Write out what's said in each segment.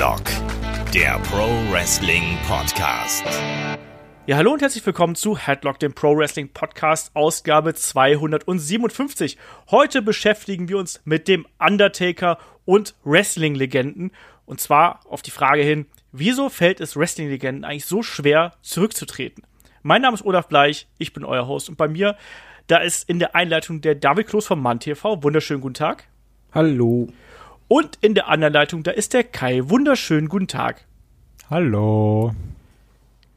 Headlock, der Pro Wrestling Podcast. Ja, hallo und herzlich willkommen zu Headlock, dem Pro Wrestling Podcast, Ausgabe 257. Heute beschäftigen wir uns mit dem Undertaker und Wrestling-Legenden. Und zwar auf die Frage hin, wieso fällt es Wrestling-Legenden eigentlich so schwer, zurückzutreten? Mein Name ist Olaf Bleich, ich bin euer Host und bei mir, da ist in der Einleitung der David Kloß vom Mann TV. Wunderschönen guten Tag. Hallo. Und in der anderen Leitung, da ist der Kai. Wunderschönen guten Tag. Hallo.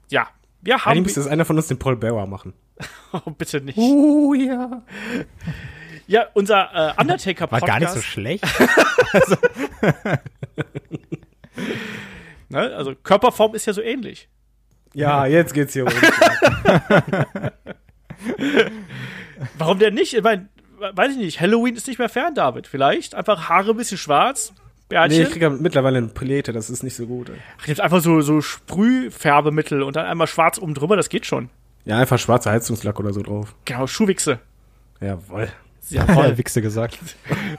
Ja, wir haben. Eigentlich müsste einer von uns den Paul Bearer machen. oh, bitte nicht. Uh, ja. Ja, unser äh, Undertaker-Podcast. War gar nicht so schlecht. also, ne, also Körperform ist ja so ähnlich. Ja, jetzt geht's hier um. Warum denn nicht? Ich meine, weiß ich nicht, Halloween ist nicht mehr fern, David. Vielleicht einfach Haare ein bisschen schwarz. Bärtchen. Nee, ich kriege mittlerweile eine Palette, das ist nicht so gut. Ey. Ach, jetzt einfach so, so Sprühfärbemittel und dann einmal schwarz oben drüber, das geht schon. Ja, einfach schwarzer Heizungslack oder so drauf. Genau, Schuhwichse. Jawoll. Jawohl. Wichse gesagt.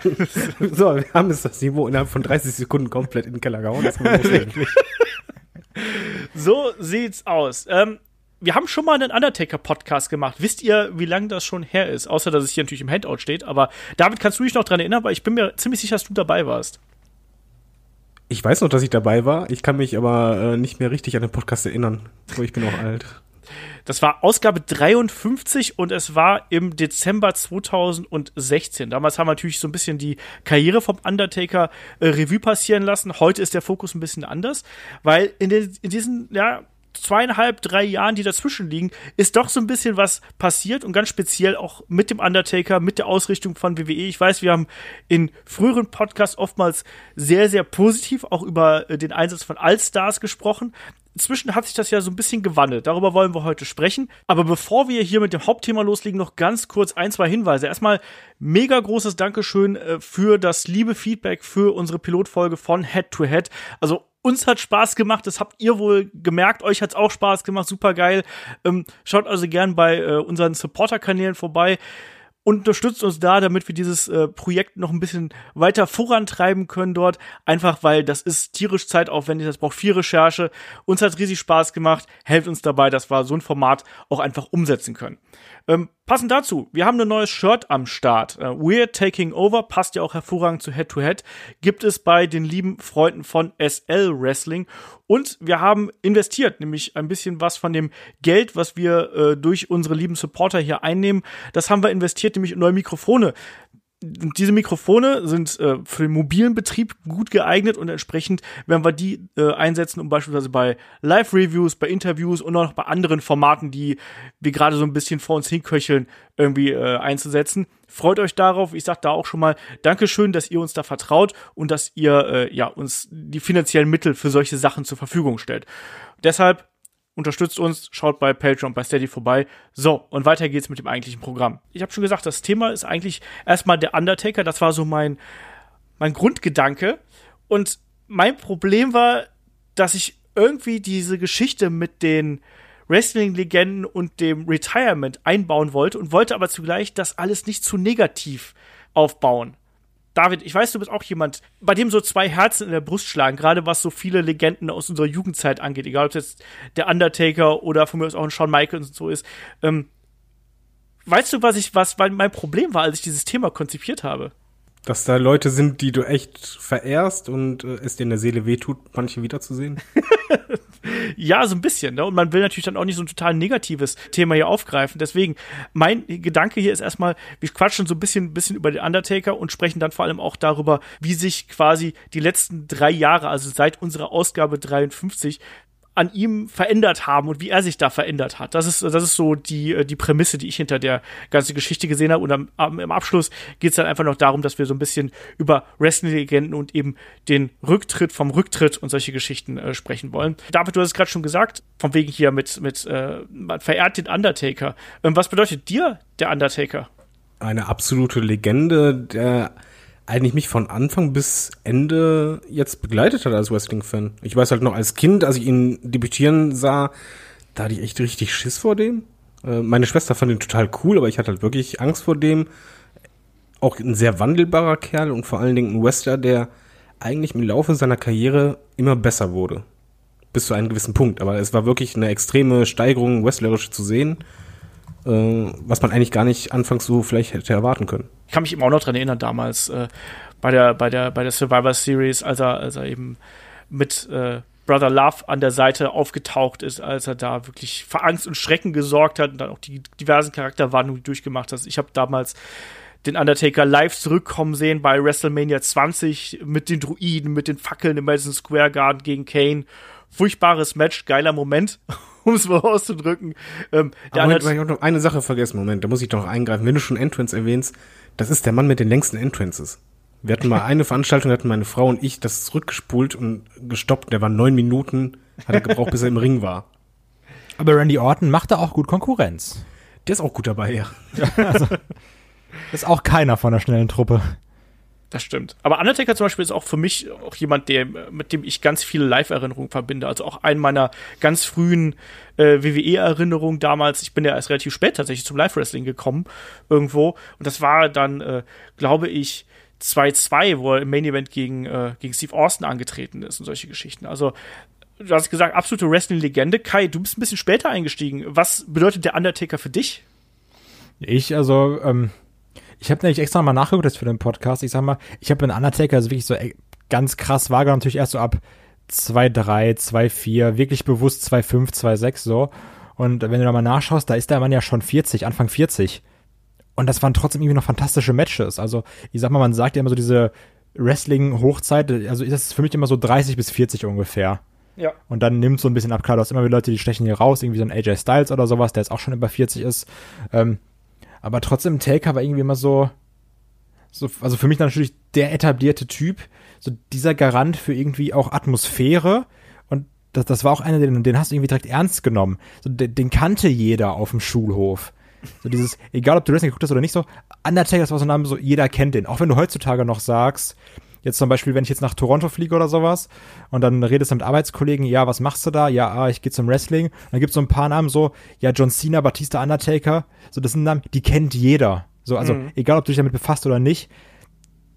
so, wir haben jetzt das Niveau innerhalb von 30 Sekunden komplett in den Keller gehauen. Das so sieht's aus. Ähm, wir haben schon mal einen Undertaker-Podcast gemacht. Wisst ihr, wie lange das schon her ist? Außer, dass es hier natürlich im Handout steht. Aber David, kannst du dich noch dran erinnern? Weil ich bin mir ziemlich sicher, dass du dabei warst. Ich weiß noch, dass ich dabei war. Ich kann mich aber äh, nicht mehr richtig an den Podcast erinnern. So, ich bin auch alt. Das war Ausgabe 53 und es war im Dezember 2016. Damals haben wir natürlich so ein bisschen die Karriere vom Undertaker äh, Revue passieren lassen. Heute ist der Fokus ein bisschen anders, weil in, den, in diesen, ja, zweieinhalb, drei Jahren, die dazwischen liegen, ist doch so ein bisschen was passiert und ganz speziell auch mit dem Undertaker, mit der Ausrichtung von WWE. Ich weiß, wir haben in früheren Podcasts oftmals sehr, sehr positiv auch über äh, den Einsatz von Allstars gesprochen. Inzwischen hat sich das ja so ein bisschen gewandelt. Darüber wollen wir heute sprechen. Aber bevor wir hier mit dem Hauptthema loslegen, noch ganz kurz ein, zwei Hinweise. Erstmal mega großes Dankeschön äh, für das liebe Feedback für unsere Pilotfolge von Head to Head. Also uns hat Spaß gemacht, das habt ihr wohl gemerkt, euch hat's auch Spaß gemacht, super geil. Ähm, schaut also gern bei äh, unseren Supporter-Kanälen vorbei unterstützt uns da, damit wir dieses äh, Projekt noch ein bisschen weiter vorantreiben können dort. Einfach weil das ist tierisch zeitaufwendig, das braucht viel Recherche. Uns hat riesig Spaß gemacht, helft uns dabei, dass wir so ein Format auch einfach umsetzen können. Ähm, passend dazu, wir haben ein neues Shirt am Start. Äh, We're Taking Over, passt ja auch hervorragend zu Head to Head, gibt es bei den lieben Freunden von SL Wrestling. Und wir haben investiert, nämlich ein bisschen was von dem Geld, was wir äh, durch unsere lieben Supporter hier einnehmen. Das haben wir investiert, nämlich in neue Mikrofone diese Mikrofone sind äh, für den mobilen Betrieb gut geeignet und entsprechend werden wir die äh, einsetzen, um beispielsweise bei Live-Reviews, bei Interviews und auch noch bei anderen Formaten, die wir gerade so ein bisschen vor uns hinköcheln, irgendwie äh, einzusetzen. Freut euch darauf. Ich sag da auch schon mal Dankeschön, dass ihr uns da vertraut und dass ihr äh, ja uns die finanziellen Mittel für solche Sachen zur Verfügung stellt. Deshalb unterstützt uns, schaut bei Patreon, bei Steady vorbei. So, und weiter geht's mit dem eigentlichen Programm. Ich habe schon gesagt, das Thema ist eigentlich erstmal der Undertaker. Das war so mein, mein Grundgedanke. Und mein Problem war, dass ich irgendwie diese Geschichte mit den Wrestling-Legenden und dem Retirement einbauen wollte und wollte aber zugleich das alles nicht zu negativ aufbauen. David, ich weiß, du bist auch jemand, bei dem so zwei Herzen in der Brust schlagen, gerade was so viele Legenden aus unserer Jugendzeit angeht, egal ob es jetzt der Undertaker oder von mir aus auch ein Shawn Michaels und so ist. Ähm, weißt du, was ich, was mein Problem war, als ich dieses Thema konzipiert habe? Dass da Leute sind, die du echt verehrst und äh, es dir in der Seele wehtut, manche wiederzusehen? ja, so ein bisschen. Ne? Und man will natürlich dann auch nicht so ein total negatives Thema hier aufgreifen. Deswegen, mein Gedanke hier ist erstmal, wir quatschen so ein bisschen, bisschen über den Undertaker und sprechen dann vor allem auch darüber, wie sich quasi die letzten drei Jahre, also seit unserer Ausgabe 53, an ihm verändert haben und wie er sich da verändert hat. Das ist, das ist so die, äh, die Prämisse, die ich hinter der ganzen Geschichte gesehen habe. Und am, am, im Abschluss geht es dann einfach noch darum, dass wir so ein bisschen über Wrestling-Legenden und eben den Rücktritt vom Rücktritt und solche Geschichten äh, sprechen wollen. David, du hast es gerade schon gesagt, von wegen hier mit, mit äh, man verehrt den Undertaker. Ähm, was bedeutet dir der Undertaker? Eine absolute Legende, der eigentlich mich von Anfang bis Ende jetzt begleitet hat als Wrestling-Fan. Ich weiß halt noch als Kind, als ich ihn debütieren sah, da hatte ich echt richtig Schiss vor dem. Äh, meine Schwester fand ihn total cool, aber ich hatte halt wirklich Angst vor dem. Auch ein sehr wandelbarer Kerl und vor allen Dingen ein Wrestler, der eigentlich im Laufe seiner Karriere immer besser wurde. Bis zu einem gewissen Punkt. Aber es war wirklich eine extreme Steigerung, wrestlerisch zu sehen, äh, was man eigentlich gar nicht anfangs so vielleicht hätte erwarten können. Ich kann mich eben auch noch dran erinnern, damals äh, bei, der, bei, der, bei der Survivor Series, als er, als er eben mit äh, Brother Love an der Seite aufgetaucht ist, als er da wirklich für Angst und Schrecken gesorgt hat und dann auch die diversen Charakterwandlungen durchgemacht hat. Ich habe damals den Undertaker live zurückkommen sehen bei WrestleMania 20 mit den Druiden, mit den Fackeln im Madison Square Garden gegen Kane. Furchtbares Match, geiler Moment, um es mal auszudrücken. Ähm, der Moment, ich habe noch eine Sache vergessen. Moment, da muss ich doch eingreifen. Wenn du schon Entrance erwähnst, das ist der Mann mit den längsten Entrances. Wir hatten mal eine Veranstaltung, hatten meine Frau und ich das zurückgespult und gestoppt. Der war neun Minuten, hat er gebraucht, bis er im Ring war. Aber Randy Orton macht da auch gut Konkurrenz. Der ist auch gut dabei, ja. also, ist auch keiner von der schnellen Truppe. Das stimmt. Aber Undertaker zum Beispiel ist auch für mich auch jemand, der, mit dem ich ganz viele Live-Erinnerungen verbinde. Also auch einen meiner ganz frühen äh, WWE-Erinnerungen damals. Ich bin ja erst relativ spät tatsächlich zum Live-Wrestling gekommen irgendwo. Und das war dann, äh, glaube ich, 2-2, wo er im Main Event gegen, äh, gegen Steve Austin angetreten ist und solche Geschichten. Also, du hast gesagt, absolute Wrestling-Legende. Kai, du bist ein bisschen später eingestiegen. Was bedeutet der Undertaker für dich? Ich, also, ähm, ich habe nämlich extra mal nachgeguckt jetzt für den Podcast. Ich sag mal, ich habe den Undertaker also wirklich so äh, ganz krass wahrgenommen, natürlich erst so ab 2-3, 2-4, wirklich bewusst 2-5, 2-6 so. Und wenn du da mal nachschaust, da ist der Mann ja schon 40, Anfang 40. Und das waren trotzdem irgendwie noch fantastische Matches. Also, ich sag mal, man sagt ja immer so diese Wrestling-Hochzeit, also ist das für mich immer so 30 bis 40 ungefähr. Ja. Und dann nimmt so ein bisschen ab. Klar, du hast immer wieder Leute, die stechen hier raus, irgendwie so ein AJ Styles oder sowas, der jetzt auch schon über 40 ist. Ähm, aber trotzdem, Taker war irgendwie immer so, so, also für mich natürlich der etablierte Typ, so dieser Garant für irgendwie auch Atmosphäre. Und das, das war auch einer, den, den hast du irgendwie direkt ernst genommen. So, den, den kannte jeder auf dem Schulhof. So dieses, egal ob du Wrestling geguckt hast oder nicht so, Undertaker ist was so ein Name, so jeder kennt den. Auch wenn du heutzutage noch sagst, jetzt zum Beispiel, wenn ich jetzt nach Toronto fliege oder sowas und dann redest du mit Arbeitskollegen, ja, was machst du da? Ja, ah, ich gehe zum Wrestling. Und dann gibt's so ein paar Namen so, ja, John Cena, Batista, Undertaker. So, das sind Namen, die kennt jeder. So, also, mhm. egal ob du dich damit befasst oder nicht.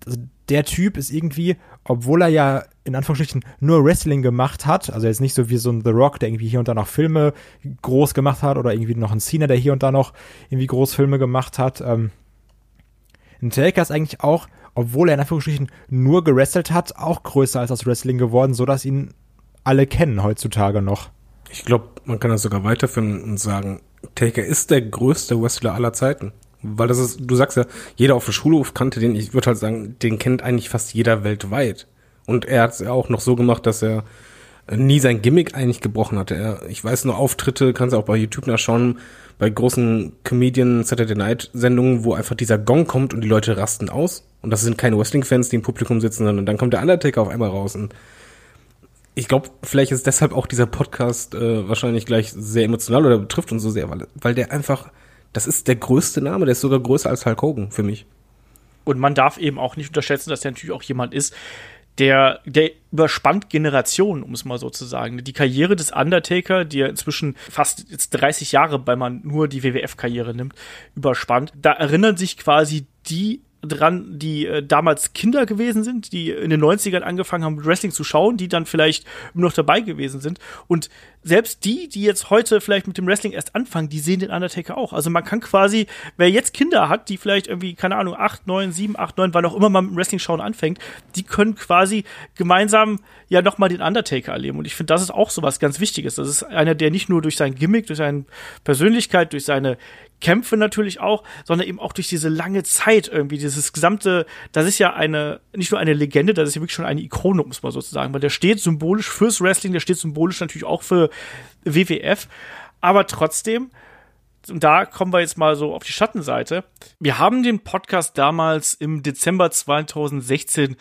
Also, der Typ ist irgendwie, obwohl er ja in Anführungsstrichen nur Wrestling gemacht hat, also jetzt nicht so wie so ein The Rock, der irgendwie hier und da noch Filme groß gemacht hat oder irgendwie noch ein Cena, der hier und da noch irgendwie groß Filme gemacht hat. Ähm, ein Taker ist eigentlich auch, obwohl er in Anführungsstrichen nur gewrestelt hat, auch größer als das Wrestling geworden, so dass ihn alle kennen heutzutage noch. Ich glaube, man kann das sogar weiterführen und sagen, Taker ist der größte Wrestler aller Zeiten. Weil das ist, du sagst ja, jeder auf dem Schulhof kannte den, ich würde halt sagen, den kennt eigentlich fast jeder weltweit. Und er hat es ja auch noch so gemacht, dass er nie sein Gimmick eigentlich gebrochen hatte. Er, ich weiß nur Auftritte, kannst du auch bei YouTube nachschauen, bei großen Comedian Saturday Night Sendungen, wo einfach dieser Gong kommt und die Leute rasten aus. Und das sind keine Wrestling-Fans, die im Publikum sitzen, sondern dann kommt der Undertaker auf einmal raus. Und ich glaube, vielleicht ist deshalb auch dieser Podcast äh, wahrscheinlich gleich sehr emotional oder betrifft uns so sehr, weil, weil der einfach, das ist der größte Name, der ist sogar größer als Hulk Hogan für mich. Und man darf eben auch nicht unterschätzen, dass der natürlich auch jemand ist, der, der überspannt Generationen, um es mal so zu sagen. Die Karriere des Undertaker, die ja inzwischen fast jetzt 30 Jahre, weil man nur die WWF-Karriere nimmt, überspannt. Da erinnern sich quasi die dran, die äh, damals Kinder gewesen sind, die in den 90ern angefangen haben, Wrestling zu schauen, die dann vielleicht noch dabei gewesen sind. Und selbst die, die jetzt heute vielleicht mit dem Wrestling erst anfangen, die sehen den Undertaker auch. Also man kann quasi, wer jetzt Kinder hat, die vielleicht irgendwie, keine Ahnung, 8, 9, 7, 8, 9, wann auch immer man mit dem Wrestling schauen anfängt, die können quasi gemeinsam ja nochmal den Undertaker erleben. Und ich finde, das ist auch so was ganz Wichtiges. Das ist einer, der nicht nur durch sein Gimmick, durch seine Persönlichkeit, durch seine Kämpfe natürlich auch, sondern eben auch durch diese lange Zeit irgendwie, dieses gesamte, das ist ja eine, nicht nur eine Legende, das ist ja wirklich schon eine Ikone, muss man sozusagen, weil der steht symbolisch fürs Wrestling, der steht symbolisch natürlich auch für WWF, aber trotzdem, und da kommen wir jetzt mal so auf die Schattenseite. Wir haben den Podcast damals im Dezember 2016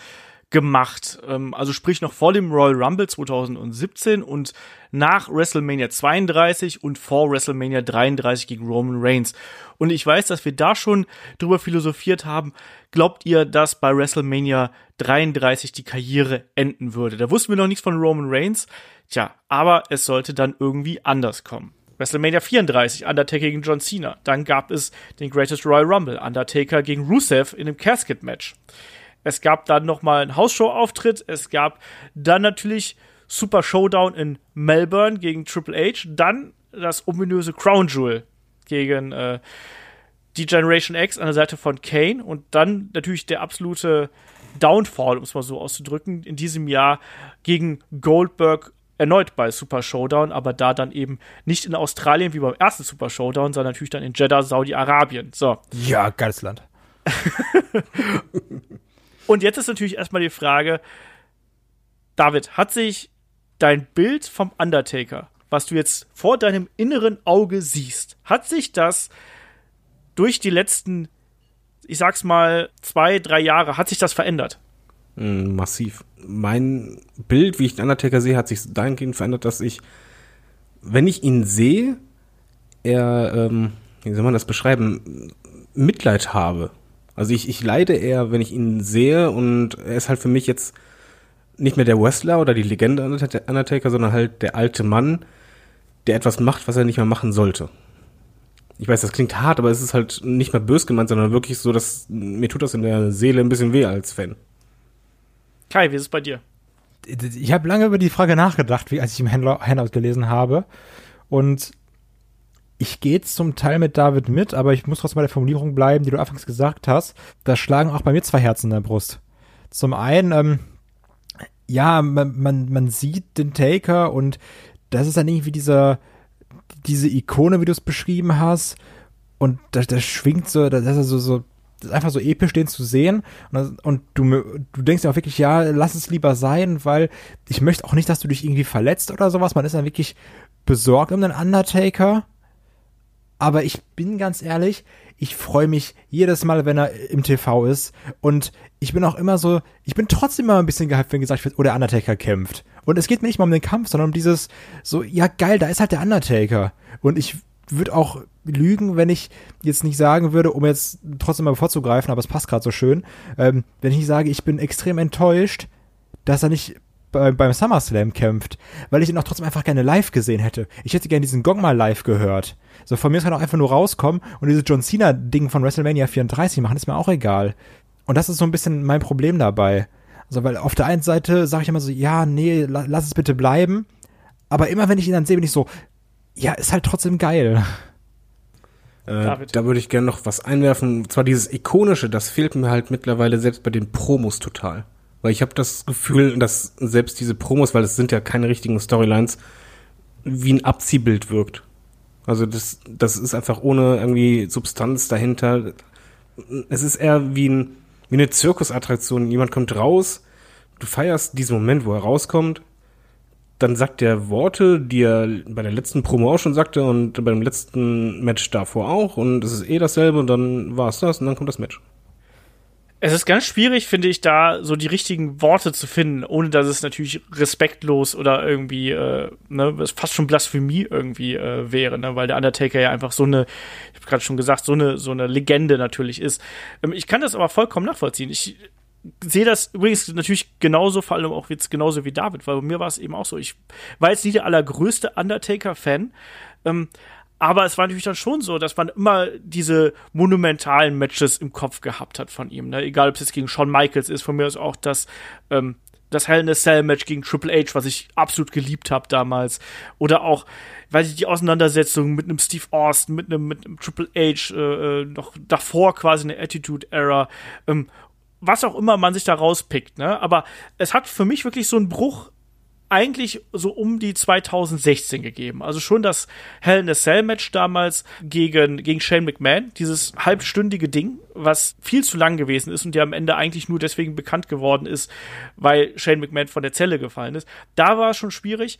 gemacht. Ähm, also sprich noch vor dem Royal Rumble 2017 und nach WrestleMania 32 und vor WrestleMania 33 gegen Roman Reigns. Und ich weiß, dass wir da schon drüber philosophiert haben. Glaubt ihr, dass bei WrestleMania 33 die Karriere enden würde? Da wussten wir noch nichts von Roman Reigns. Tja, aber es sollte dann irgendwie anders kommen. WrestleMania 34, Undertaker gegen John Cena. Dann gab es den Greatest Royal Rumble, Undertaker gegen Rusev in einem Casket-Match. Es gab dann nochmal einen Hausshow-Auftritt. Es gab dann natürlich Super Showdown in Melbourne gegen Triple H. Dann das ominöse Crown Jewel gegen äh, die Generation X an der Seite von Kane. Und dann natürlich der absolute Downfall, um es mal so auszudrücken, in diesem Jahr gegen Goldberg erneut bei Super Showdown, aber da dann eben nicht in Australien wie beim ersten Super Showdown, sondern natürlich dann in Jeddah, Saudi-Arabien. So. Ja, geiles Land. Und jetzt ist natürlich erstmal die Frage, David, hat sich dein Bild vom Undertaker, was du jetzt vor deinem inneren Auge siehst, hat sich das durch die letzten, ich sag's mal, zwei, drei Jahre, hat sich das verändert? Mm, Massiv. Mein Bild, wie ich den Undertaker sehe, hat sich dahingehend verändert, dass ich, wenn ich ihn sehe, er, ähm, wie soll man das beschreiben, Mitleid habe. Also ich, ich leide eher, wenn ich ihn sehe und er ist halt für mich jetzt nicht mehr der Wrestler oder die Legende Undertaker, sondern halt der alte Mann, der etwas macht, was er nicht mehr machen sollte. Ich weiß, das klingt hart, aber es ist halt nicht mehr bös gemeint, sondern wirklich so, dass mir tut das in der Seele ein bisschen weh als Fan. Kai, wie ist es bei dir? Ich habe lange über die Frage nachgedacht, wie als ich im Handout gelesen habe. Und ich gehe zum Teil mit David mit, aber ich muss trotzdem bei der Formulierung bleiben, die du anfangs gesagt hast. Da schlagen auch bei mir zwei Herzen in der Brust. Zum einen, ähm, ja, man, man, man sieht den Taker und das ist dann irgendwie dieser, diese Ikone, wie du es beschrieben hast. Und das, das schwingt so, das ist so, so, das ist einfach so episch, den zu sehen. Und, und du, du denkst ja auch wirklich, ja, lass es lieber sein, weil ich möchte auch nicht, dass du dich irgendwie verletzt oder sowas. Man ist dann wirklich besorgt um den Undertaker. Aber ich bin ganz ehrlich, ich freue mich jedes Mal, wenn er im TV ist. Und ich bin auch immer so, ich bin trotzdem immer ein bisschen gehypt, wenn gesagt wird, oh, der Undertaker kämpft. Und es geht mir nicht mal um den Kampf, sondern um dieses, so, ja geil, da ist halt der Undertaker. Und ich würde auch lügen, wenn ich jetzt nicht sagen würde, um jetzt trotzdem mal vorzugreifen, aber es passt gerade so schön, ähm, wenn ich nicht sage, ich bin extrem enttäuscht, dass er nicht bei, beim SummerSlam kämpft, weil ich ihn auch trotzdem einfach gerne live gesehen hätte. Ich hätte gerne diesen Gong mal live gehört. So, von mir kann auch einfach nur rauskommen und dieses John Cena-Ding von WrestleMania 34 machen, ist mir auch egal. Und das ist so ein bisschen mein Problem dabei. Also, weil auf der einen Seite sage ich immer so, ja, nee, lass es bitte bleiben. Aber immer wenn ich ihn dann sehe, bin ich so, ja, ist halt trotzdem geil. Äh, da würde ich gerne noch was einwerfen. Und zwar dieses Ikonische, das fehlt mir halt mittlerweile selbst bei den Promos total. Weil ich habe das Gefühl, dass selbst diese Promos, weil es sind ja keine richtigen Storylines, wie ein Abziehbild wirkt. Also das, das ist einfach ohne irgendwie Substanz dahinter. Es ist eher wie, ein, wie eine Zirkusattraktion. Jemand kommt raus, du feierst diesen Moment, wo er rauskommt, dann sagt er Worte, die er bei der letzten Promo auch schon sagte und beim letzten Match davor auch und es ist eh dasselbe und dann war es das und dann kommt das Match. Es ist ganz schwierig, finde ich, da so die richtigen Worte zu finden, ohne dass es natürlich respektlos oder irgendwie, äh, ne, fast schon Blasphemie irgendwie äh, wäre, ne, weil der Undertaker ja einfach so eine, ich habe gerade schon gesagt, so eine, so eine Legende natürlich ist. Ähm, ich kann das aber vollkommen nachvollziehen. Ich sehe das übrigens natürlich genauso, vor allem auch jetzt genauso wie David, weil bei mir war es eben auch so. Ich war jetzt nicht der allergrößte Undertaker-Fan, ähm, aber es war natürlich dann schon so, dass man immer diese monumentalen Matches im Kopf gehabt hat von ihm. Ne? Egal, ob es jetzt gegen Shawn Michaels ist, von mir ist auch das, ähm, das Hell in a Cell Match gegen Triple H, was ich absolut geliebt habe damals. Oder auch, weiß ich, die Auseinandersetzung mit einem Steve Austin, mit einem, mit einem Triple H, äh, äh noch davor quasi eine Attitude Era. Ähm, was auch immer man sich da rauspickt, ne? Aber es hat für mich wirklich so einen Bruch eigentlich so um die 2016 gegeben. Also schon das Hell in a Cell Match damals gegen, gegen Shane McMahon, dieses halbstündige Ding, was viel zu lang gewesen ist und der am Ende eigentlich nur deswegen bekannt geworden ist, weil Shane McMahon von der Zelle gefallen ist. Da war es schon schwierig.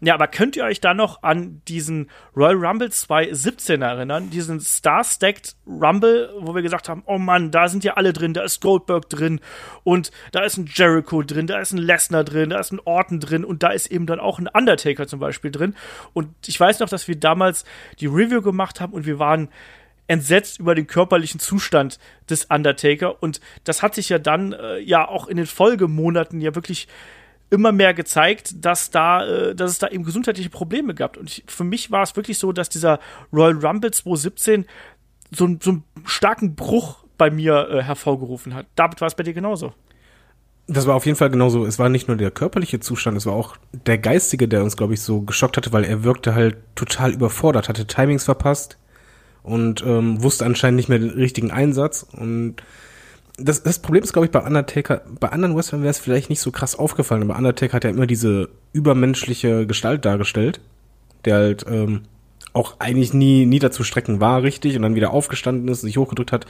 Ja, aber könnt ihr euch da noch an diesen Royal Rumble 2017 erinnern? Diesen Star-Stacked Rumble, wo wir gesagt haben, oh Mann, da sind ja alle drin, da ist Goldberg drin und da ist ein Jericho drin, da ist ein Lesnar drin, da ist ein Orton drin und da ist eben dann auch ein Undertaker zum Beispiel drin. Und ich weiß noch, dass wir damals die Review gemacht haben und wir waren entsetzt über den körperlichen Zustand des Undertaker und das hat sich ja dann äh, ja auch in den Folgemonaten ja wirklich immer mehr gezeigt, dass da, äh, dass es da eben gesundheitliche Probleme gab. Und ich, für mich war es wirklich so, dass dieser Royal Rumble 2017 so, so einen starken Bruch bei mir äh, hervorgerufen hat. David, war es bei dir genauso? Das war auf jeden Fall genauso. Es war nicht nur der körperliche Zustand, es war auch der geistige, der uns, glaube ich, so geschockt hatte, weil er wirkte halt total überfordert, hatte Timings verpasst und ähm, wusste anscheinend nicht mehr den richtigen Einsatz. Und das, das Problem ist, glaube ich, bei Undertaker, bei anderen Wrestlern wäre es vielleicht nicht so krass aufgefallen, aber Undertaker hat ja immer diese übermenschliche Gestalt dargestellt, der halt ähm, auch eigentlich nie niederzustrecken war, richtig, und dann wieder aufgestanden ist, sich hochgedrückt hat.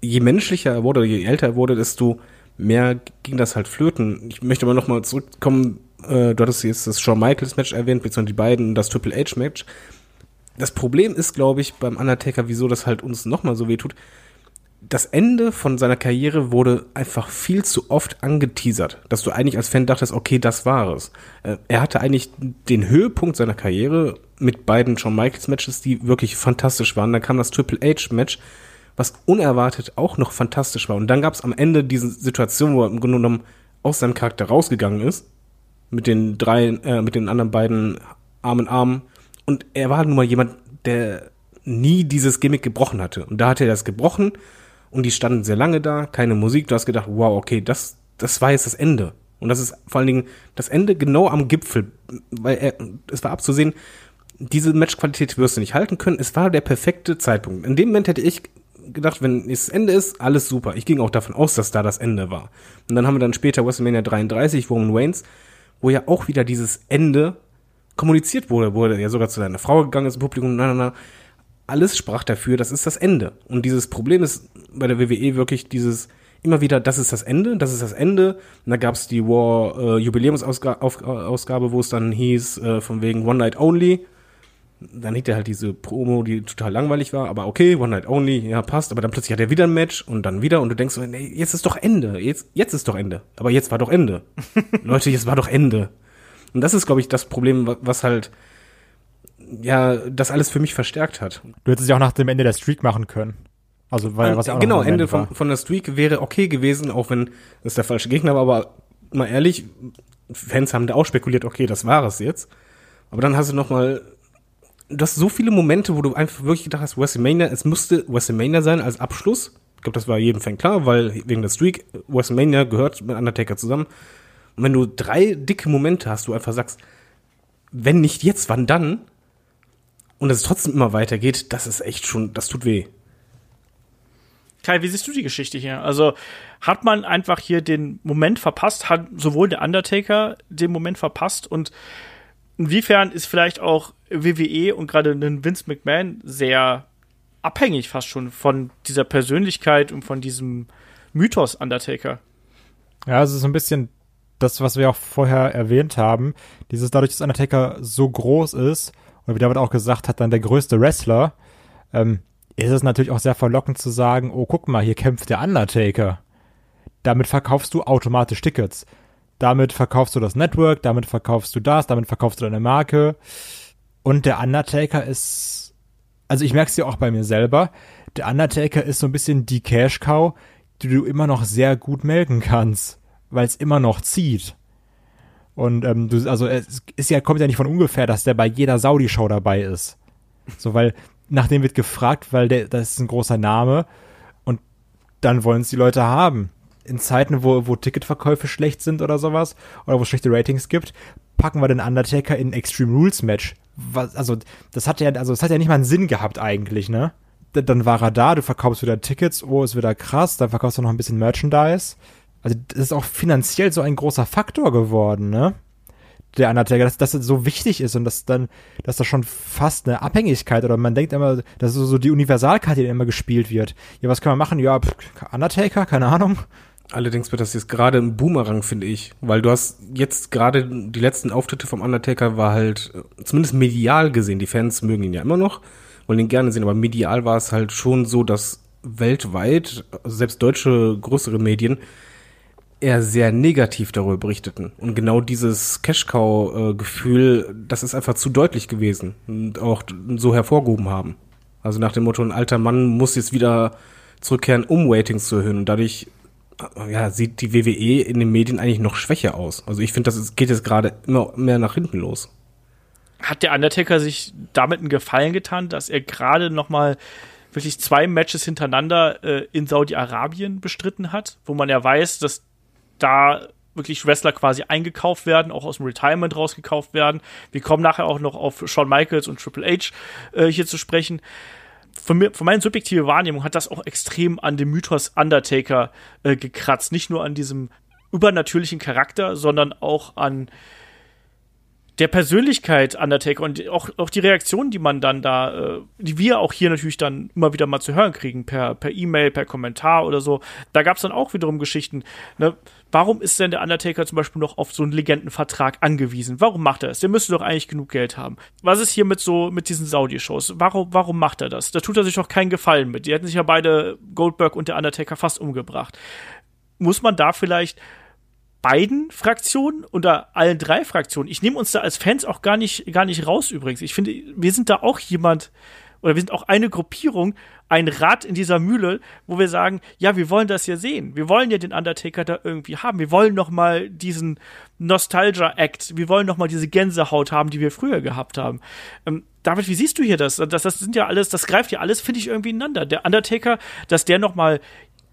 Je menschlicher er wurde, je älter er wurde, desto mehr ging das halt flöten. Ich möchte aber nochmal zurückkommen, äh, du hattest jetzt das Shawn Michaels Match erwähnt, beziehungsweise die beiden, das Triple H Match. Das Problem ist, glaube ich, beim Undertaker, wieso das halt uns nochmal so wehtut. Das Ende von seiner Karriere wurde einfach viel zu oft angeteasert, dass du eigentlich als Fan dachtest, okay, das war es. Äh, er hatte eigentlich den Höhepunkt seiner Karriere mit beiden Shawn Michaels Matches, die wirklich fantastisch waren. Dann kam das Triple H Match, was unerwartet auch noch fantastisch war. Und dann gab es am Ende diese Situation, wo er im Grunde genommen aus seinem Charakter rausgegangen ist, mit den drei, äh, mit den anderen beiden Arm in Arm. Und er war nun mal jemand, der nie dieses Gimmick gebrochen hatte. Und da hatte er das gebrochen und die standen sehr lange da, keine Musik. Du hast gedacht, wow, okay, das, das war jetzt das Ende. Und das ist vor allen Dingen das Ende genau am Gipfel, weil er, es war abzusehen, diese Matchqualität wirst du nicht halten können. Es war der perfekte Zeitpunkt. In dem Moment hätte ich gedacht, wenn es Ende ist, alles super. Ich ging auch davon aus, dass da das Ende war. Und dann haben wir dann später WrestleMania 33, Roman Reigns, wo ja auch wieder dieses Ende kommuniziert wurde, wo er ja sogar zu seiner Frau gegangen ist im Publikum, na, na, na. Alles sprach dafür, das ist das Ende. Und dieses Problem ist bei der WWE wirklich dieses immer wieder, das ist das Ende, das ist das Ende. Und da gab es die War äh, Jubiläumsausgabe, wo es dann hieß, äh, von wegen One Night Only dann hielt er halt diese Promo, die total langweilig war, aber okay, One Night Only, ja, passt, aber dann plötzlich hat er wieder ein Match und dann wieder und du denkst so, nee, jetzt ist doch Ende, jetzt, jetzt ist doch Ende. Aber jetzt war doch Ende. Leute, jetzt war doch Ende. Und das ist, glaube ich, das Problem, was halt, ja, das alles für mich verstärkt hat. Du hättest ja auch nach dem Ende der Streak machen können. Also, weil, was ja auch Genau, Ende von, von der Streak wäre okay gewesen, auch wenn es der falsche Gegner war, aber mal ehrlich, Fans haben da auch spekuliert, okay, das war es jetzt. Aber dann hast du noch mal du hast so viele Momente, wo du einfach wirklich gedacht hast, WrestleMania, es musste WrestleMania sein als Abschluss. Ich glaube, das war jedem Fan klar, weil wegen der Streak, WrestleMania gehört mit Undertaker zusammen. Und wenn du drei dicke Momente hast, du einfach sagst, wenn nicht jetzt, wann dann? Und es trotzdem immer weitergeht, das ist echt schon, das tut weh. Kai, wie siehst du die Geschichte hier? Also hat man einfach hier den Moment verpasst, hat sowohl der Undertaker den Moment verpasst und inwiefern ist vielleicht auch WWE und gerade einen Vince McMahon sehr abhängig fast schon von dieser Persönlichkeit und von diesem Mythos Undertaker. Ja, es ist so ein bisschen das, was wir auch vorher erwähnt haben. Dieses dadurch, dass Undertaker so groß ist und wie David auch gesagt hat, dann der größte Wrestler, ähm, ist es natürlich auch sehr verlockend zu sagen, oh, guck mal, hier kämpft der Undertaker. Damit verkaufst du automatisch Tickets. Damit verkaufst du das Network, damit verkaufst du das, damit verkaufst du deine Marke. Und der Undertaker ist, also ich merke es ja auch bei mir selber, der Undertaker ist so ein bisschen die Cash Cow, die du immer noch sehr gut melken kannst, weil es immer noch zieht. Und ähm, du, also es ist ja, kommt ja nicht von ungefähr, dass der bei jeder Saudi-Show dabei ist. So, weil nach dem wird gefragt, weil der, das ist ein großer Name und dann wollen es die Leute haben in Zeiten, wo, wo Ticketverkäufe schlecht sind oder sowas, oder wo es schlechte Ratings gibt, packen wir den Undertaker in Extreme Rules Match. Was, also, das hat ja, also, das hat ja nicht mal einen Sinn gehabt eigentlich, ne? Dann war er da, du verkaufst wieder Tickets, oh, ist wieder krass, dann verkaufst du noch ein bisschen Merchandise. Also, das ist auch finanziell so ein großer Faktor geworden, ne? der Undertaker, dass, dass das so wichtig ist und dass dann, dass das schon fast eine Abhängigkeit oder man denkt immer, das ist so die Universalkarte, die immer gespielt wird. Ja, was können wir machen? Ja, Undertaker, keine Ahnung. Allerdings wird das jetzt gerade ein Boomerang, finde ich, weil du hast jetzt gerade die letzten Auftritte vom Undertaker war halt äh, zumindest medial gesehen, die Fans mögen ihn ja immer noch, wollen ihn gerne sehen, aber medial war es halt schon so, dass weltweit, also selbst deutsche größere Medien, eher sehr negativ darüber berichteten. Und genau dieses Cash-Cow-Gefühl, das ist einfach zu deutlich gewesen und auch so hervorgehoben haben. Also nach dem Motto, ein alter Mann muss jetzt wieder zurückkehren, um Ratings zu erhöhen. Und dadurch ja, sieht die WWE in den Medien eigentlich noch schwächer aus. Also ich finde, das geht jetzt gerade immer mehr nach hinten los. Hat der Undertaker sich damit einen Gefallen getan, dass er gerade noch mal wirklich zwei Matches hintereinander äh, in Saudi-Arabien bestritten hat, wo man ja weiß, dass da wirklich Wrestler quasi eingekauft werden, auch aus dem Retirement rausgekauft werden. Wir kommen nachher auch noch auf Shawn Michaels und Triple H äh, hier zu sprechen. Von, mir, von meiner subjektiven Wahrnehmung hat das auch extrem an dem Mythos Undertaker äh, gekratzt. Nicht nur an diesem übernatürlichen Charakter, sondern auch an der Persönlichkeit Undertaker und auch, auch die Reaktionen, die man dann da, äh, die wir auch hier natürlich dann immer wieder mal zu hören kriegen, per per E-Mail, per Kommentar oder so. Da gab es dann auch wiederum Geschichten. Ne? Warum ist denn der Undertaker zum Beispiel noch auf so einen Legendenvertrag angewiesen? Warum macht er es? Der müsste doch eigentlich genug Geld haben. Was ist hier mit so mit diesen Saudi-Shows? Warum warum macht er das? Da tut er sich doch keinen Gefallen mit. Die hätten sich ja beide Goldberg und der Undertaker fast umgebracht. Muss man da vielleicht beiden Fraktionen oder allen drei Fraktionen. Ich nehme uns da als Fans auch gar nicht, gar nicht raus übrigens. Ich finde, wir sind da auch jemand, oder wir sind auch eine Gruppierung, ein Rad in dieser Mühle, wo wir sagen, ja, wir wollen das ja sehen. Wir wollen ja den Undertaker da irgendwie haben. Wir wollen noch mal diesen Nostalgia-Act. Wir wollen noch mal diese Gänsehaut haben, die wir früher gehabt haben. Ähm, David, wie siehst du hier das? Das, das sind ja alles, das greift ja alles, finde ich, irgendwie ineinander. Der Undertaker, dass der noch mal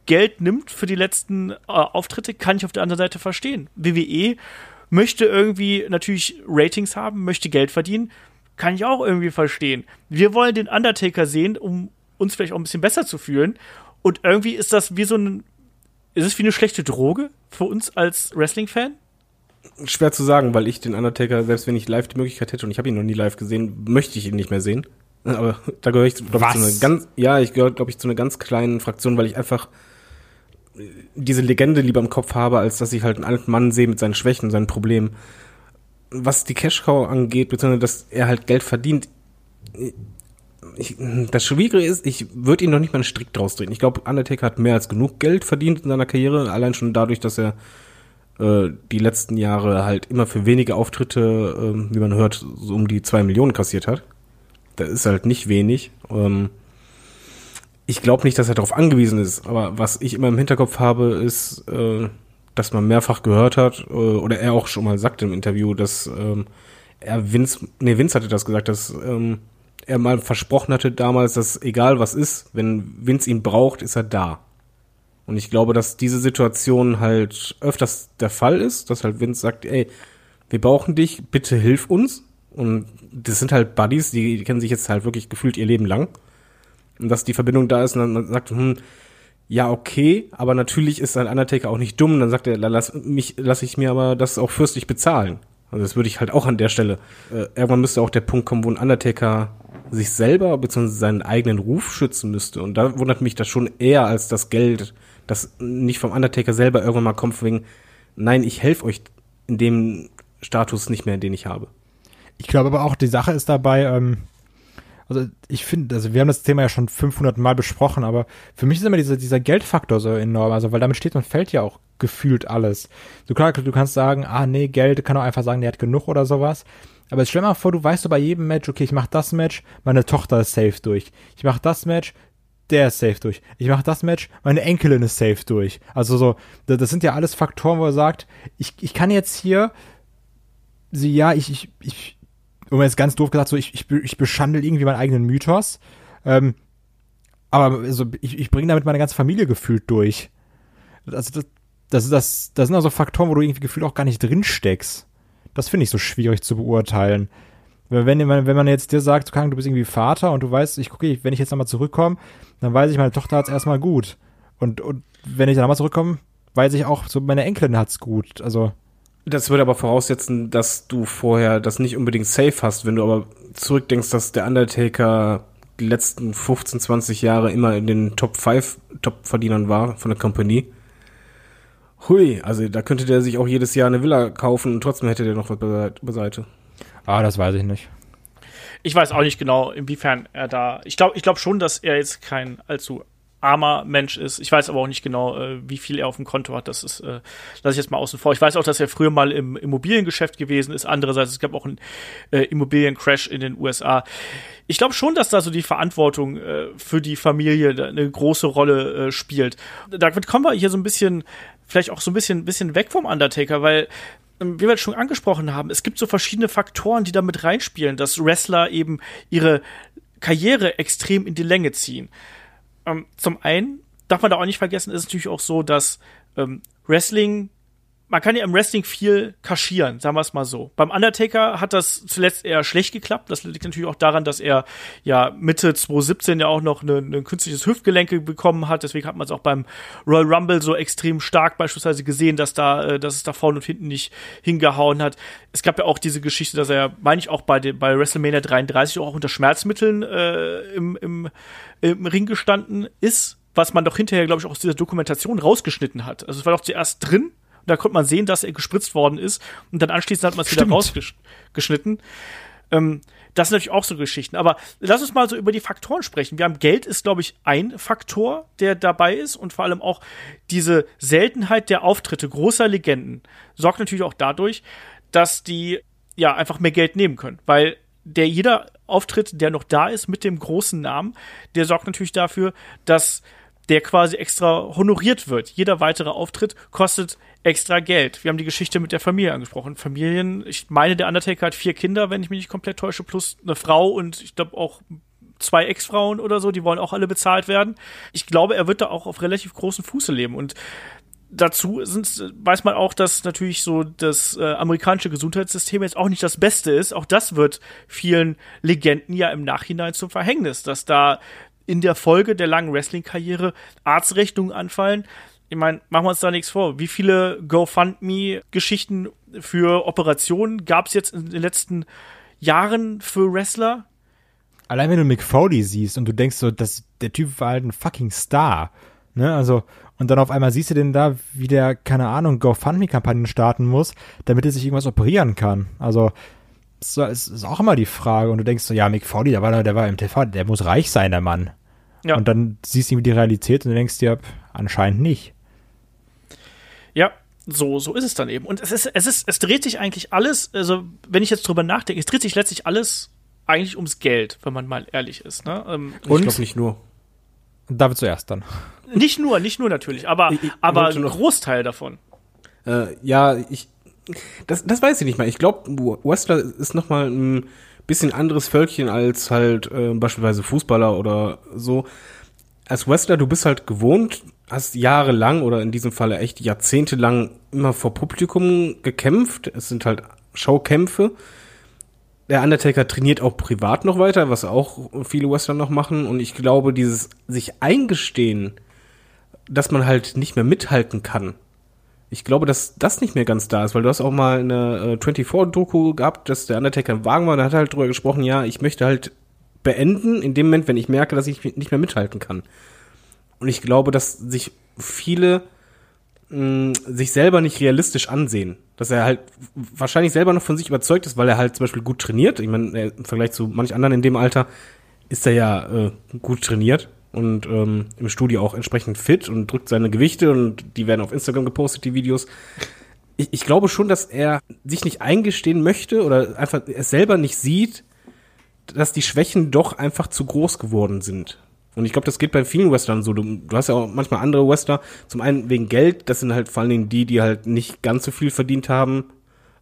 Geld nimmt für die letzten äh, Auftritte, kann ich auf der anderen Seite verstehen. WWE möchte irgendwie natürlich Ratings haben, möchte Geld verdienen, kann ich auch irgendwie verstehen. Wir wollen den Undertaker sehen, um uns vielleicht auch ein bisschen besser zu fühlen. Und irgendwie ist das wie so ein, ist es wie eine schlechte Droge für uns als Wrestling-Fan? Schwer zu sagen, weil ich den Undertaker, selbst wenn ich live die Möglichkeit hätte und ich habe ihn noch nie live gesehen, möchte ich ihn nicht mehr sehen. Aber da gehöre ich, glaube ich, zu einer ganz, ja, ich gehöre, glaube ich, zu einer ganz kleinen Fraktion, weil ich einfach diese Legende lieber im Kopf habe, als dass ich halt einen alten Mann sehe mit seinen Schwächen, seinen Problemen. Was die Cashcow angeht, beziehungsweise dass er halt Geld verdient, ich, das Schwierige ist, ich würde ihn noch nicht mal einen Strick draus drehen. Ich glaube, Undertaker hat mehr als genug Geld verdient in seiner Karriere, allein schon dadurch, dass er äh, die letzten Jahre halt immer für wenige Auftritte, äh, wie man hört, so um die zwei Millionen kassiert hat. Das ist halt nicht wenig. Ähm, ich glaube nicht, dass er darauf angewiesen ist, aber was ich immer im Hinterkopf habe, ist, äh, dass man mehrfach gehört hat, äh, oder er auch schon mal sagte im Interview, dass ähm, er Vince, nee, Vince hatte das gesagt, dass ähm, er mal versprochen hatte damals, dass egal was ist, wenn Vince ihn braucht, ist er da. Und ich glaube, dass diese Situation halt öfters der Fall ist, dass halt Vince sagt, ey, wir brauchen dich, bitte hilf uns. Und das sind halt Buddies, die, kennen sich jetzt halt wirklich gefühlt ihr Leben lang und dass die Verbindung da ist und dann sagt, hm, ja, okay, aber natürlich ist ein Undertaker auch nicht dumm. Dann sagt er, lass mich, lass ich mir aber das auch fürstlich bezahlen. Also das würde ich halt auch an der Stelle. Äh, irgendwann müsste auch der Punkt kommen, wo ein Undertaker sich selber bzw. seinen eigenen Ruf schützen müsste. Und da wundert mich das schon eher als das Geld, das nicht vom Undertaker selber irgendwann mal kommt, wegen, nein, ich helfe euch in dem Status nicht mehr, den ich habe. Ich glaube aber auch, die Sache ist dabei, ähm, also ich finde, also wir haben das Thema ja schon 500 Mal besprochen, aber für mich ist immer dieser, dieser Geldfaktor so enorm, also weil damit steht und fällt ja auch gefühlt alles. Du, klar, du kannst sagen, ah nee, Geld, kann auch einfach sagen, der hat genug oder sowas. Aber jetzt stell mal vor, du weißt so bei jedem Match, okay, ich mach das Match, meine Tochter ist safe durch. Ich mach das Match, der ist safe durch. Ich mach das Match, meine Enkelin ist safe durch. Also so, das sind ja alles Faktoren, wo er sagt, ich, ich kann jetzt hier sie, ja, ich, ich, ich, um jetzt ganz doof gesagt, so ich, ich, ich beschandel irgendwie meinen eigenen Mythos. Ähm, aber also, ich, ich bringe damit meine ganze Familie gefühlt durch. Also das, das, das, das sind also Faktoren, wo du irgendwie gefühlt auch gar nicht drin steckst. Das finde ich so schwierig zu beurteilen. Wenn, wenn man jetzt dir sagt, du bist irgendwie Vater und du weißt, ich gucke, wenn ich jetzt nochmal zurückkomme, dann weiß ich, meine Tochter hat's erstmal gut. Und, und wenn ich dann nochmal zurückkomme, weiß ich auch, so meine Enkelin hat's gut. Also das würde aber voraussetzen, dass du vorher das nicht unbedingt safe hast. Wenn du aber zurückdenkst, dass der Undertaker die letzten 15, 20 Jahre immer in den Top 5 Top-Verdienern war von der Company. Hui, also da könnte der sich auch jedes Jahr eine Villa kaufen und trotzdem hätte der noch was beiseite. Ah, das weiß ich nicht. Ich weiß auch nicht genau, inwiefern er da. Ich glaube ich glaub schon, dass er jetzt kein allzu armer Mensch ist. Ich weiß aber auch nicht genau, äh, wie viel er auf dem Konto hat. Das ist, äh, lasse ich jetzt mal außen vor. Ich weiß auch, dass er früher mal im Immobiliengeschäft gewesen ist. Andererseits, es gab auch einen äh, Immobiliencrash in den USA. Ich glaube schon, dass da so die Verantwortung äh, für die Familie eine große Rolle äh, spielt. Damit kommen wir hier so ein bisschen, vielleicht auch so ein bisschen, bisschen weg vom Undertaker, weil ähm, wie wir schon angesprochen haben, es gibt so verschiedene Faktoren, die da mit reinspielen, dass Wrestler eben ihre Karriere extrem in die Länge ziehen. Ähm, zum einen darf man da auch nicht vergessen, ist es natürlich auch so, dass ähm, Wrestling man kann ja im Wrestling viel kaschieren, sagen wir es mal so. Beim Undertaker hat das zuletzt eher schlecht geklappt. Das liegt natürlich auch daran, dass er ja Mitte 2017 ja auch noch ein künstliches Hüftgelenke bekommen hat. Deswegen hat man es auch beim Royal Rumble so extrem stark beispielsweise gesehen, dass da, äh, dass es da vorne und hinten nicht hingehauen hat. Es gab ja auch diese Geschichte, dass er, meine ich, auch bei, den, bei WrestleMania 33 auch unter Schmerzmitteln äh, im, im, im Ring gestanden ist was man doch hinterher, glaube ich, auch aus dieser Dokumentation rausgeschnitten hat. Also es war doch zuerst drin da konnte man sehen, dass er gespritzt worden ist. Und dann anschließend hat man es wieder rausgeschnitten. Ähm, das sind natürlich auch so Geschichten. Aber lass uns mal so über die Faktoren sprechen. Wir haben Geld ist, glaube ich, ein Faktor, der dabei ist. Und vor allem auch diese Seltenheit der Auftritte großer Legenden sorgt natürlich auch dadurch, dass die ja einfach mehr Geld nehmen können. Weil der jeder Auftritt, der noch da ist mit dem großen Namen, der sorgt natürlich dafür, dass der quasi extra honoriert wird. Jeder weitere Auftritt kostet extra Geld. Wir haben die Geschichte mit der Familie angesprochen. Familien, ich meine, der Undertaker hat vier Kinder, wenn ich mich nicht komplett täusche, plus eine Frau und ich glaube auch zwei Ex-Frauen oder so, die wollen auch alle bezahlt werden. Ich glaube, er wird da auch auf relativ großen Fuße leben und dazu sind, weiß man auch, dass natürlich so das äh, amerikanische Gesundheitssystem jetzt auch nicht das Beste ist. Auch das wird vielen Legenden ja im Nachhinein zum Verhängnis, dass da in der Folge der langen Wrestling-Karriere Arztrechnungen anfallen. Ich meine, machen wir uns da nichts vor. Wie viele GoFundMe-Geschichten für Operationen gab es jetzt in den letzten Jahren für Wrestler? Allein wenn du Mick Foley siehst und du denkst so, dass der Typ war halt ein fucking Star. Ne, also, und dann auf einmal siehst du den da, wie der, keine Ahnung, GoFundMe-Kampagnen starten muss, damit er sich irgendwas operieren kann. Also, das ist auch immer die Frage. Und du denkst so, ja, Mick Foley, der war, der war im TV, der muss reich sein, der Mann. Ja. Und dann siehst du die Realität und du denkst dir, anscheinend nicht. Ja, so, so ist es dann eben. Und es ist, es ist, es dreht sich eigentlich alles, also wenn ich jetzt drüber nachdenke, es dreht sich letztlich alles eigentlich ums Geld, wenn man mal ehrlich ist. Ne? Ähm, und ich glaube nicht nur. David zuerst dann. Nicht nur, nicht nur natürlich, aber, ich, ich aber ein Großteil davon. Äh, ja, ich, das, das weiß ich nicht mal. Ich glaube, Wrestler ist noch mal ein bisschen anderes Völkchen als halt äh, beispielsweise Fußballer oder so. Als Wrestler, du bist halt gewohnt, hast jahrelang oder in diesem Falle echt jahrzehntelang immer vor Publikum gekämpft. Es sind halt Showkämpfe. Der Undertaker trainiert auch privat noch weiter, was auch viele Wrestler noch machen. Und ich glaube, dieses sich eingestehen, dass man halt nicht mehr mithalten kann, ich glaube, dass das nicht mehr ganz da ist, weil du hast auch mal eine äh, 24-Doku gehabt, dass der Undertaker im Wagen war und hat halt drüber gesprochen, ja, ich möchte halt beenden in dem Moment, wenn ich merke, dass ich nicht mehr mithalten kann. Und ich glaube, dass sich viele mh, sich selber nicht realistisch ansehen. Dass er halt wahrscheinlich selber noch von sich überzeugt ist, weil er halt zum Beispiel gut trainiert. Ich meine, im Vergleich zu manch anderen in dem Alter ist er ja äh, gut trainiert und ähm, im Studio auch entsprechend fit und drückt seine Gewichte und die werden auf Instagram gepostet, die Videos. Ich, ich glaube schon, dass er sich nicht eingestehen möchte oder einfach es selber nicht sieht, dass die Schwächen doch einfach zu groß geworden sind. Und ich glaube, das geht bei vielen Wrestlern so. Du, du, hast ja auch manchmal andere Wrestler, zum einen wegen Geld, das sind halt vor allen Dingen die, die halt nicht ganz so viel verdient haben,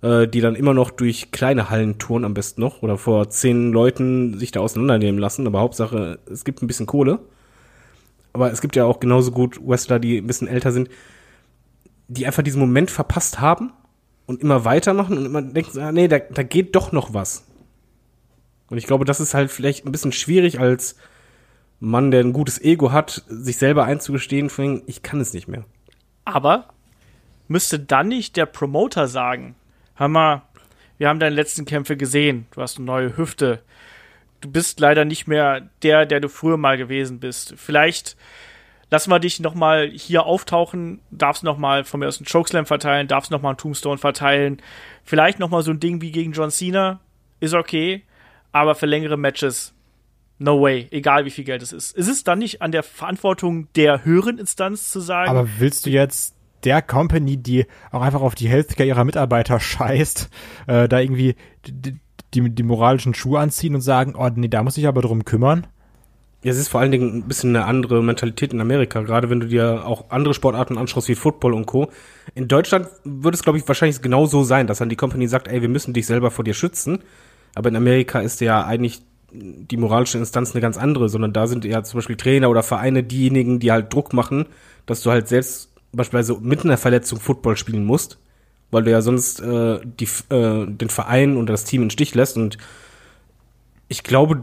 äh, die dann immer noch durch kleine Hallen touren am besten noch oder vor zehn Leuten sich da auseinandernehmen lassen. Aber Hauptsache, es gibt ein bisschen Kohle aber es gibt ja auch genauso gut Wrestler, die ein bisschen älter sind, die einfach diesen Moment verpasst haben und immer weitermachen und immer denken, ah, nee, da, da geht doch noch was. Und ich glaube, das ist halt vielleicht ein bisschen schwierig als Mann, der ein gutes Ego hat, sich selber einzugestehen, ich kann es nicht mehr. Aber müsste dann nicht der Promoter sagen, hör mal, wir haben deine letzten Kämpfe gesehen, du hast eine neue Hüfte, du bist leider nicht mehr der, der du früher mal gewesen bist. Vielleicht lassen wir dich noch mal hier auftauchen, darfst noch mal von mir aus einen Chokeslam verteilen, darfst noch mal einen Tombstone verteilen, vielleicht noch mal so ein Ding wie gegen John Cena, ist okay, aber für längere Matches no way, egal wie viel Geld es ist. Ist es dann nicht an der Verantwortung der höheren Instanz zu sagen? Aber willst du jetzt der Company, die auch einfach auf die Healthcare ihrer Mitarbeiter scheißt, äh, da irgendwie die, die moralischen Schuhe anziehen und sagen, oh nee, da muss ich aber drum kümmern? Ja, es ist vor allen Dingen ein bisschen eine andere Mentalität in Amerika, gerade wenn du dir auch andere Sportarten anschaust wie Football und Co. In Deutschland würde es, glaube ich, wahrscheinlich genau so sein, dass dann die Company sagt, ey, wir müssen dich selber vor dir schützen. Aber in Amerika ist ja eigentlich die moralische Instanz eine ganz andere, sondern da sind ja zum Beispiel Trainer oder Vereine diejenigen, die halt Druck machen, dass du halt selbst beispielsweise mit einer Verletzung Football spielen musst, weil du ja sonst äh, die, äh, den Verein und das Team in Stich lässt und ich glaube,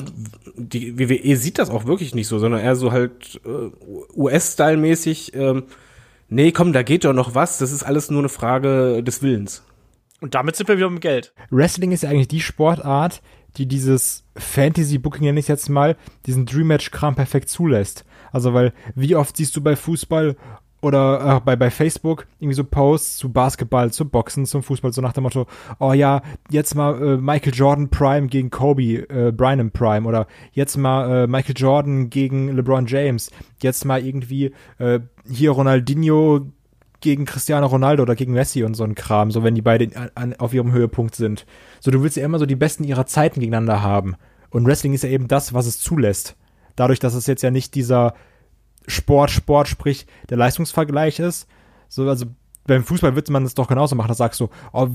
die WWE sieht das auch wirklich nicht so, sondern eher so halt äh, US-Style-mäßig, ähm, nee, komm, da geht doch noch was, das ist alles nur eine Frage des Willens. Und damit sind wir wieder mit Geld. Wrestling ist ja eigentlich die Sportart, die dieses Fantasy-Booking, nenne ich jetzt mal, diesen Dream-Match-Kram perfekt zulässt. Also, weil, wie oft siehst du bei Fußball oder äh, bei, bei Facebook irgendwie so Posts zu Basketball, zu Boxen, zum Fußball, so nach dem Motto, oh ja, jetzt mal äh, Michael Jordan Prime gegen Kobe äh, Bryant Prime oder jetzt mal äh, Michael Jordan gegen LeBron James, jetzt mal irgendwie äh, hier Ronaldinho gegen Cristiano Ronaldo oder gegen Messi und so ein Kram, so wenn die beide an, an, auf ihrem Höhepunkt sind. So, du willst ja immer so die Besten ihrer Zeiten gegeneinander haben. Und Wrestling ist ja eben das, was es zulässt. Dadurch, dass es jetzt ja nicht dieser Sport, Sport, sprich der Leistungsvergleich ist. So, also beim Fußball wird man das doch genauso machen. Da sagst du, oh,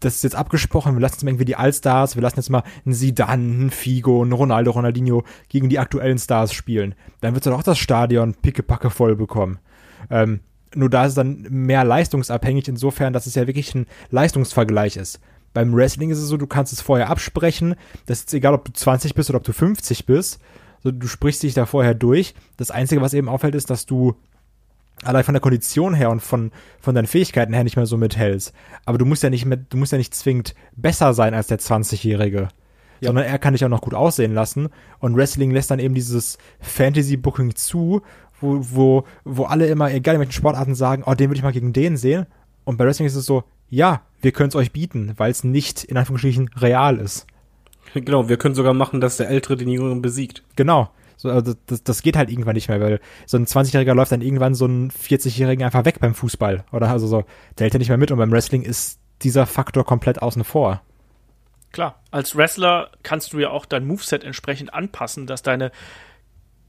das ist jetzt abgesprochen, wir lassen jetzt mal irgendwie die Allstars, wir lassen jetzt mal einen Zidane, einen Figo, einen Ronaldo, Ronaldinho gegen die aktuellen Stars spielen. Dann wird du doch das Stadion pickepacke voll bekommen. Ähm, nur da ist es dann mehr leistungsabhängig, insofern, dass es ja wirklich ein Leistungsvergleich ist. Beim Wrestling ist es so, du kannst es vorher absprechen. Das ist egal, ob du 20 bist oder ob du 50 bist. So, du sprichst dich da vorher durch. Das Einzige, was eben auffällt, ist, dass du allein von der Kondition her und von, von deinen Fähigkeiten her nicht mehr so mithältst. Aber du musst ja nicht mehr, du musst ja nicht zwingend besser sein als der 20-Jährige. Ja. Sondern er kann dich auch noch gut aussehen lassen. Und Wrestling lässt dann eben dieses Fantasy-Booking zu, wo, wo, wo alle immer, egal in welchen Sportarten, sagen, oh, den würde ich mal gegen den sehen. Und bei Wrestling ist es so, ja, wir können es euch bieten, weil es nicht in Anführungsstrichen real ist. Genau, wir können sogar machen, dass der Ältere den Jüngeren besiegt. Genau. So, also das, das geht halt irgendwann nicht mehr, weil so ein 20-Jähriger läuft dann irgendwann so einen 40-Jährigen einfach weg beim Fußball. Oder also so, der hält ja nicht mehr mit und beim Wrestling ist dieser Faktor komplett außen vor. Klar, als Wrestler kannst du ja auch dein Moveset entsprechend anpassen, dass deine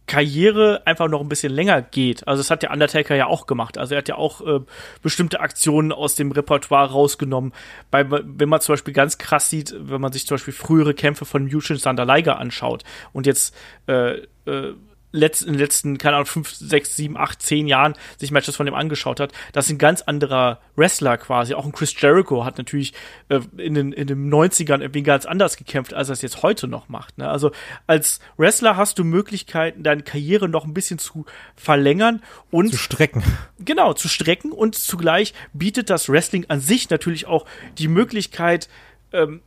Karriere einfach noch ein bisschen länger geht. Also das hat der Undertaker ja auch gemacht. Also er hat ja auch äh, bestimmte Aktionen aus dem Repertoire rausgenommen. Bei, wenn man zum Beispiel ganz krass sieht, wenn man sich zum Beispiel frühere Kämpfe von Yushin Sander Liger anschaut und jetzt äh, äh, letzt, in den letzten, keine Ahnung, fünf, sechs, sieben, acht, zehn Jahren sich Matches von dem angeschaut hat, das ist ein ganz anderer Wrestler quasi. Auch ein Chris Jericho hat natürlich äh, in, den, in den 90ern irgendwie ganz anders gekämpft, als er es jetzt heute noch macht. Ne? Also als Wrestler hast du Möglichkeiten, deine Karriere noch ein bisschen zu verlängern und zu strecken. Genau, zu strecken und zugleich bietet das Wrestling an sich natürlich auch die Möglichkeit, ähm,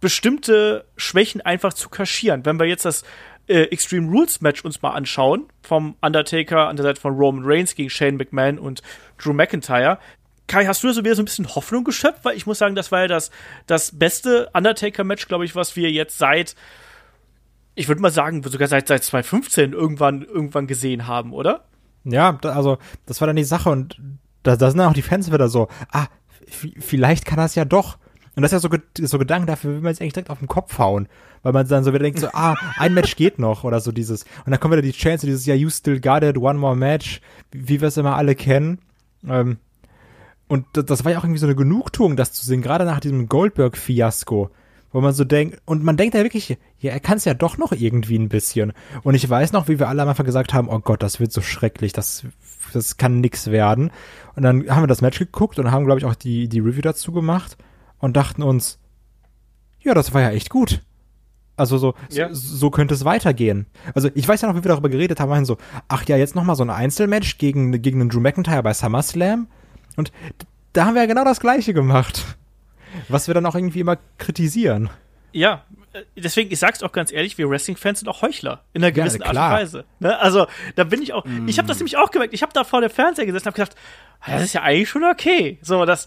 bestimmte Schwächen einfach zu kaschieren. Wenn wir jetzt das äh, Extreme Rules Match uns mal anschauen, vom Undertaker an der Seite von Roman Reigns gegen Shane McMahon und Drew McIntyre. Kai, hast du so wieder so ein bisschen Hoffnung geschöpft? Weil ich muss sagen, das war ja das, das beste Undertaker-Match, glaube ich, was wir jetzt seit, ich würde mal sagen, sogar seit, seit 2015 irgendwann, irgendwann gesehen haben, oder? Ja, da, also, das war dann die Sache und da, da sind dann auch die Fans wieder so, ah, vielleicht kann das ja doch. Und das ist ja so, so Gedanken, dafür will man jetzt eigentlich direkt auf den Kopf hauen. Weil man dann so wieder denkt, so, ah, ein Match geht noch oder so dieses. Und dann kommen wieder die Chance, dieses, ja, you still got it, one more match, wie wir es immer alle kennen. Ähm, und das war ja auch irgendwie so eine Genugtuung, das zu sehen, gerade nach diesem Goldberg-Fiasko. Wo man so denkt, und man denkt ja wirklich, ja, er kann es ja doch noch irgendwie ein bisschen. Und ich weiß noch, wie wir alle am Anfang gesagt haben, oh Gott, das wird so schrecklich, das, das kann nix werden. Und dann haben wir das Match geguckt und haben, glaube ich, auch die, die Review dazu gemacht und dachten uns, ja, das war ja echt gut. Also so, ja. so, so, könnte es weitergehen. Also ich weiß ja noch, wie wir darüber geredet haben, so, ach ja, jetzt nochmal so ein Einzelmatch gegen, gegen den Drew McIntyre bei SummerSlam. Und da haben wir ja genau das gleiche gemacht. Was wir dann auch irgendwie immer kritisieren. Ja, äh, deswegen, ich sag's auch ganz ehrlich, wir Wrestling-Fans sind auch Heuchler in einer gewissen ja, Art und Weise. Ne? Also, da bin ich auch, mm. ich habe das nämlich auch gemerkt. Ich habe da vor der Fernseher gesessen und habe gedacht, das ist ja eigentlich schon okay. So, das,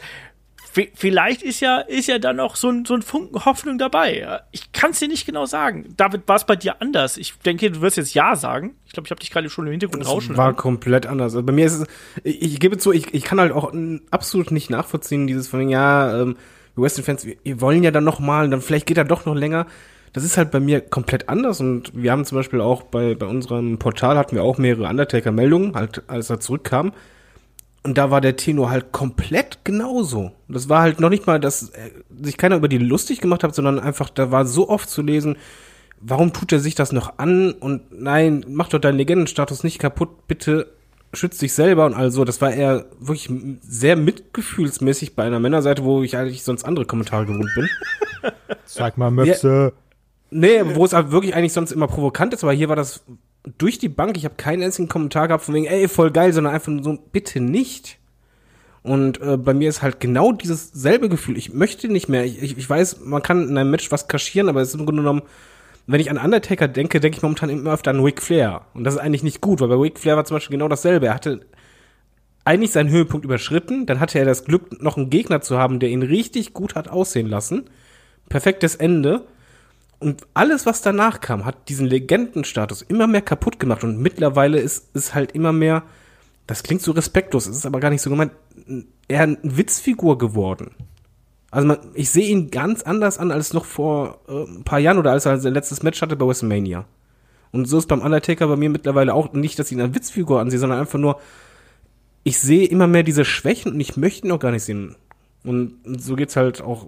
vielleicht ist ja, ist ja dann noch so ein, so ein Funken Hoffnung dabei. Ich kann es dir nicht genau sagen. David, war es bei dir anders? Ich denke, du wirst jetzt Ja sagen. Ich glaube, ich habe dich gerade schon im Hintergrund das rauschen. war hören. komplett anders. Also bei mir ist es, ich, ich gebe zu, ich, ich kann halt auch absolut nicht nachvollziehen, dieses von, ja, ähm, Western-Fans, wir, wir wollen ja dann noch mal, dann vielleicht geht er doch noch länger. Das ist halt bei mir komplett anders und wir haben zum Beispiel auch bei, bei unserem Portal hatten wir auch mehrere Undertaker-Meldungen, halt, als er zurückkam. Und da war der Tenor halt komplett genauso. Das war halt noch nicht mal, dass äh, sich keiner über die lustig gemacht hat, sondern einfach, da war so oft zu lesen, warum tut er sich das noch an? Und nein, mach doch deinen Legendenstatus nicht kaputt, bitte schützt dich selber und also. Das war eher wirklich sehr mitgefühlsmäßig bei einer Männerseite, wo ich eigentlich sonst andere Kommentare gewohnt bin. Sag mal, Möpse. Nee, wo es halt wirklich eigentlich sonst immer provokant ist, aber hier war das durch die Bank. Ich habe keinen einzigen Kommentar gehabt von wegen, ey, voll geil, sondern einfach nur so, bitte nicht. Und äh, bei mir ist halt genau dieses selbe Gefühl. Ich möchte nicht mehr. Ich, ich, ich weiß, man kann in einem Match was kaschieren, aber es ist im Grunde genommen, wenn ich an Undertaker denke, denke ich momentan immer öfter an Ric Flair. Und das ist eigentlich nicht gut, weil bei Ric Flair war zum Beispiel genau dasselbe. Er hatte eigentlich seinen Höhepunkt überschritten, dann hatte er das Glück, noch einen Gegner zu haben, der ihn richtig gut hat aussehen lassen. Perfektes Ende. Und alles, was danach kam, hat diesen Legendenstatus immer mehr kaputt gemacht. Und mittlerweile ist es halt immer mehr, das klingt so respektlos, es ist aber gar nicht so gemeint, eher eine Witzfigur geworden. Also man, ich sehe ihn ganz anders an als noch vor äh, ein paar Jahren oder als er sein letztes Match hatte bei WrestleMania. Und so ist beim Undertaker bei mir mittlerweile auch nicht, dass ich ihn als Witzfigur ansehe, sondern einfach nur, ich sehe immer mehr diese Schwächen und ich möchte ihn auch gar nicht sehen. Und so geht's halt auch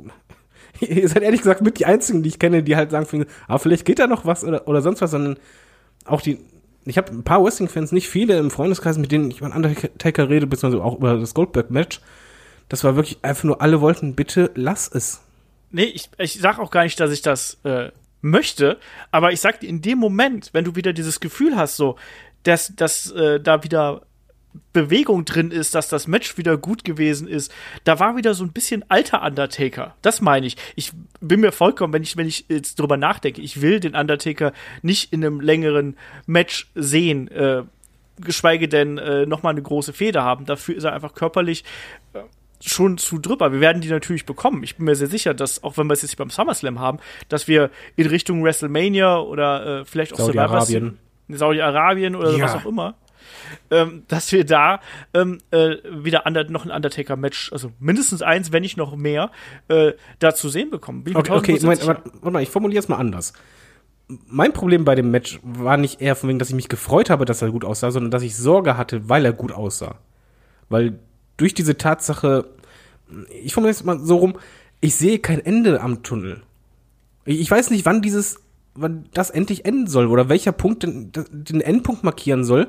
ihr seid ehrlich gesagt mit die einzigen, die ich kenne, die halt sagen, ah, vielleicht geht da noch was oder, oder sonst was, sondern auch die, ich habe ein paar Wrestling-Fans, nicht viele im Freundeskreis, mit denen ich über Undertaker rede, beziehungsweise auch über das Goldberg-Match. Das war wirklich einfach nur, alle wollten, bitte lass es. Nee, ich, ich sag auch gar nicht, dass ich das äh, möchte, aber ich sag dir, in dem Moment, wenn du wieder dieses Gefühl hast, so, dass, dass äh, da wieder Bewegung drin ist, dass das Match wieder gut gewesen ist. Da war wieder so ein bisschen alter Undertaker. Das meine ich. Ich bin mir vollkommen, wenn ich, wenn ich jetzt drüber nachdenke, ich will den Undertaker nicht in einem längeren Match sehen, äh, geschweige denn äh, nochmal eine große Feder haben. Dafür ist er einfach körperlich äh, schon zu drüber. Wir werden die natürlich bekommen. Ich bin mir sehr sicher, dass, auch wenn wir es jetzt beim SummerSlam haben, dass wir in Richtung WrestleMania oder äh, vielleicht auch Saudi-Arabien Saudi-Arabien oder ja. was auch immer, ähm, dass wir da ähm, äh, wieder under, noch ein Undertaker-Match, also mindestens eins, wenn nicht noch mehr, äh, da zu sehen bekommen. okay, okay Moment, aber, warte mal, ich formuliere es mal anders. Mein Problem bei dem Match war nicht eher von wegen, dass ich mich gefreut habe, dass er gut aussah, sondern dass ich Sorge hatte, weil er gut aussah. Weil durch diese Tatsache, ich formuliere es mal so rum, ich sehe kein Ende am Tunnel. Ich weiß nicht, wann dieses, wann das endlich enden soll oder welcher Punkt den, den Endpunkt markieren soll,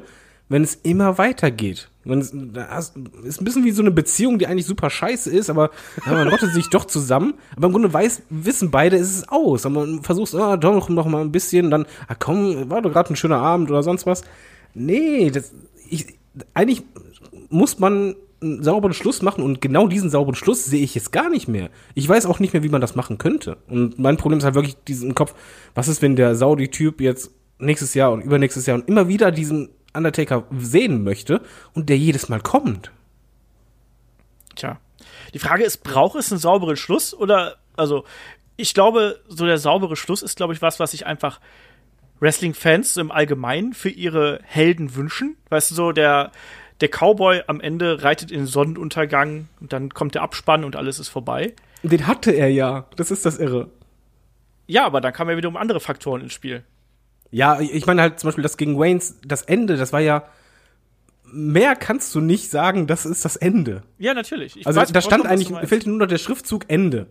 wenn es immer weitergeht. Wenn es, ist ein bisschen wie so eine Beziehung, die eigentlich super scheiße ist, aber man rottet sich doch zusammen. Aber im Grunde weiß, wissen beide, ist es aus. Aber man versucht, ah, doch noch mal ein bisschen, dann, ah, komm, war doch gerade ein schöner Abend oder sonst was. Nee, das, ich, eigentlich muss man einen sauberen Schluss machen und genau diesen sauberen Schluss sehe ich jetzt gar nicht mehr. Ich weiß auch nicht mehr, wie man das machen könnte. Und mein Problem ist halt wirklich diesen Kopf, was ist, wenn der Saudi-Typ jetzt nächstes Jahr und übernächstes Jahr und immer wieder diesen Undertaker sehen möchte und der jedes Mal kommt. Tja. Die Frage ist, braucht es einen sauberen Schluss oder, also, ich glaube, so der saubere Schluss ist, glaube ich, was, was sich einfach Wrestling-Fans im Allgemeinen für ihre Helden wünschen. Weißt du, so der, der Cowboy am Ende reitet in den Sonnenuntergang und dann kommt der Abspann und alles ist vorbei. Den hatte er ja. Das ist das Irre. Ja, aber dann kam er wieder um andere Faktoren ins Spiel. Ja, ich meine halt zum Beispiel das gegen Waynes, das Ende, das war ja mehr kannst du nicht sagen, das ist das Ende. Ja, natürlich. Ich also weiß, da stand eigentlich, fehlte nur noch der Schriftzug Ende.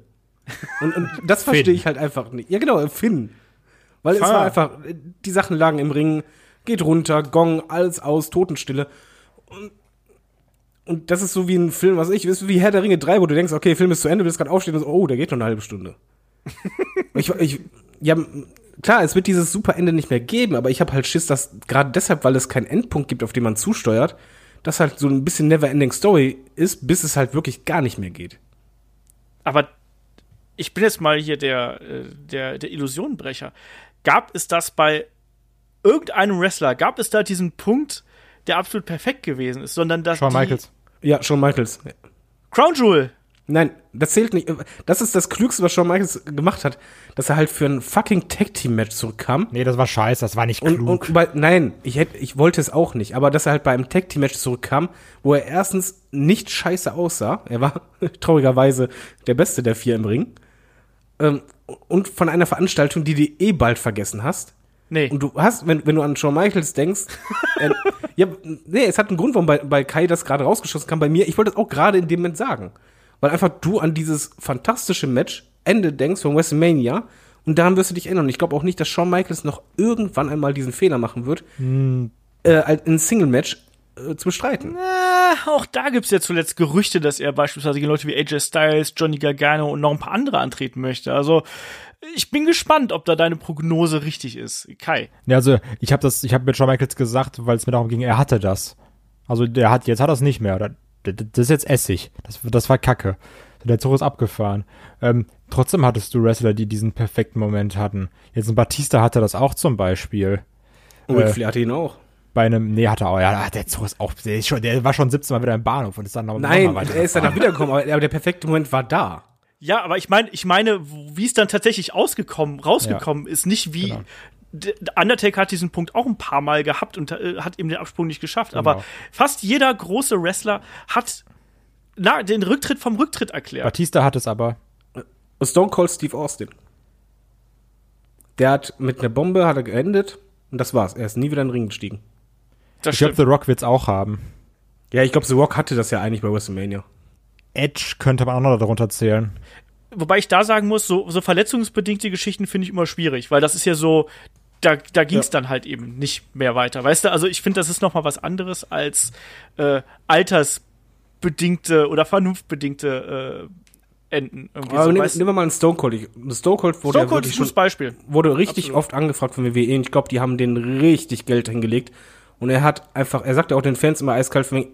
Und, und das verstehe ich halt einfach nicht. Ja, genau, Finn. Weil Fahr. es war einfach, die Sachen lagen im Ring, geht runter, Gong, alles aus, Totenstille. Und, und das ist so wie ein Film, was ich, ist wie Herr der Ringe 3, wo du denkst, okay, Film ist zu Ende, willst gerade aufstehen und so, oh, der geht noch eine halbe Stunde. ich, ich, ja, klar, es wird dieses super Ende nicht mehr geben, aber ich habe halt Schiss, dass gerade deshalb, weil es keinen Endpunkt gibt, auf den man zusteuert, das halt so ein bisschen Never-Ending Story ist, bis es halt wirklich gar nicht mehr geht. Aber ich bin jetzt mal hier der, äh, der, der Illusionenbrecher. Gab es das bei irgendeinem Wrestler? Gab es da diesen Punkt, der absolut perfekt gewesen ist, sondern dass Shawn Michaels. Ja, Shawn Michaels. Crown Jewel. Nein, das zählt nicht. Das ist das Klügste, was Shawn Michaels gemacht hat, dass er halt für ein fucking Tag-Team-Match zurückkam. Nee, das war scheiße, das war nicht klug. Und, und bei, nein, ich, hätte, ich wollte es auch nicht, aber dass er halt bei einem Tag-Team-Match zurückkam, wo er erstens nicht scheiße aussah, er war traurigerweise der Beste der vier im Ring, ähm, und von einer Veranstaltung, die du eh bald vergessen hast. Nee. Und du hast, wenn, wenn du an Shawn Michaels denkst, äh, ja, nee, es hat einen Grund, warum bei, bei Kai das gerade rausgeschossen kam. Bei mir, ich wollte das auch gerade in dem Moment sagen weil einfach du an dieses fantastische Match Ende denkst von WrestleMania Und daran wirst du dich erinnern. Und ich glaube auch nicht, dass Shawn Michaels noch irgendwann einmal diesen Fehler machen wird, Hm. äh, ein Single-Match äh, zu bestreiten. Äh, auch da gibt's ja zuletzt Gerüchte, dass er beispielsweise gegen Leute wie AJ Styles, Johnny Gargano und noch ein paar andere antreten möchte. Also ich bin gespannt, ob da deine Prognose richtig ist. Kai. Ja, also ich habe das, ich habe mit Shawn Michaels gesagt, weil es mir darum ging, er hatte das. Also der hat, jetzt hat er es nicht mehr. Oder, das ist jetzt Essig. Das, das war Kacke. Der Zug ist abgefahren. Ähm, trotzdem hattest du Wrestler, die diesen perfekten Moment hatten. Jetzt ein Batista hatte das auch zum Beispiel. Und Ric Äh, Flair hatte ihn auch. Bei einem, nee, hatte er auch, ja, der Zug ist auch, der, ist schon, der war schon 17 Mal wieder im Bahnhof und ist dann noch Nein, noch er ist danach wiedergekommen, aber, aber der perfekte Moment war da. Ja, aber ich meine, ich meine, wie es dann tatsächlich ausgekommen, rausgekommen ist, nicht wie Genau. Undertaker hat diesen Punkt auch ein paar Mal gehabt und äh, hat eben den Absprung nicht geschafft. Aber Genau. fast jeder große Wrestler hat na, den Rücktritt vom Rücktritt erklärt. Batista hat es aber. Stone Cold Steve Austin. Der hat mit einer Bombe hat er geendet und das war's. Er ist nie wieder in den Ring gestiegen. Das Ich glaube. The Rock wird's auch haben. Ja, ich glaube, The Rock hatte das ja eigentlich bei WrestleMania. Edge könnte man auch noch darunter zählen. Wobei ich da sagen muss, so, so verletzungsbedingte Geschichten finde ich immer schwierig, weil das ist ja so, da, da ging es Ja. dann halt eben nicht mehr weiter. Weißt du, also ich finde, das ist noch mal was anderes als äh, altersbedingte oder vernunftbedingte äh, Enden. Irgendwie Aber so, nehmen, nehmen wir mal einen Stone Cold. Stone Cold wurde Stone Cold ist ein schon, Beispiel. wurde richtig Absolut. oft angefragt von WWE und ich glaube, die haben den richtig Geld hingelegt. Und er hat einfach, er sagt ja auch den Fans immer eiskalt, von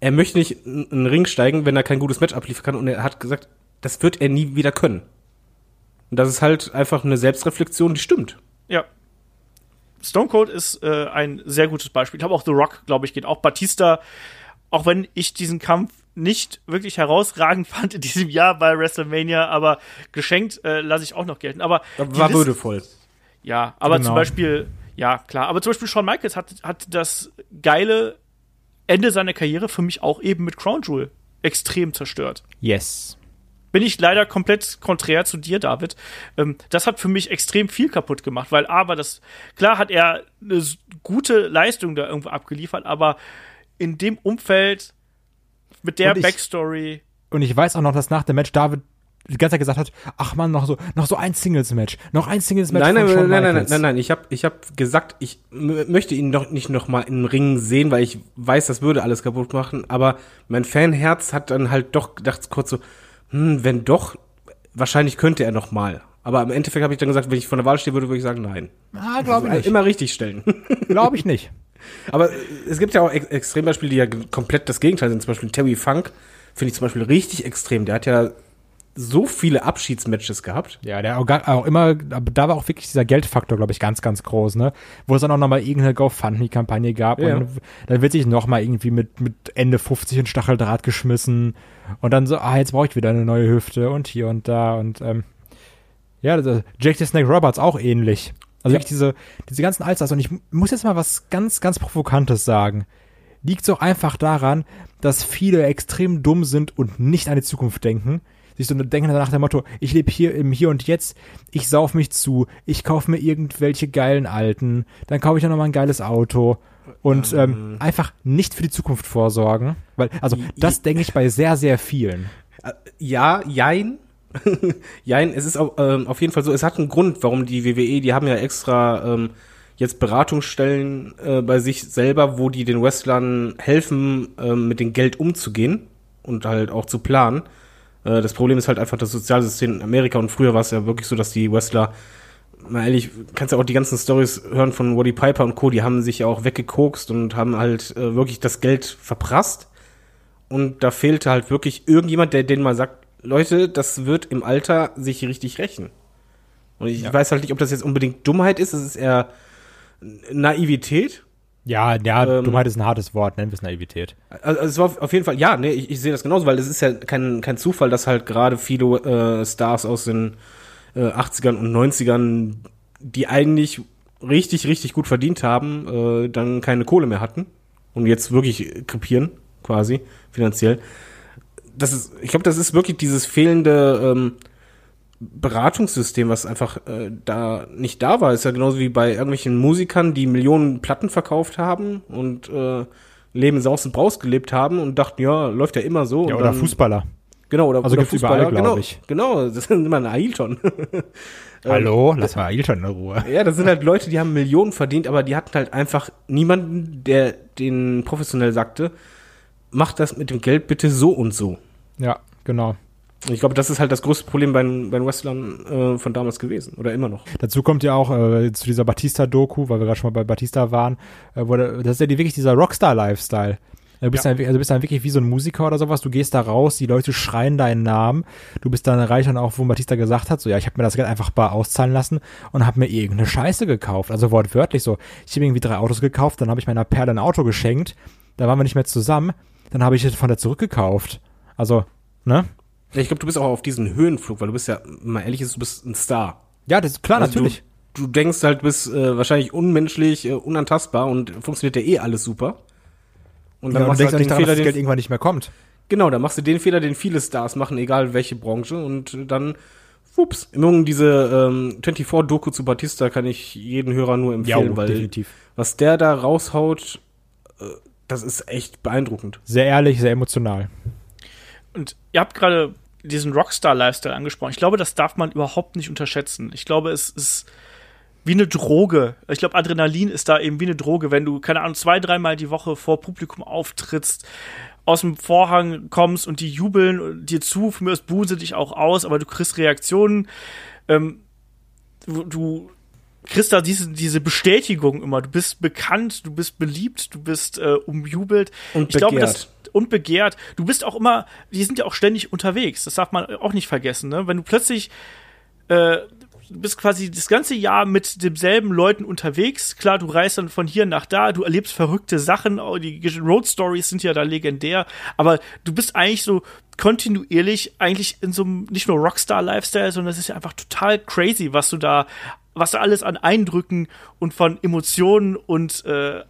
er möchte nicht in in den Ring steigen, wenn er kein gutes Match abliefern kann. Und er hat gesagt, das wird er nie wieder können. Und das ist halt einfach eine Selbstreflexion, die stimmt. Ja. Stone Cold ist äh, ein sehr gutes Beispiel. Ich habe auch The Rock, glaube ich, geht auch. Batista, auch wenn ich diesen Kampf nicht wirklich herausragend fand in diesem Jahr bei WrestleMania, aber geschenkt äh, lasse ich auch noch gelten. Aber War würdevoll. Ja, aber Genau. zum Beispiel, ja, klar, aber zum Beispiel Shawn Michaels hat, hat das geile Ende seiner Karriere für mich auch eben mit Crown Jewel extrem zerstört. Yes. Bin ich leider komplett konträr zu dir, David. Ähm, das hat für mich extrem viel kaputt gemacht, weil aber das, klar hat er eine gute Leistung da irgendwo abgeliefert, aber in dem Umfeld mit der Und ich- Backstory, Und ich weiß auch noch, dass nach dem Match David die ganze Zeit gesagt hat, ach man, noch so, noch so ein Singles-Match, noch ein Singles-Match Nein, nein, von nein, Shawn nein, nein, nein, nein, ich habe ich hab gesagt, ich möchte ihn doch nicht noch mal im Ring sehen, weil ich weiß, das würde alles kaputt machen, aber mein Fanherz hat dann halt doch gedacht kurz so, hm, wenn doch, wahrscheinlich könnte er noch mal. Aber im Endeffekt habe ich dann gesagt, wenn ich vor der Wahl stehe, würde, würde ich sagen, nein. Ah, glaube ich Also nicht. Immer richtig stellen. Glaube ich nicht. Aber äh, es gibt ja auch Ex Extrembeispiele, die ja komplett das Gegenteil sind. Zum Beispiel Terry Funk finde ich zum Beispiel richtig extrem. Der hat ja so viele Abschiedsmatches gehabt. Ja, der auch, gar, auch immer, aber da war auch wirklich dieser Geldfaktor, glaube ich, ganz, ganz groß, ne? Wo es dann auch nochmal irgendeine GoFundMe-Kampagne gab Ja. und dann wird sich nochmal irgendwie mit, mit Ende 50 in Stacheldraht geschmissen und dann so, ah, jetzt brauche ich wieder eine neue Hüfte und hier und da und ähm, ja, das- Jake the Snake Roberts auch ähnlich. Also Ja. wirklich diese, diese ganzen Allstars und ich muss jetzt mal was ganz, ganz Provokantes sagen. Liegt so einfach daran, dass viele extrem dumm sind und nicht an die Zukunft denken. Sich so denken nach dem Motto, ich lebe hier im Hier und Jetzt, ich sauf mich zu, ich kaufe mir irgendwelche geilen Alten, dann kaufe ich dann nochmal ein geiles Auto und ähm, einfach nicht für die Zukunft vorsorgen. Weil, also das denke ich bei sehr, sehr vielen. Äh, Ja, jein. jein, es ist auf, ähm, auf jeden Fall so, es hat einen Grund, warum die WWE, die haben ja extra ähm, jetzt Beratungsstellen äh, bei sich selber, wo die den Wrestlern helfen, ähm, mit dem Geld umzugehen und halt auch zu planen. Äh, das Problem ist halt einfach das Sozialsystem in Amerika und früher war es ja wirklich so, dass die Wrestler, mal ehrlich, kannst ja auch die ganzen Stories hören von Roddy Piper und Co., die haben sich ja auch weggekokst und haben halt äh, wirklich das Geld verprasst. Und da fehlte halt wirklich irgendjemand, der denen mal sagt, Leute, das wird im Alter sich richtig rächen. Und ich weiß halt nicht, ob das jetzt unbedingt Dummheit ist, es ist eher Naivität. Ja, ja, Ähm, Dummheit ist ein hartes Wort, nennen wir es Naivität. Also es war auf jeden Fall, ja, nee, ich, ich sehe das genauso, weil es ist ja kein, kein Zufall, dass halt gerade viele äh, Stars aus den äh, 80ern und 90ern, die eigentlich richtig, richtig gut verdient haben, äh, dann keine Kohle mehr hatten und jetzt wirklich krepieren, quasi, finanziell. Das ist, ich glaube, das ist wirklich dieses fehlende ähm, Beratungssystem, was einfach äh, da nicht da war. Ist ja genauso wie bei irgendwelchen Musikern, die Millionen Platten verkauft haben und äh, Leben saus und braus gelebt haben und dachten, ja, läuft ja immer so. Ja, oder dann, Fußballer. Genau, oder, Also oder gibt's überall, Fußballer. glaub genau, ich. Genau, das ist immer ein Ailton. Hallo, lass mal Ailton in Ruhe. ja, das sind halt Leute, die haben Millionen verdient, aber die hatten halt einfach niemanden, der den professionell sagte, mach das mit dem Geld bitte so und so. Ja, genau. Ich glaube, das ist halt das größte Problem bei, den- bei den Wrestlern äh, von damals gewesen. Oder immer noch. Dazu kommt ja auch äh, zu dieser Batista-Doku, weil wir gerade schon mal bei Batista waren, äh, wo der, das ist ja die, wirklich dieser Rockstar-Lifestyle. Du bist, Ja. dann, also du bist dann wirklich wie so ein Musiker oder sowas. Du gehst da raus, die Leute schreien deinen Namen. Du bist dann reich und auch, wo Batista gesagt hat, so ja, ich habe mir das Geld einfach bar auszahlen lassen und habe mir irgendeine Scheiße gekauft. Also wortwörtlich so. Ich habe irgendwie drei Autos gekauft, dann habe ich meiner Perle ein Auto geschenkt, da waren wir nicht mehr zusammen, dann habe ich es von der zurückgekauft. Also, ne? Ja, ich glaube, du bist auch auf diesen Höhenflug, weil du bist ja, mal ehrlich ist, du bist ein Star. Ja, das ist klar, Also natürlich. Du, du denkst halt, du bist äh, wahrscheinlich unmenschlich, äh, unantastbar und funktioniert ja eh alles super. Und Ja, und du machst denkst du auch nicht daran, dass das den, Geld irgendwann nicht mehr kommt. Genau, da machst du den Fehler, den viele Stars machen, egal welche Branche. Und dann, ups. Im Übrigen, diese ähm, 24-Doku zu Batista kann ich jeden Hörer nur empfehlen, weil definitiv. was der da raushaut, äh, das ist echt beeindruckend. Sehr ehrlich, sehr emotional. Und ihr habt gerade diesen Rockstar-Lifestyle angesprochen. Ich glaube, das darf man überhaupt nicht unterschätzen. Ich glaube, es ist wie eine Droge. Ich glaube, Adrenalin ist da eben wie eine Droge, wenn du, keine Ahnung, zwei, dreimal die Woche vor Publikum auftrittst, aus dem Vorhang kommst und die jubeln dir zu, für mich buhen sie dich auch aus, aber du kriegst Reaktionen, ähm, du, du kriegst da diese, diese Bestätigung immer. Du bist bekannt, du bist beliebt, du bist äh, umjubelt. Und ich glaube, begehrt. das und begehrt. Du bist auch immer, die sind ja auch ständig unterwegs. Das darf man auch nicht vergessen. Ne? Wenn du plötzlich äh, du bist quasi das ganze Jahr mit demselben Leuten unterwegs. Klar, du reist dann von hier nach da, du erlebst verrückte Sachen, oh, die Road Stories sind ja da legendär, aber du bist eigentlich so kontinuierlich eigentlich in so einem nicht nur Rockstar Lifestyle, sondern es ist ja einfach total crazy, was du da was da alles an Eindrücken und von Emotionen und äh,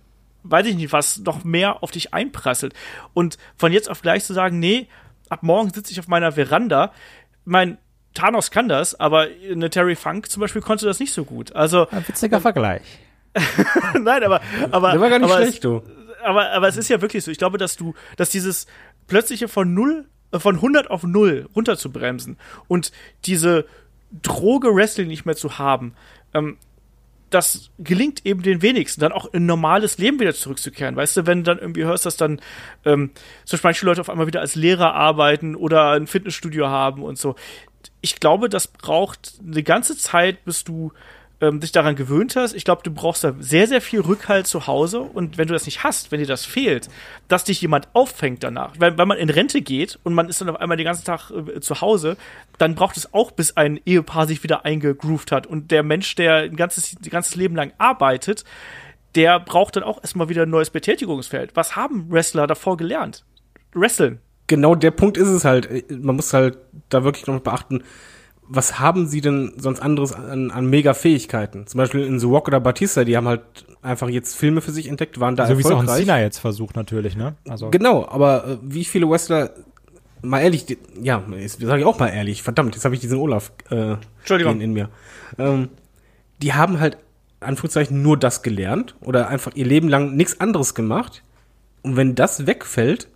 weiß ich nicht, was noch mehr auf dich einprasselt. Und von jetzt auf gleich zu sagen, nee, ab morgen sitze ich auf meiner Veranda. Mein Thanos kann das, aber eine Terry Funk zum Beispiel konnte das nicht so gut. Also, Ein witziger Vergleich. nein, aber, aber, Der war gar nicht aber schlecht, du. Es, aber, aber es ist ja wirklich so. Ich glaube, dass du, dass dieses plötzliche von null, äh, von 100 auf null runterzubremsen und diese Droge Wrestling nicht mehr zu haben, ähm, das gelingt eben den wenigsten, dann auch in normales Leben wieder zurückzukehren. Weißt du, wenn du dann irgendwie hörst, dass dann ähm, zum Beispiel manche Leute auf einmal wieder als Lehrer arbeiten oder ein Fitnessstudio haben und so. Ich glaube, das braucht eine ganze Zeit, bis du ähm, dich daran gewöhnt hast. Ich glaube, du brauchst da sehr, sehr viel Rückhalt zu Hause. Und wenn du das nicht hast, wenn dir das fehlt, dass dich jemand auffängt danach. Weil, wenn man in Rente geht und man ist dann auf einmal den ganzen Tag äh, zu Hause, dann braucht es auch, bis ein Ehepaar sich wieder eingegroovt hat. Und der Mensch, der ein ganzes, ein ganzes Leben lang arbeitet, der braucht dann auch erstmal wieder ein neues Betätigungsfeld. Was haben Wrestler davor gelernt? Wrestlen. Genau der Punkt ist es halt. Man muss halt da wirklich noch beachten, was haben sie denn sonst anderes an, an Mega-Fähigkeiten? Zum Beispiel in The Rock oder Batista, die haben halt einfach jetzt Filme für sich entdeckt, waren da So wie es auch erfolgreich. Cena jetzt versucht, natürlich, ne? Also, Genau, aber äh, wie viele Wrestler, mal ehrlich, die, ja, jetzt sage ich auch mal ehrlich, verdammt, jetzt habe ich diesen Olaf äh, Entschuldigung. In mir. Ähm, die haben halt, Anführungszeichen, nur das gelernt oder einfach ihr Leben lang nichts anderes gemacht. Und wenn das wegfällt,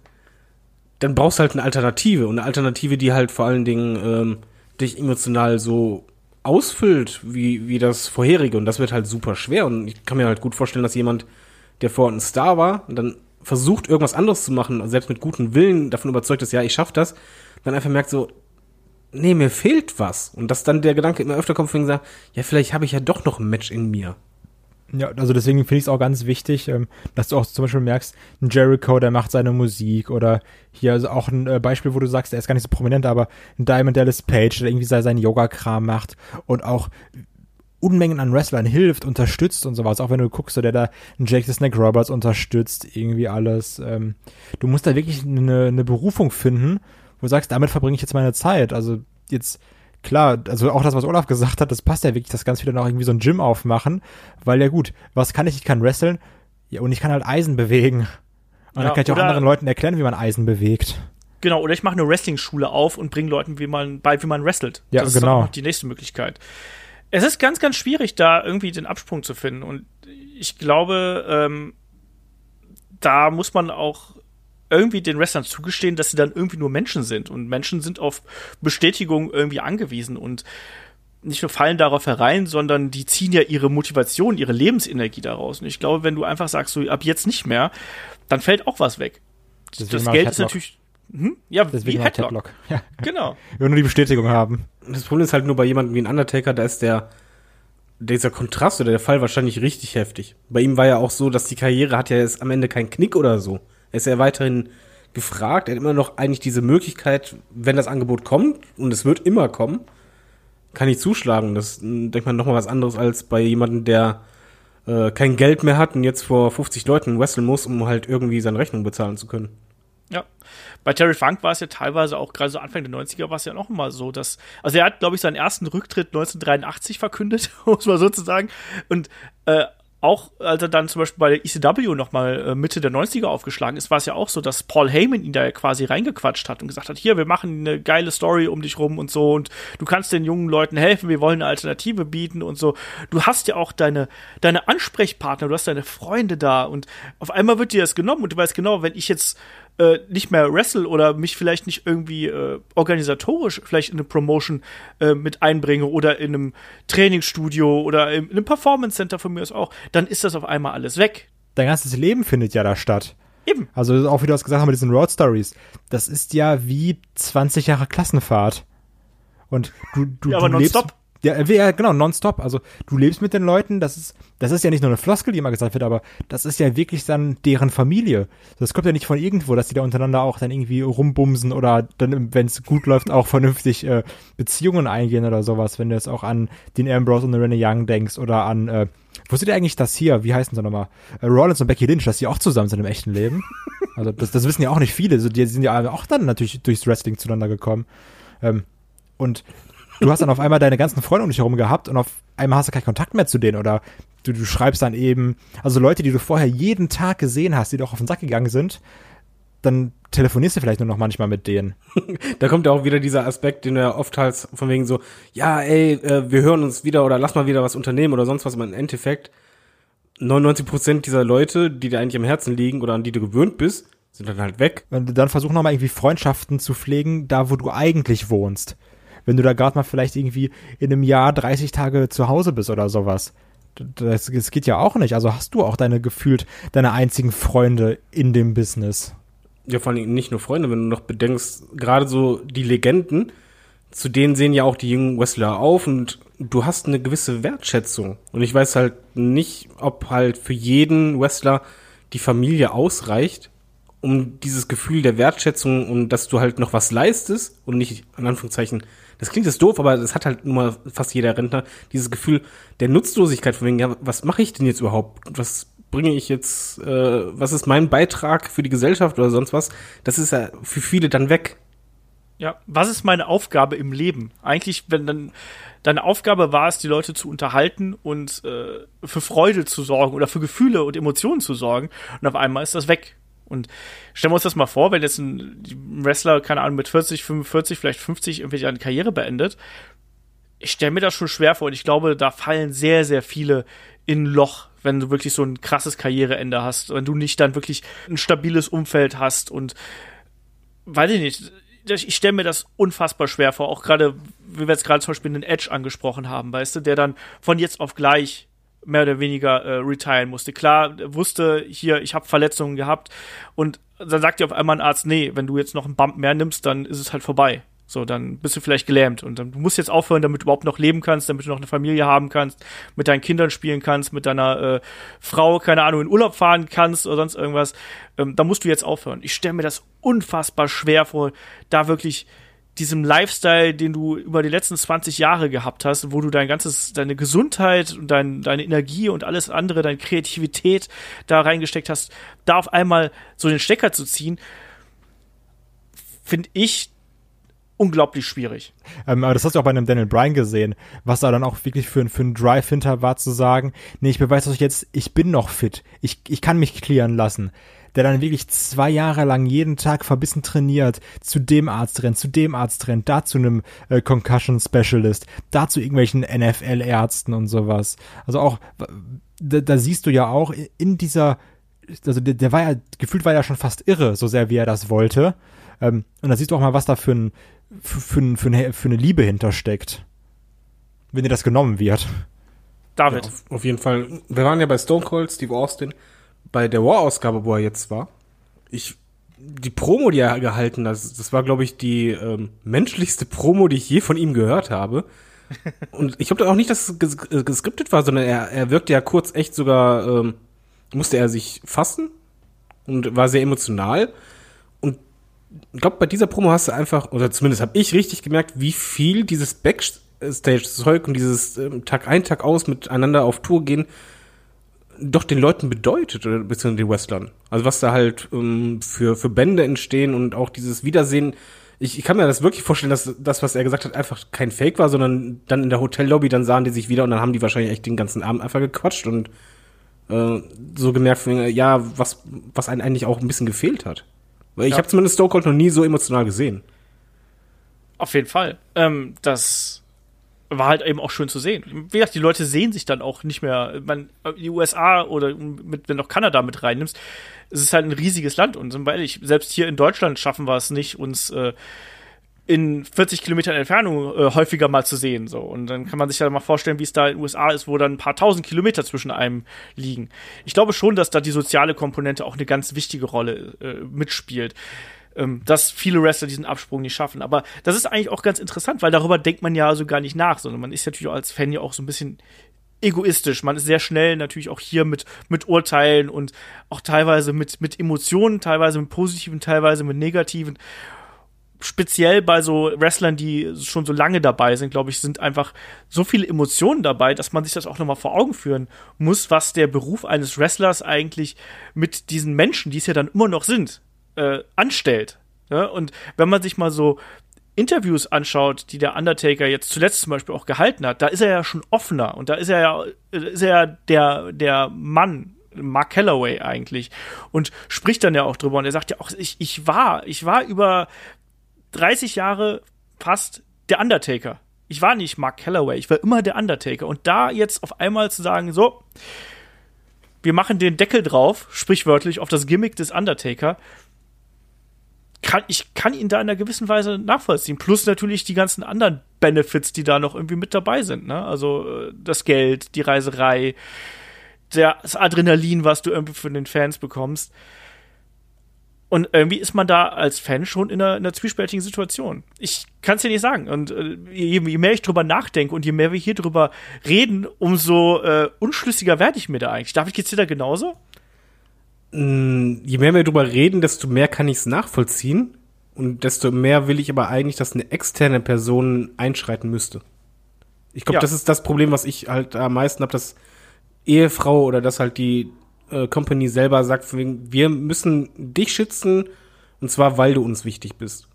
dann brauchst du halt eine Alternative. Und eine Alternative, die halt vor allen Dingen ähm, dich emotional so ausfüllt, wie, wie das vorherige. Und das wird halt super schwer. Und ich kann mir halt gut vorstellen, dass jemand, der vorher ein Star war, und dann versucht, irgendwas anderes zu machen, also selbst mit gutem Willen davon überzeugt ist, ja, ich schaff das, dann einfach merkt so, nee, mir fehlt was. Und dass dann der Gedanke immer öfter kommt, und sagt, ja, vielleicht habe ich ja doch noch ein Match in mir. Ja, also deswegen finde ich es auch ganz wichtig, ähm, dass du auch zum Beispiel merkst, ein Jericho, der macht seine Musik oder hier also auch ein äh, Beispiel, wo du sagst, der ist gar nicht so prominent, aber ein Diamond Dallas Page, der irgendwie sein- seinen Yoga-Kram macht und auch Unmengen an Wrestlern hilft, unterstützt und sowas. Auch wenn du guckst, so der da einen Jake the Snake Roberts unterstützt, irgendwie alles. Ähm, du musst da wirklich eine, eine Berufung finden, wo du sagst, damit verbringe ich jetzt meine Zeit. Also jetzt klar, also auch das, was Olaf gesagt hat, das passt ja wirklich, dass ganz viele noch irgendwie so ein Gym aufmachen, weil ja gut, was kann ich? Ich kann wresteln, ja, und ich kann halt Eisen bewegen. Und Ja, dann kann ich auch anderen Leuten erklären, wie man Eisen bewegt. Genau, oder ich mache eine Wrestling-Schule auf und bringe Leuten wie man, bei, wie man wrestelt. Ja, das genau. ist auch die nächste Möglichkeit. Es ist ganz, ganz schwierig, da irgendwie den Absprung zu finden. Und ich glaube, ähm, da muss man auch irgendwie den Wrestlern zugestehen, dass sie dann irgendwie nur Menschen sind. Und Menschen sind auf Bestätigung irgendwie angewiesen und nicht nur fallen darauf herein, sondern die ziehen ja ihre Motivation, ihre Lebensenergie daraus. Und ich glaube, wenn du einfach sagst, so ab jetzt nicht mehr, dann fällt auch was weg. Deswegen das Geld ist natürlich. Hm? Ja, Deswegen wie Headlock. Headlock. Ja. Genau. Wir wollen nur die Bestätigung haben. Das Problem ist halt nur bei jemandem wie ein Undertaker, da ist der, dieser Kontrast oder der Fall wahrscheinlich richtig heftig. Bei ihm war ja auch so, dass die Karriere hat ja jetzt am Ende keinen Knick oder so. Er ist ja weiterhin gefragt, er hat immer noch eigentlich diese Möglichkeit, wenn das Angebot kommt, und es wird immer kommen, kann ich zuschlagen. Das mh, denkt man nochmal was anderes als bei jemandem, der äh, kein Geld mehr hat und jetzt vor 50 Leuten wresteln muss, um halt irgendwie seine Rechnung bezahlen zu können. Ja. Bei Terry Funk war es ja teilweise auch gerade so Anfang der 90er war es ja noch mal so, dass, also er hat, glaube ich, seinen ersten Rücktritt 1983 verkündet, muss man sozusagen. Und äh, auch als er dann zum Beispiel bei der ECW noch mal äh, Mitte der 90er aufgeschlagen ist, war es ja auch so, dass Paul Heyman ihn da quasi reingequatscht hat und gesagt hat, hier, wir machen eine geile Story um dich rum und so und du kannst den jungen Leuten helfen, wir wollen eine Alternative bieten und so. Du hast ja auch deine, deine Ansprechpartner, du hast deine Freunde da und auf einmal wird dir das genommen und du weißt genau, wenn ich jetzt äh, nicht mehr wrestle oder mich vielleicht nicht irgendwie äh, organisatorisch vielleicht in eine Promotion äh, mit einbringe oder in einem Trainingsstudio oder in, in einem Performance Center von mir aus auch, dann ist das auf einmal alles weg. Dein ganzes Leben findet ja da statt. Eben. Also auch wie du das gesagt hast mit diesen Road Stories. Das ist ja wie 20 Jahre Klassenfahrt. Und du, du, Ja, aber du lebst. Ja, ja, genau, nonstop. Also du lebst mit den Leuten, das ist, das ist ja nicht nur eine Floskel, die immer gesagt wird, aber das ist ja wirklich dann deren Familie. Das kommt ja nicht von irgendwo, dass die da untereinander auch dann irgendwie rumbumsen oder dann, wenn es gut läuft, auch vernünftig äh, Beziehungen eingehen oder sowas, wenn du jetzt auch an den Ambrose und den Renee Young denkst oder an, äh, wusstet ihr eigentlich, dass hier, wie heißen sie nochmal, äh, Rollins und Becky Lynch, dass die auch zusammen sind im echten Leben? Also das, das wissen ja auch nicht viele. Also, die sind ja auch dann natürlich durchs Wrestling zueinander gekommen. Ähm, und du hast dann auf einmal deine ganzen Freunde um dich herum gehabt und auf einmal hast du keinen Kontakt mehr zu denen oder du, du schreibst dann eben, also Leute, die du vorher jeden Tag gesehen hast, die doch auf den Sack gegangen sind, dann telefonierst du vielleicht nur noch manchmal mit denen. Da kommt ja auch wieder dieser Aspekt, den du ja oft halt von wegen so, ja, ey, äh, wir hören uns wieder oder lass mal wieder was unternehmen oder sonst was, aber im Endeffekt 99 Prozent dieser Leute, die dir eigentlich am Herzen liegen oder an die du gewöhnt bist, sind dann halt weg. Dann versuch nochmal irgendwie Freundschaften zu pflegen, da wo du eigentlich wohnst. Wenn du da gerade mal vielleicht irgendwie in einem Jahr 30 Tage zu Hause bist oder sowas. Das, das geht ja auch nicht. Also hast du auch deine gefühlt, deine einzigen Freunde in dem Business. Ja, vor allem nicht nur Freunde, wenn du noch bedenkst, gerade so die Legenden, zu denen sehen ja auch die jungen Wrestler auf und du hast eine gewisse Wertschätzung. Und ich weiß halt nicht, ob halt für jeden Wrestler die Familie ausreicht, um dieses Gefühl der Wertschätzung und dass du halt noch was leistest und nicht, in Anführungszeichen, das klingt jetzt doof, aber das hat halt nun mal fast jeder Rentner, dieses Gefühl der Nutzlosigkeit von wegen, ja, was mache ich denn jetzt überhaupt? Was bringe ich jetzt, äh, was ist mein Beitrag für die Gesellschaft oder sonst was? Das ist ja für viele dann weg. Ja, was ist meine Aufgabe im Leben? Eigentlich, wenn dann deine Aufgabe war es, die Leute zu unterhalten und äh, für Freude zu sorgen oder für Gefühle und Emotionen zu sorgen. Und auf einmal ist das weg. Und stellen wir uns das mal vor, wenn jetzt ein Wrestler, keine Ahnung, mit 40, 45, vielleicht 50 irgendwie seine Karriere beendet. Ich stelle mir das schon schwer vor und ich glaube, da fallen sehr, sehr viele in ein Loch, wenn du wirklich so ein krasses Karriereende hast, wenn du nicht dann wirklich ein stabiles Umfeld hast und weiß ich nicht, ich stelle mir das unfassbar schwer vor, auch gerade, wie wir jetzt gerade zum Beispiel den Edge angesprochen haben, weißt du, der dann von jetzt auf gleich mehr oder weniger äh, retiren musste. Klar, wusste hier, ich habe Verletzungen gehabt und dann sagt dir auf einmal ein Arzt, nee, wenn du jetzt noch einen Bump mehr nimmst, dann ist es halt vorbei. So, dann bist du vielleicht gelähmt und dann du musst jetzt aufhören, damit du überhaupt noch leben kannst, damit du noch eine Familie haben kannst, mit deinen Kindern spielen kannst, mit deiner äh, Frau, keine Ahnung, in Urlaub fahren kannst oder sonst irgendwas. Ähm, da musst du jetzt aufhören. Ich stelle mir das unfassbar schwer vor, da wirklich diesem Lifestyle, den du über die letzten 20 Jahre gehabt hast, wo du dein ganzes, deine Gesundheit und dein, deine Energie und alles andere, deine Kreativität da reingesteckt hast, da auf einmal so den Stecker zu ziehen, finde ich unglaublich schwierig. Ähm, aber das hast du auch bei einem Daniel Bryan gesehen, was da dann auch wirklich für, für einen Drive hinter war, zu sagen, nee, ich beweise euch jetzt, ich bin noch fit, ich, ich kann mich klären lassen. Der dann wirklich zwei Jahre lang jeden Tag verbissen trainiert, zu dem Arzt rennt, zu dem Arzt rennt, da zu einem äh, Concussion Specialist, da zu irgendwelchen NFL-Ärzten und sowas. Also auch, da, da siehst du ja auch in dieser also der, der war ja, gefühlt war ja schon fast irre, so sehr wie er das wollte. Ähm, und da siehst du auch mal, was da für, ein, für, für, für, eine, für eine Liebe hintersteckt. Wenn dir das genommen wird. David. Ja, auf, auf jeden Fall. Wir waren ja bei Stone Cold, Steve Austin, bei der War-Ausgabe, wo er jetzt war. Ich, die Promo, die er gehalten hat, das, war, glaube ich, die ähm, menschlichste Promo, die ich je von ihm gehört habe. Und ich glaube auch nicht, dass es ges äh, geskriptet war, sondern er, er wirkte ja kurz echt sogar, ähm, musste er sich fassen und war sehr emotional. Und ich glaube, bei dieser Promo hast du einfach, oder zumindest habe ich richtig gemerkt, wie viel dieses Backstage-Zeug und dieses ähm, Tag ein, Tag aus miteinander auf Tour gehen, doch den Leuten bedeutet, oder beziehungsweise den Wrestlern. Also was da halt ähm, für, für Bände entstehen und auch dieses Wiedersehen. Ich, ich kann mir das wirklich vorstellen, dass das, was er gesagt hat, einfach kein Fake war, sondern dann in der Hotellobby, dann sahen die sich wieder und dann haben die wahrscheinlich echt den ganzen Abend einfach gequatscht und äh, so gemerkt, ja, was, was einen eigentlich auch ein bisschen gefehlt hat. Weil ich Ja. habe zumindest Stone Cold noch nie so emotional gesehen. Auf jeden Fall. Ähm, das war halt eben auch schön zu sehen. Wie gesagt, die Leute sehen sich dann auch nicht mehr. Man, die USA oder mit, wenn du auch Kanada mit reinnimmst, es ist halt ein riesiges Land und sind wir ehrlich, selbst hier in Deutschland schaffen wir es nicht, uns äh, in 40 Kilometern Entfernung äh, häufiger mal zu sehen. So. Und dann kann man sich ja mal vorstellen, wie es da in den USA ist, wo dann ein paar tausend Kilometer zwischen einem liegen. Ich glaube schon, dass da die soziale Komponente auch eine ganz wichtige Rolle äh, mitspielt. Ähm, dass viele Wrestler diesen Absprung nicht schaffen. Aber das ist eigentlich auch ganz interessant, weil darüber denkt man ja so gar nicht nach, sondern man ist natürlich auch als Fan ja auch so ein bisschen egoistisch. Man ist sehr schnell natürlich auch hier mit, mit Urteilen und auch teilweise mit, mit Emotionen, teilweise mit positiven, teilweise mit negativen speziell bei so Wrestlern, die schon so lange dabei sind, glaube ich, sind einfach so viele Emotionen dabei, dass man sich das auch nochmal vor Augen führen muss, was der Beruf eines Wrestlers eigentlich mit diesen Menschen, die es ja dann immer noch sind, äh, anstellt. Ja? Und wenn man sich mal so Interviews anschaut, die der Undertaker jetzt zuletzt zum Beispiel auch gehalten hat, da ist er ja schon offener und da ist er ja, äh, ist er ja der, der Mann, Mark Calloway eigentlich und spricht dann ja auch drüber und er sagt ja auch, ich, ich war, ich war über 30 Jahre fast der Undertaker. Ich war nicht Mark Calloway, ich war immer der Undertaker. Und da jetzt auf einmal zu sagen, so, wir machen den Deckel drauf, sprichwörtlich auf das Gimmick des Undertaker, kann, ich kann ihn da in einer gewissen Weise nachvollziehen. Plus natürlich die ganzen anderen Benefits, die da noch irgendwie mit dabei sind. Ne? Also äh, das Geld, die Reiserei, das Adrenalin, was du irgendwie von den Fans bekommst. Und irgendwie ist man da als Fan schon in einer, in einer zwiespältigen Situation. Ich kann es dir nicht sagen. Und äh, je, je mehr ich drüber nachdenke und je mehr wir hier drüber reden, umso äh, unschlüssiger werde ich mir da eigentlich. David, geht's dir da genauso? Mm, Je mehr wir drüber reden, desto mehr kann ich es nachvollziehen und desto mehr will ich aber eigentlich, dass eine externe Person einschreiten müsste. Ich glaube, Ja. das ist das Problem, was ich halt am meisten habe, dass Ehefrau oder dass halt die äh, Company selber sagt, wir müssen dich schützen und zwar, weil du uns wichtig bist.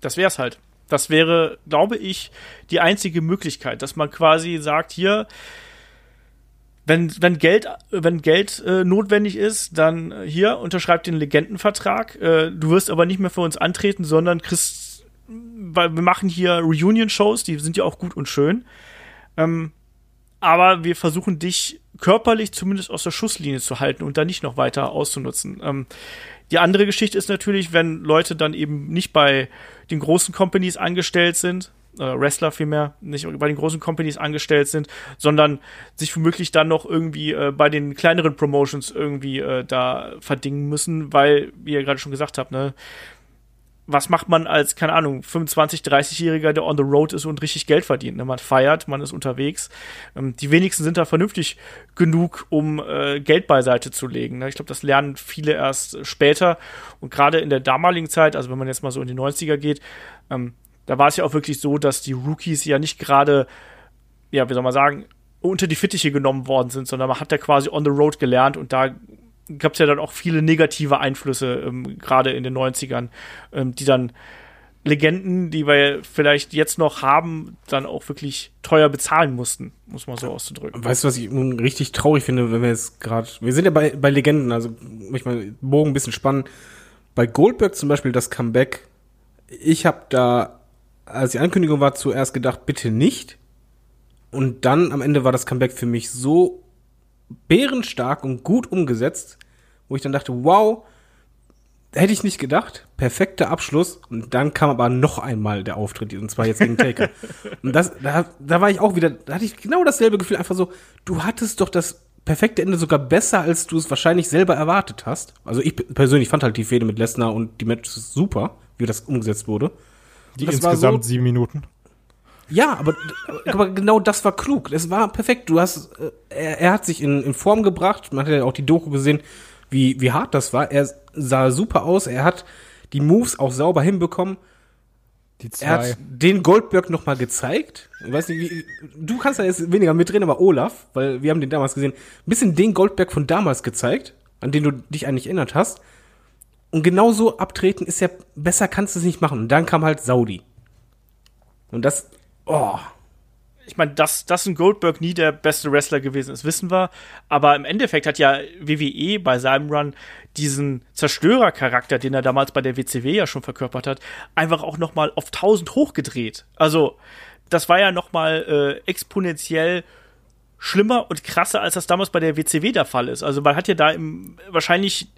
Das wär's halt. Das wäre, glaube ich, die einzige Möglichkeit, dass man quasi sagt, hier, wenn, wenn Geld, wenn Geld äh, notwendig ist, dann äh, hier, unterschreib den Legendenvertrag. Äh, du wirst aber nicht mehr für uns antreten, sondern kriegst, weil wir machen hier Reunion-Shows, die sind ja auch gut und schön. Ähm, aber wir versuchen dich körperlich zumindest aus der Schusslinie zu halten und da nicht noch weiter auszunutzen. Ähm, die andere Geschichte ist natürlich, wenn Leute dann eben nicht bei den großen Companies angestellt sind, äh, Wrestler vielmehr, nicht bei den großen Companies angestellt sind, sondern sich womöglich dann noch irgendwie äh, bei den kleineren Promotions irgendwie äh, da verdingen müssen, weil, wie ihr gerade schon gesagt habt, ne, was macht man als, keine Ahnung, 25, 30-Jähriger, der on the road ist und richtig Geld verdient? Ne? Man feiert, man ist unterwegs. Ähm, die wenigsten sind da vernünftig genug, um äh, Geld beiseite zu legen. Ne? Ich glaube, das lernen viele erst später. Und gerade in der damaligen Zeit, also wenn man jetzt mal so in die 90er geht, ähm, da war es ja auch wirklich so, dass die Rookies ja nicht gerade, ja, wie soll man sagen, unter die Fittiche genommen worden sind, sondern man hat da quasi on the road gelernt und da gab es ja dann auch viele negative Einflüsse, ähm, gerade in den 90ern, ähm, die dann Legenden, die wir vielleicht jetzt noch haben, dann auch wirklich teuer bezahlen mussten, muss man so auszudrücken. Weißt du, was ich nun richtig traurig finde, wenn wir jetzt gerade, wir sind ja bei, bei Legenden, also manchmal den Bogen ein bisschen spannen. Bei Goldberg zum Beispiel das Comeback, ich habe da, als die Ankündigung war, zuerst gedacht, bitte nicht. Und dann am Ende war das Comeback für mich so bärenstark und gut umgesetzt, wo ich dann dachte, wow, hätte ich nicht gedacht. Perfekter Abschluss. Und dann kam aber noch einmal der Auftritt, und zwar jetzt gegen Taker. und das, da, da war ich auch wieder, da hatte ich genau dasselbe Gefühl, einfach so, du hattest doch das perfekte Ende sogar besser, als du es wahrscheinlich selber erwartet hast. Also ich persönlich fand halt die Fehde mit Lesnar und die Matches super, wie das umgesetzt wurde. Die Das insgesamt so- sieben Minuten. Ja, aber, aber genau das war klug. Es war perfekt. Du hast, äh, er, er hat sich in, in Form gebracht. Man hat ja auch die Doku gesehen, wie, wie hart das war. Er sah super aus. Er hat die Moves auch sauber hinbekommen. Die Er hat den Goldberg noch mal gezeigt. Ich weiß nicht, wie, du kannst da jetzt weniger mitreden, aber Olaf, weil wir haben den damals gesehen, ein bisschen den Goldberg von damals gezeigt, an den du dich eigentlich erinnert hast. Und genauso abtreten ist ja, besser kannst du es nicht machen. Und dann kam halt Saudi. Und das, oh, ich meine, dass, dass ein Goldberg nie der beste Wrestler gewesen ist, wissen wir. Aber im Endeffekt hat ja WWE bei seinem Run diesen Zerstörercharakter, den er damals bei der WCW ja schon verkörpert hat, einfach auch noch mal auf 1000 hochgedreht. Also, das war ja noch mal äh, exponentiell schlimmer und krasser, als das damals bei der WCW der Fall ist. Also, man hat ja da im, wahrscheinlich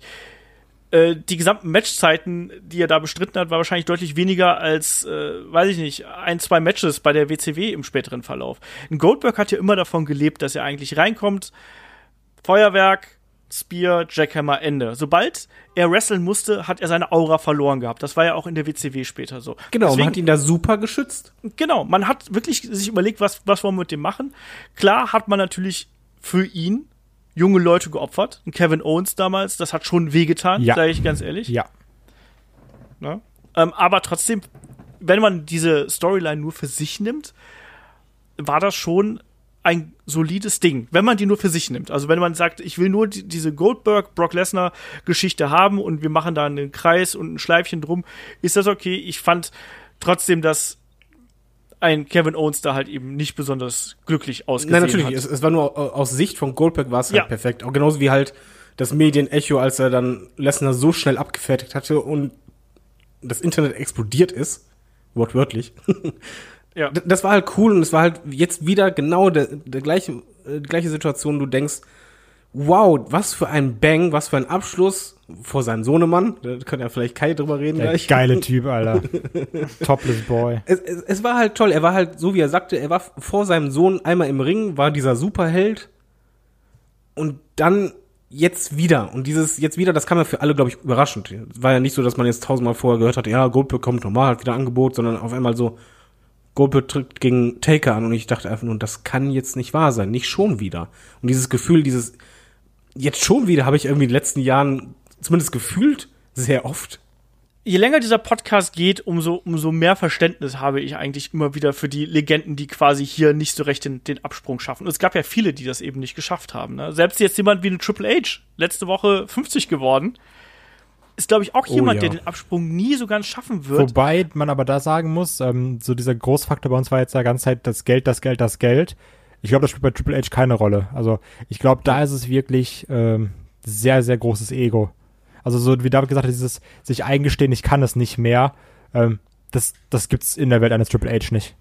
äh, die gesamten Matchzeiten, die er da bestritten hat, war wahrscheinlich deutlich weniger als, äh, weiß ich nicht, ein, zwei Matches bei der WCW im späteren Verlauf. Ein Goldberg hat ja immer davon gelebt, dass er eigentlich reinkommt, Feuerwerk, Spear, Jackhammer, Ende. Sobald er wresteln musste, hat er seine Aura verloren gehabt. Das war ja auch in der WCW später so. genau, Deswegen- man hat ihn da super geschützt. Genau, man hat wirklich sich überlegt, was, was wollen wir mit dem machen. Klar hat man natürlich für ihn junge Leute geopfert. Ein Kevin Owens damals, das hat schon wehgetan, Ja. sage ich ganz ehrlich. Ja. Ne? Ähm, aber trotzdem, wenn man diese Storyline nur für sich nimmt, war das schon ein solides Ding, wenn man die nur für sich nimmt. Also wenn man sagt, ich will nur die, diese Goldberg, Brock Lesnar Geschichte haben und wir machen da einen Kreis und ein Schleifchen drum, ist das okay. Ich fand trotzdem, dass ein Kevin Owens da halt eben nicht besonders glücklich ausgesehen Nein, natürlich, hat. es, es war nur au- aus Sicht von Goldberg war es halt Ja. perfekt. Auch genauso wie halt das Medienecho, als er dann Lesnar so schnell abgefertigt hatte und das Internet explodiert ist, wortwörtlich. Ja. Das war halt cool und es war halt jetzt wieder genau der, der gleiche, äh, die gleiche Situation. Du denkst, wow, was für ein Bang, was für ein Abschluss vor seinem Sohnemann. Da kann ja vielleicht Kai drüber reden Der gleich. geile Typ, Alter. Topless Boy. Es, es, es war halt toll. Er war halt, so wie er sagte, er war vor seinem Sohn einmal im Ring, war dieser Superheld. Und dann jetzt wieder. Und dieses jetzt wieder, das kam ja für alle, glaube ich, überraschend. Es war ja nicht so, dass man jetzt tausendmal vorher gehört hat, ja, Goldberg kommt normal, hat wieder Angebot, sondern auf einmal so, Goldberg tritt gegen Taker an. Und ich dachte einfach nur, das kann jetzt nicht wahr sein. Nicht schon wieder. Und dieses Gefühl, dieses, jetzt schon wieder, habe ich irgendwie in den letzten Jahren zumindest gefühlt, sehr oft. je länger dieser Podcast geht, umso, umso mehr Verständnis habe ich eigentlich immer wieder für die Legenden, die quasi hier nicht so recht den, den Absprung schaffen. Und es gab ja viele, die das eben nicht geschafft haben. Ne? Selbst jetzt jemand wie eine Triple H, letzte Woche 50 geworden, ist, glaube ich, auch Oh jemand, ja. der den Absprung nie so ganz schaffen wird. Wobei man aber da sagen muss, ähm, so dieser Großfaktor bei uns war jetzt die ganze Zeit das Geld, das Geld, das Geld. Ich glaube, das spielt bei Triple H keine Rolle. Also ich glaube, da ist es wirklich ähm, sehr, sehr großes Ego. Also so wie David gesagt hat, dieses sich eingestehen, ich kann es nicht mehr, ähm, das, das gibt's in der Welt eines Triple H nicht.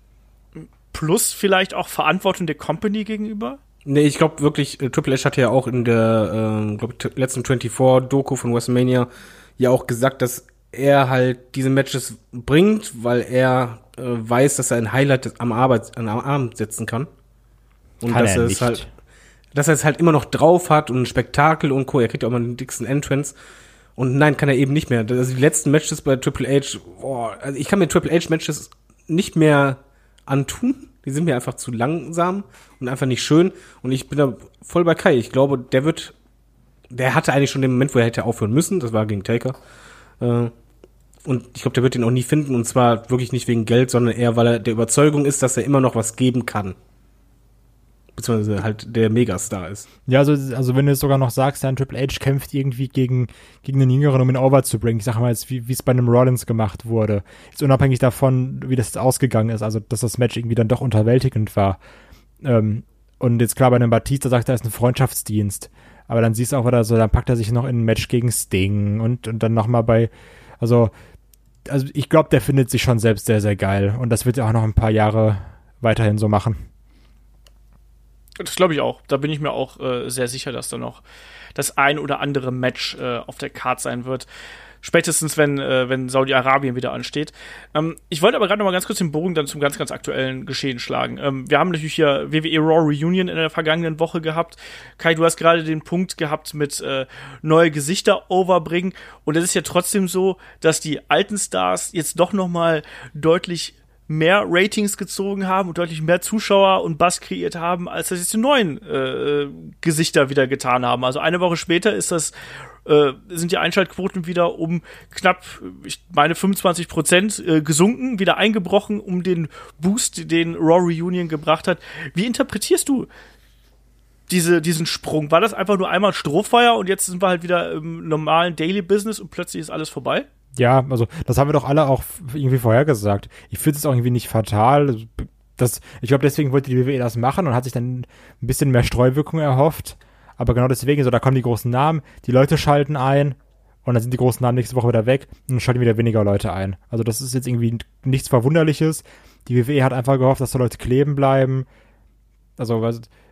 Plus vielleicht auch Verantwortung der Company gegenüber. Nee, ich glaube wirklich, äh, Triple H hatte ja auch in der, ähm, glaube ich, letzten 24-Doku von WrestleMania ja auch gesagt, dass er halt diese Matches bringt, weil er äh, weiß, dass er ein Highlight am, Arbeit, am Arm setzen kann. Und Kann dass er er es halt, dass er es halt immer noch drauf hat und ein Spektakel und Co. Er kriegt auch mal den dicksten Entrance. Und nein, kann er eben nicht mehr. Also die letzten Matches bei Triple H, boah, also ich kann mir Triple H Matches nicht mehr antun. Die sind mir einfach zu langsam und einfach nicht schön. Und ich bin da voll bei Kai. Ich glaube, der wird, der hatte eigentlich schon den Moment, wo er hätte aufhören müssen. Das war gegen Taker. Äh, und ich glaube, der wird ihn auch nie finden. Und zwar wirklich nicht wegen Geld, sondern eher, weil er der Überzeugung ist, dass er immer noch was geben kann. Beziehungsweise halt der Megastar ist. Ja, also, also wenn du jetzt sogar noch sagst, dann Triple H kämpft irgendwie gegen, gegen den Jüngeren, um ihn over zu bringen. Ich sag mal jetzt, wie wie es bei einem Rollins gemacht wurde. Jetzt unabhängig davon, wie das jetzt ausgegangen ist, also dass das Match irgendwie dann doch unterwältigend war. Ähm, und jetzt klar, bei einem Batista sagt er, ist ein Freundschaftsdienst. Aber dann siehst du auch wieder so, dann packt er sich noch in ein Match gegen Sting und, und dann nochmal bei, also, also ich glaube, der findet sich schon selbst sehr, sehr geil. Und das wird er auch noch ein paar Jahre weiterhin so machen. Das glaube ich auch. Da bin ich mir auch äh, sehr sicher, dass da noch das ein oder andere Match äh, auf der Card sein wird. Spätestens, wenn, äh, wenn Saudi-Arabien wieder ansteht. Ähm, ich wollte aber gerade noch mal ganz kurz den Bogen dann zum ganz, ganz aktuellen Geschehen schlagen. Ähm, wir haben natürlich hier WWE Raw Reunion in der vergangenen Woche gehabt. Kai, du hast gerade den Punkt gehabt mit äh, neue Gesichter overbringen. Und es ist ja trotzdem so, dass die alten Stars jetzt doch noch mal deutlich mehr Ratings gezogen haben und deutlich mehr Zuschauer und Bass kreiert haben, als das jetzt die neuen äh, Gesichter wieder getan haben. Also eine Woche später ist das äh, sind die Einschaltquoten wieder um knapp, ich meine 25 Prozent äh, gesunken, wieder eingebrochen, um den Boost, den Raw Reunion gebracht hat. Wie interpretierst du diese, diesen Sprung? War das einfach nur einmal Strohfeuer und jetzt sind wir halt wieder im normalen Daily Business und plötzlich ist alles vorbei? Ja, also das haben wir doch alle auch irgendwie vorhergesagt. Ich finde es auch irgendwie nicht fatal. Das, ich glaube, deswegen wollte die WWE das machen und hat sich dann ein bisschen mehr Streuwirkung erhofft. Aber genau deswegen, so da kommen die großen Namen, die Leute schalten ein und dann sind die großen Namen nächste Woche wieder weg und dann schalten wieder weniger Leute ein. Also das ist jetzt irgendwie nichts Verwunderliches. Die WWE hat einfach gehofft, dass da Leute kleben bleiben. Also,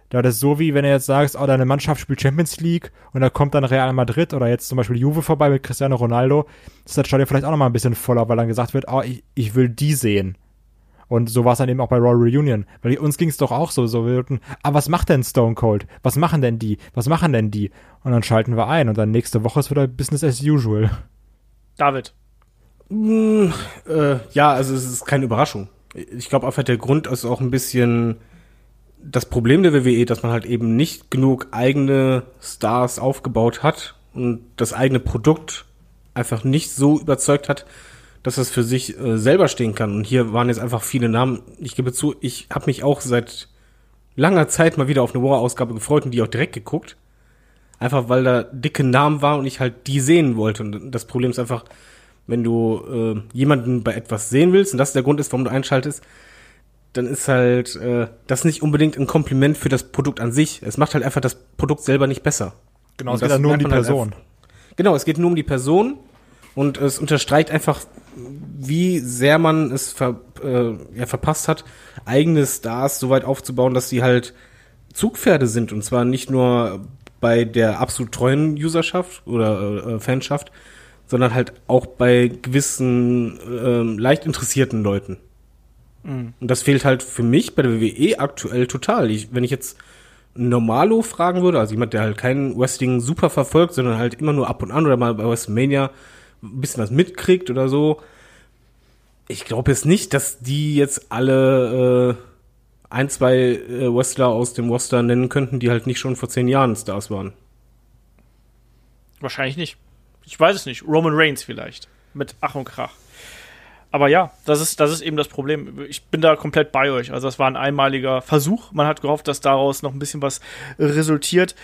da das ist so wie, wenn du jetzt sagst, oh, deine Mannschaft spielt Champions League und da kommt dann Real Madrid oder jetzt zum Beispiel Juve vorbei mit Cristiano Ronaldo, ist das Stadion vielleicht auch nochmal ein bisschen voller, weil dann gesagt wird, oh, ich, ich will die sehen. Und so war es dann eben auch bei Royal Reunion. Weil uns ging es doch auch so, so wir würden, ah, was macht denn Stone Cold? Was machen denn die? Was machen denn die? Und dann schalten wir ein und dann nächste Woche ist wieder Business as usual. David. Mm, äh, ja, also es ist keine Überraschung. Ich glaube einfach der Grund ist auch ein bisschen das Problem der WWE, dass man halt eben nicht genug eigene Stars aufgebaut hat und das eigene Produkt einfach nicht so überzeugt hat, dass es für sich äh, selber stehen kann. Und hier waren jetzt einfach viele Namen. Ich gebe zu, ich habe mich auch seit langer Zeit mal wieder auf eine War-Ausgabe gefreut und die auch direkt geguckt. Einfach weil da dicke Namen war und ich halt die sehen wollte. Und das Problem ist einfach, wenn du äh, jemanden bei etwas sehen willst, und das der Grund ist, warum du einschaltest, dann ist halt äh, das nicht unbedingt ein Kompliment für das Produkt an sich. Es macht halt einfach das Produkt selber nicht besser. Genau, und es geht dann nur um die halt Person. Halt genau, es geht nur um die Person und es unterstreicht einfach, wie sehr man es ver, äh, ja, verpasst hat, eigene Stars so weit aufzubauen, dass sie halt Zugpferde sind. Und zwar nicht nur bei der absolut treuen Userschaft oder äh, Fanschaft, sondern halt auch bei gewissen äh, leicht interessierten Leuten. Mhm. Und das fehlt halt für mich bei der WWE aktuell total. Ich, wenn ich jetzt Normalo fragen würde, also jemand, der halt kein Wrestling super verfolgt, sondern halt immer nur ab und an oder mal bei WrestleMania ein bisschen was mitkriegt oder so. Ich glaube jetzt nicht, dass die jetzt alle äh, ein, zwei äh, Wrestler aus dem Roster nennen könnten, die halt nicht schon vor zehn Jahren Stars waren. Wahrscheinlich nicht. Ich weiß es nicht. Roman Reigns vielleicht. Mit Ach und Krach. Aber ja, das ist, das ist eben das Problem. Ich bin da komplett bei euch. Also, das war ein einmaliger Versuch. Man hat gehofft, dass daraus noch ein bisschen was resultiert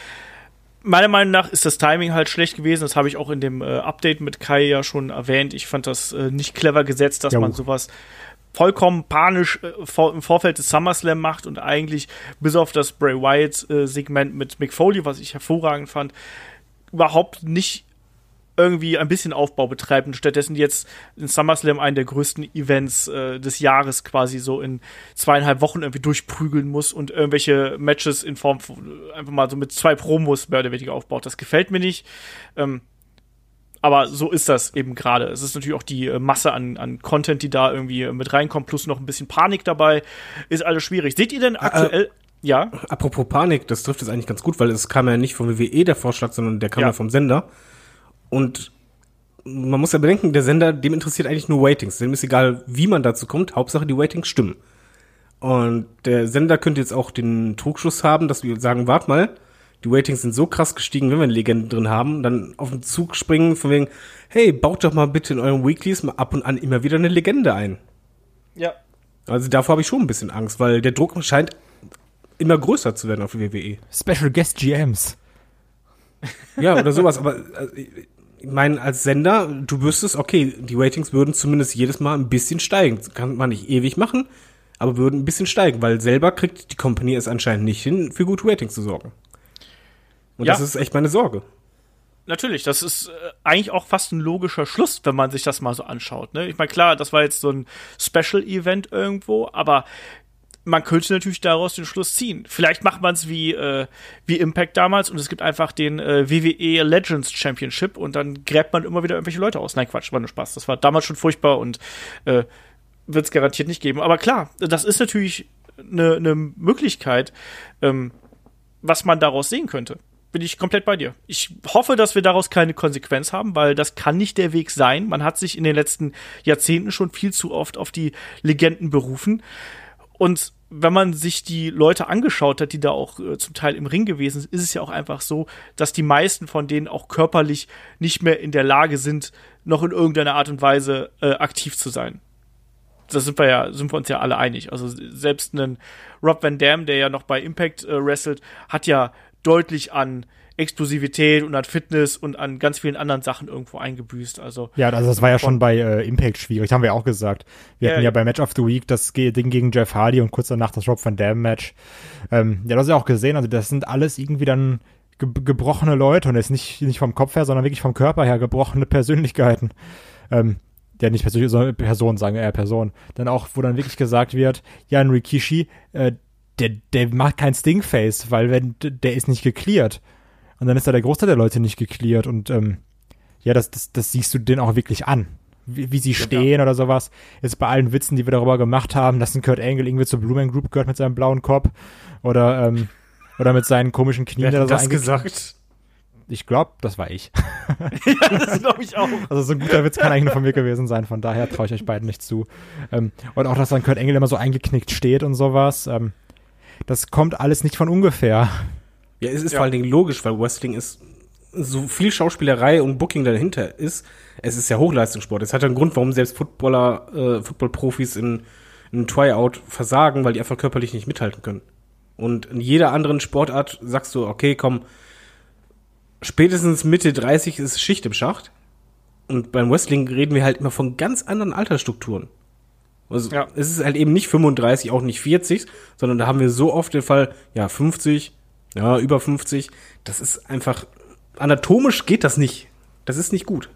meiner Meinung nach ist das Timing halt schlecht gewesen. Das habe ich auch in dem äh, Update mit Kai ja schon erwähnt. Ich fand das äh, nicht clever gesetzt, dass jo. man sowas vollkommen panisch äh, vor, im Vorfeld des SummerSlam macht und eigentlich bis auf das Bray Wyatt äh, Segment mit Mick Foley, was ich hervorragend fand, überhaupt nicht irgendwie ein bisschen Aufbau betreibt und stattdessen jetzt in SummerSlam einen der größten Events äh, des Jahres quasi so in zweieinhalb Wochen irgendwie durchprügeln muss und irgendwelche Matches in Form von, einfach mal so mit zwei Promos mehr oder weniger aufbaut. Das gefällt mir nicht. Ähm, aber so ist das eben gerade. Es ist natürlich auch die äh, Masse an, an Content, die da irgendwie mit reinkommt, plus noch ein bisschen Panik dabei. Ist alles schwierig. Seht ihr denn aktuell. Äh, ja. Apropos Panik, das trifft es eigentlich ganz gut, weil es kam ja nicht vom WWE der Vorschlag, sondern der kam ja, ja vom Sender. Und man muss ja bedenken, der Sender, dem interessiert eigentlich nur Ratings. Dem ist egal, wie man dazu kommt. Hauptsache, die Ratings stimmen. Und der Sender könnte jetzt auch den Trugschluss haben, dass wir sagen, wart mal, die Ratings sind so krass gestiegen, wenn wir eine Legende drin haben, dann auf den Zug springen von wegen, hey, baut doch mal bitte in euren Weeklies mal ab und an immer wieder eine Legende ein. Ja. Also davor habe ich schon ein bisschen Angst, weil der Druck scheint immer größer zu werden auf WWE. Special Guest GMs. Ja, oder sowas, aber also, ich meine, als Sender, du wüsstest, okay, die Ratings würden zumindest jedes Mal ein bisschen steigen. kann man nicht ewig machen, aber würden ein bisschen steigen, weil selber kriegt die Company es anscheinend nicht hin, für gute Ratings zu sorgen. Und ja. das ist echt meine Sorge. Natürlich, das ist äh, eigentlich auch fast ein logischer Schluss, wenn man sich das mal so anschaut. Ne? Ich meine, klar, das war jetzt so ein Special-Event irgendwo, aber man könnte natürlich daraus den Schluss ziehen. Vielleicht macht man es wie, äh, wie Impact damals und es gibt einfach den äh, WWE Legends Championship und dann gräbt man immer wieder irgendwelche Leute aus. Nein, Quatsch, war nur Spaß. Das war damals schon furchtbar und äh, wird es garantiert nicht geben. Aber klar, das ist natürlich eine ne Möglichkeit, ähm, was man daraus sehen könnte. Bin ich komplett bei dir. Ich hoffe, dass wir daraus keine Konsequenz haben, weil das kann nicht der Weg sein. Man hat sich in den letzten Jahrzehnten schon viel zu oft auf die Legenden berufen. Und wenn man sich die Leute angeschaut hat, die da auch äh, zum Teil im Ring gewesen sind, ist es ja auch einfach so, dass die meisten von denen auch körperlich nicht mehr in der Lage sind, noch in irgendeiner Art und Weise äh, aktiv zu sein da sind wir ja, sind wir uns ja alle einig. Also selbst ein Rob Van Dam, der ja noch bei Impact äh, wrestelt, hat ja deutlich an Explosivität und an Fitness und an ganz vielen anderen Sachen irgendwo eingebüßt. Also ja, also das war ja schon bei äh, Impact schwierig, haben wir auch gesagt. Wir ja, hatten ja bei Match of the Week das Ding gegen Jeff Hardy und kurz danach das Rob Van Dam Match. Ähm, ja, das hast du ja auch gesehen. Also das sind alles irgendwie dann ge gebrochene Leute und jetzt nicht nicht vom Kopf her, sondern wirklich vom Körper her gebrochene Persönlichkeiten. Ähm, der nicht persönlich, sondern Person, sagen wir eher Person, dann auch, wo dann wirklich gesagt wird, ja, ein Rikishi, äh, der, der macht kein Stingface, weil wenn, der ist nicht geklärt. Und dann ist da der Großteil der Leute nicht geklärt und ähm, ja, das, das, das siehst du den auch wirklich an. Wie, wie sie stehen ja. oder sowas. Jetzt bei allen Witzen, die wir darüber gemacht haben, dass ein Kurt Angle irgendwie zur Blue Man Group gehört mit seinem blauen Kopf oder, ähm, oder mit seinen komischen Knien. Wer hat das gesagt? Ich glaube, das war ich. ja, das glaube ich auch. Also so ein guter Witz kann eigentlich nur von mir gewesen sein, von daher traue ich euch beiden nicht zu. Ähm, und auch, dass dann Kurt Engel immer so eingeknickt steht und sowas. Ähm, das kommt alles nicht von ungefähr. Ja, es ist ja. vor allen Dingen logisch, weil Wrestling ist so viel Schauspielerei und Booking dahinter ist. Es ist ja Hochleistungssport. Es hat ja einen Grund, warum selbst Footballer, äh, Footballprofis in, in Tryout versagen, weil die einfach körperlich nicht mithalten können. Und in jeder anderen Sportart sagst du, okay, komm, spätestens Mitte 30 ist Schicht im Schacht. Und beim Wrestling reden wir halt immer von ganz anderen Altersstrukturen. Also ja. es ist halt eben nicht 35, auch nicht 40, sondern da haben wir so oft den Fall, ja, 50, ja, über 50. Das ist einfach, anatomisch geht das nicht. Das ist nicht gut.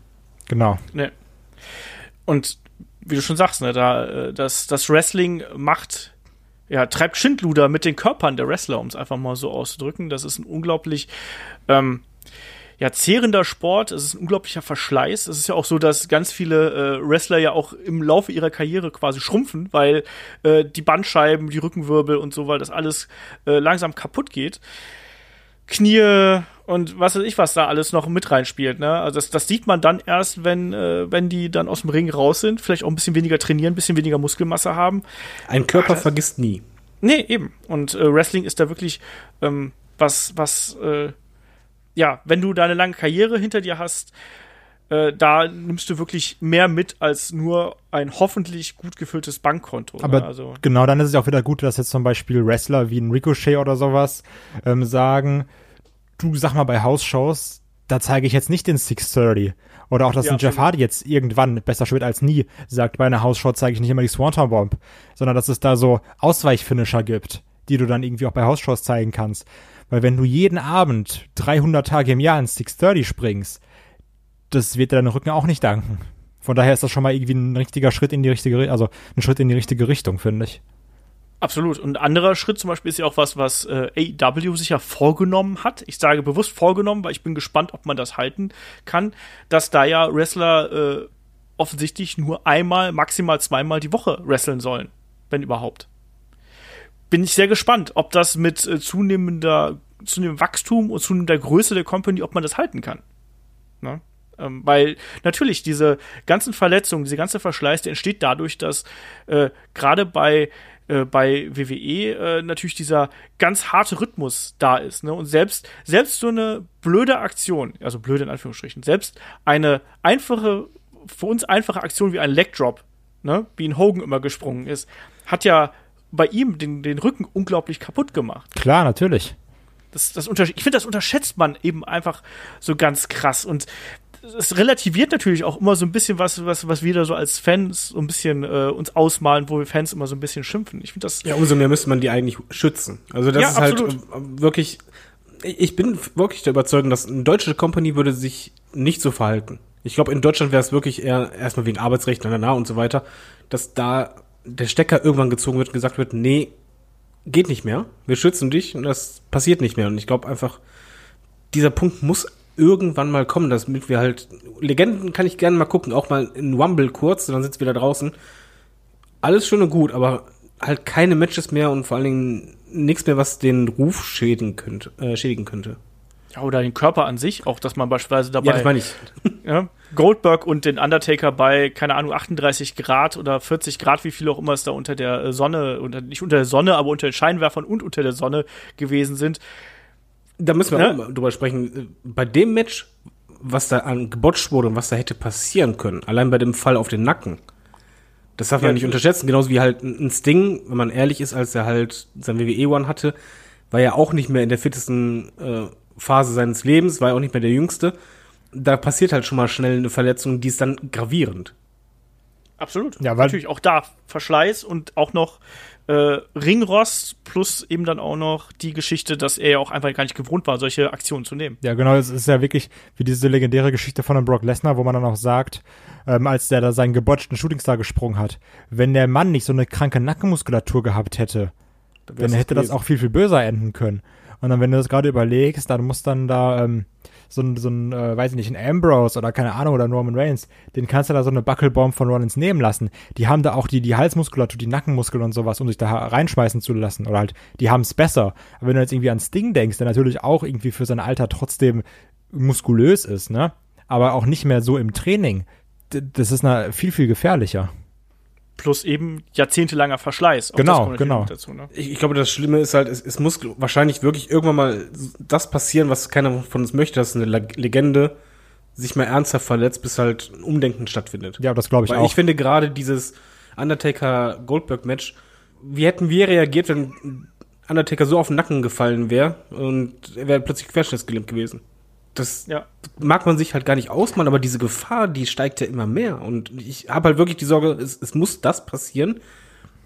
Genau. Nee. Und wie du schon sagst, ne, da, äh, das, das Wrestling macht, ja, treibt Schindluder mit den Körpern der Wrestler, um es einfach mal so auszudrücken. Das ist ein unglaublich ähm, ja, zehrender Sport, es ist ein unglaublicher Verschleiß. Es ist ja auch so, dass ganz viele äh, Wrestler ja auch im Laufe ihrer Karriere quasi schrumpfen, weil äh, die Bandscheiben, die Rückenwirbel und so, weil das alles äh, langsam kaputt geht. Knie und was weiß ich, was da alles noch mit reinspielt. Ne? Also das, das sieht man dann erst, wenn, äh, wenn die dann aus dem Ring raus sind, vielleicht auch ein bisschen weniger trainieren, ein bisschen weniger Muskelmasse haben. Ein Körper Ach, vergisst nie. Nee, eben. Und äh, Wrestling ist da wirklich ähm, was, was äh, ja, wenn du deine lange Karriere hinter dir hast, äh, da nimmst du wirklich mehr mit als nur ein hoffentlich gut gefülltes Bankkonto. Ne? Aber ne? also genau, dann ist es auch wieder gut, dass jetzt zum Beispiel Wrestler wie ein Ricochet oder sowas ähm, sagen, du sag mal bei Hausshows, da zeige ich jetzt nicht den 630. Oder auch, dass ja, ein Jeff Hardy jetzt irgendwann, besser spät als nie, sagt, bei einer Hausshow zeige ich nicht immer die Swanton Bomb, sondern dass es da so Ausweichfinisher gibt, die du dann irgendwie auch bei Hausshows zeigen kannst. Weil wenn du jeden Abend 300 Tage im Jahr ins 630 springst, das wird dir dein Rücken auch nicht danken. Von daher ist das schon mal irgendwie ein richtiger Schritt in die richtige, also ein Schritt in die richtige Richtung, finde ich. Absolut. Und ein anderer Schritt zum Beispiel ist ja auch was, was äh, AEW sich ja vorgenommen hat. Ich sage bewusst vorgenommen, weil ich bin gespannt, ob man das halten kann, dass da ja Wrestler äh, offensichtlich nur einmal, maximal zweimal die Woche wresteln sollen, wenn überhaupt bin ich sehr gespannt, ob das mit äh, zunehmender, zunehmendem Wachstum und zunehmender Größe der Company, ob man das halten kann. Ne? Ähm, weil natürlich diese ganzen Verletzungen, diese ganze Verschleiß, der entsteht dadurch, dass äh, gerade bei äh, bei WWE äh, natürlich dieser ganz harte Rhythmus da ist. Ne? Und selbst, selbst so eine blöde Aktion, also blöde in Anführungsstrichen, selbst eine einfache, für uns einfache Aktion wie ein Leg Drop, ne? wie ein Hogan immer gesprungen ist, hat ja bei ihm den, den Rücken unglaublich kaputt gemacht. Klar, natürlich. Das, das ich finde, das unterschätzt man eben einfach so ganz krass. Und es relativiert natürlich auch immer so ein bisschen was, was, was wir da so als Fans so ein bisschen äh, uns ausmalen, wo wir Fans immer so ein bisschen schimpfen. Ich finde das. Ja, umso mehr müsste man die eigentlich schützen. Also das ja, ist halt absolut. halt wirklich. Ich bin wirklich der Überzeugung, dass eine deutsche Company würde sich nicht so verhalten. Ich glaube, in Deutschland wäre es wirklich eher erstmal wegen Arbeitsrecht, na, na, na und so weiter, dass da der Stecker irgendwann gezogen wird und gesagt wird, nee, geht nicht mehr. Wir schützen dich und das passiert nicht mehr. Und ich glaube einfach, dieser Punkt muss irgendwann mal kommen, damit wir halt, Legenden kann ich gerne mal gucken, auch mal in Wumble kurz, dann sitzt wieder draußen. Alles schön und gut, aber halt keine Matches mehr und vor allen Dingen nichts mehr, was den Ruf schädigen könnte, äh, schädigen könnte. Ja, oder den Körper an sich, auch dass man beispielsweise dabei Ja, das meine ich. ja, Goldberg und den Undertaker bei, keine Ahnung, 38 Grad oder 40 Grad, wie viel auch immer es da unter der äh, Sonne, unter, nicht unter der Sonne, aber unter den Scheinwerfern und unter der Sonne gewesen sind. Da müssen wir Ja. auch mal drüber sprechen. Bei dem Match, was da an gebotcht wurde und was da hätte passieren können, allein bei dem Fall auf den Nacken, das darf man Ja, nicht unterschätzen. Genauso wie halt ein ein Sting, wenn man ehrlich ist, als er halt sein WWE-One hatte, war ja auch nicht mehr in der fittesten äh, Phase seines Lebens, war ja auch nicht mehr der Jüngste. Da passiert halt schon mal schnell eine Verletzung, die ist dann gravierend. Absolut. Ja, weil- Natürlich auch da Verschleiß und auch noch äh, Ringrost plus eben dann auch noch die Geschichte, dass er ja auch einfach gar nicht gewohnt war, solche Aktionen zu nehmen. Ja, genau, es ist ja wirklich wie diese legendäre Geschichte von einem Brock Lesnar, wo man dann auch sagt, ähm, als der da seinen gebotchten Shootingstar gesprungen hat, wenn der Mann nicht so eine kranke Nackenmuskulatur gehabt hätte, dann hätte das auch viel, viel böser enden können. Und dann, wenn du das gerade überlegst, dann muss dann da ähm, so ein, so ein äh, weiß ich nicht, ein Ambrose oder keine Ahnung, oder Norman Reigns, den kannst du da so eine Buckelbomb von Rollins nehmen lassen. Die haben da auch die, die Halsmuskulatur, die Nackenmuskeln und sowas, um sich da reinschmeißen zu lassen. Oder halt, die haben es besser. Aber wenn du jetzt irgendwie an Sting denkst, der natürlich auch irgendwie für sein Alter trotzdem muskulös ist, ne? Aber auch nicht mehr so im Training. Das ist na, viel, viel gefährlicher. Plus eben jahrzehntelanger Verschleiß. Auch Genau, genau. Dazu, ne? Ich, ich glaube, das Schlimme ist halt, es, es muss wahrscheinlich wirklich irgendwann mal das passieren, was keiner von uns möchte, dass eine Leg- Legende sich mal ernsthaft verletzt, bis halt ein Umdenken stattfindet. Ja, das glaube ich Weil auch. ich finde gerade dieses Undertaker-Goldberg-Match, wie hätten wir reagiert, wenn Undertaker so auf den Nacken gefallen wäre und er wäre plötzlich querschnittsgelähmt gewesen? Das Ja. mag man sich halt gar nicht ausmalen, aber diese Gefahr, die steigt ja immer mehr. Und ich habe halt wirklich die Sorge, es, es muss das passieren,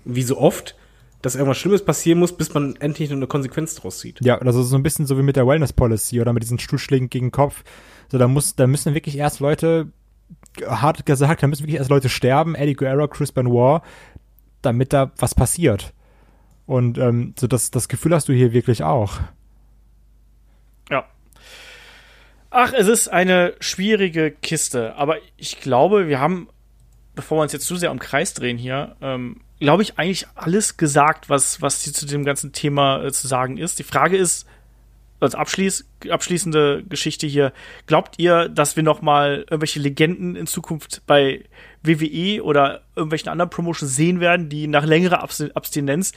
wie so oft, dass irgendwas Schlimmes passieren muss, bis man endlich eine Konsequenz draus zieht. Ja, das ist so ein bisschen so wie mit der Wellness Policy oder mit diesen Stuhlschlägen gegen den Kopf. So, da muss, da müssen wirklich erst Leute, hart gesagt, da müssen wirklich erst Leute sterben, Eddie Guerrero, Chris Benoit, damit da was passiert. Und ähm, so das, das Gefühl hast du hier wirklich auch. Ja. Ach, es ist eine schwierige Kiste, aber ich glaube, wir haben, bevor wir uns jetzt zu sehr im Kreis drehen hier, ähm, glaube ich, eigentlich alles gesagt, was, was hier zu dem ganzen Thema äh, zu sagen ist. Die Frage ist, als abschließ, abschließende Geschichte hier, glaubt ihr, dass wir noch mal irgendwelche Legenden in Zukunft bei WWE oder irgendwelchen anderen Promotions sehen werden, die nach längerer Abs Abstinenz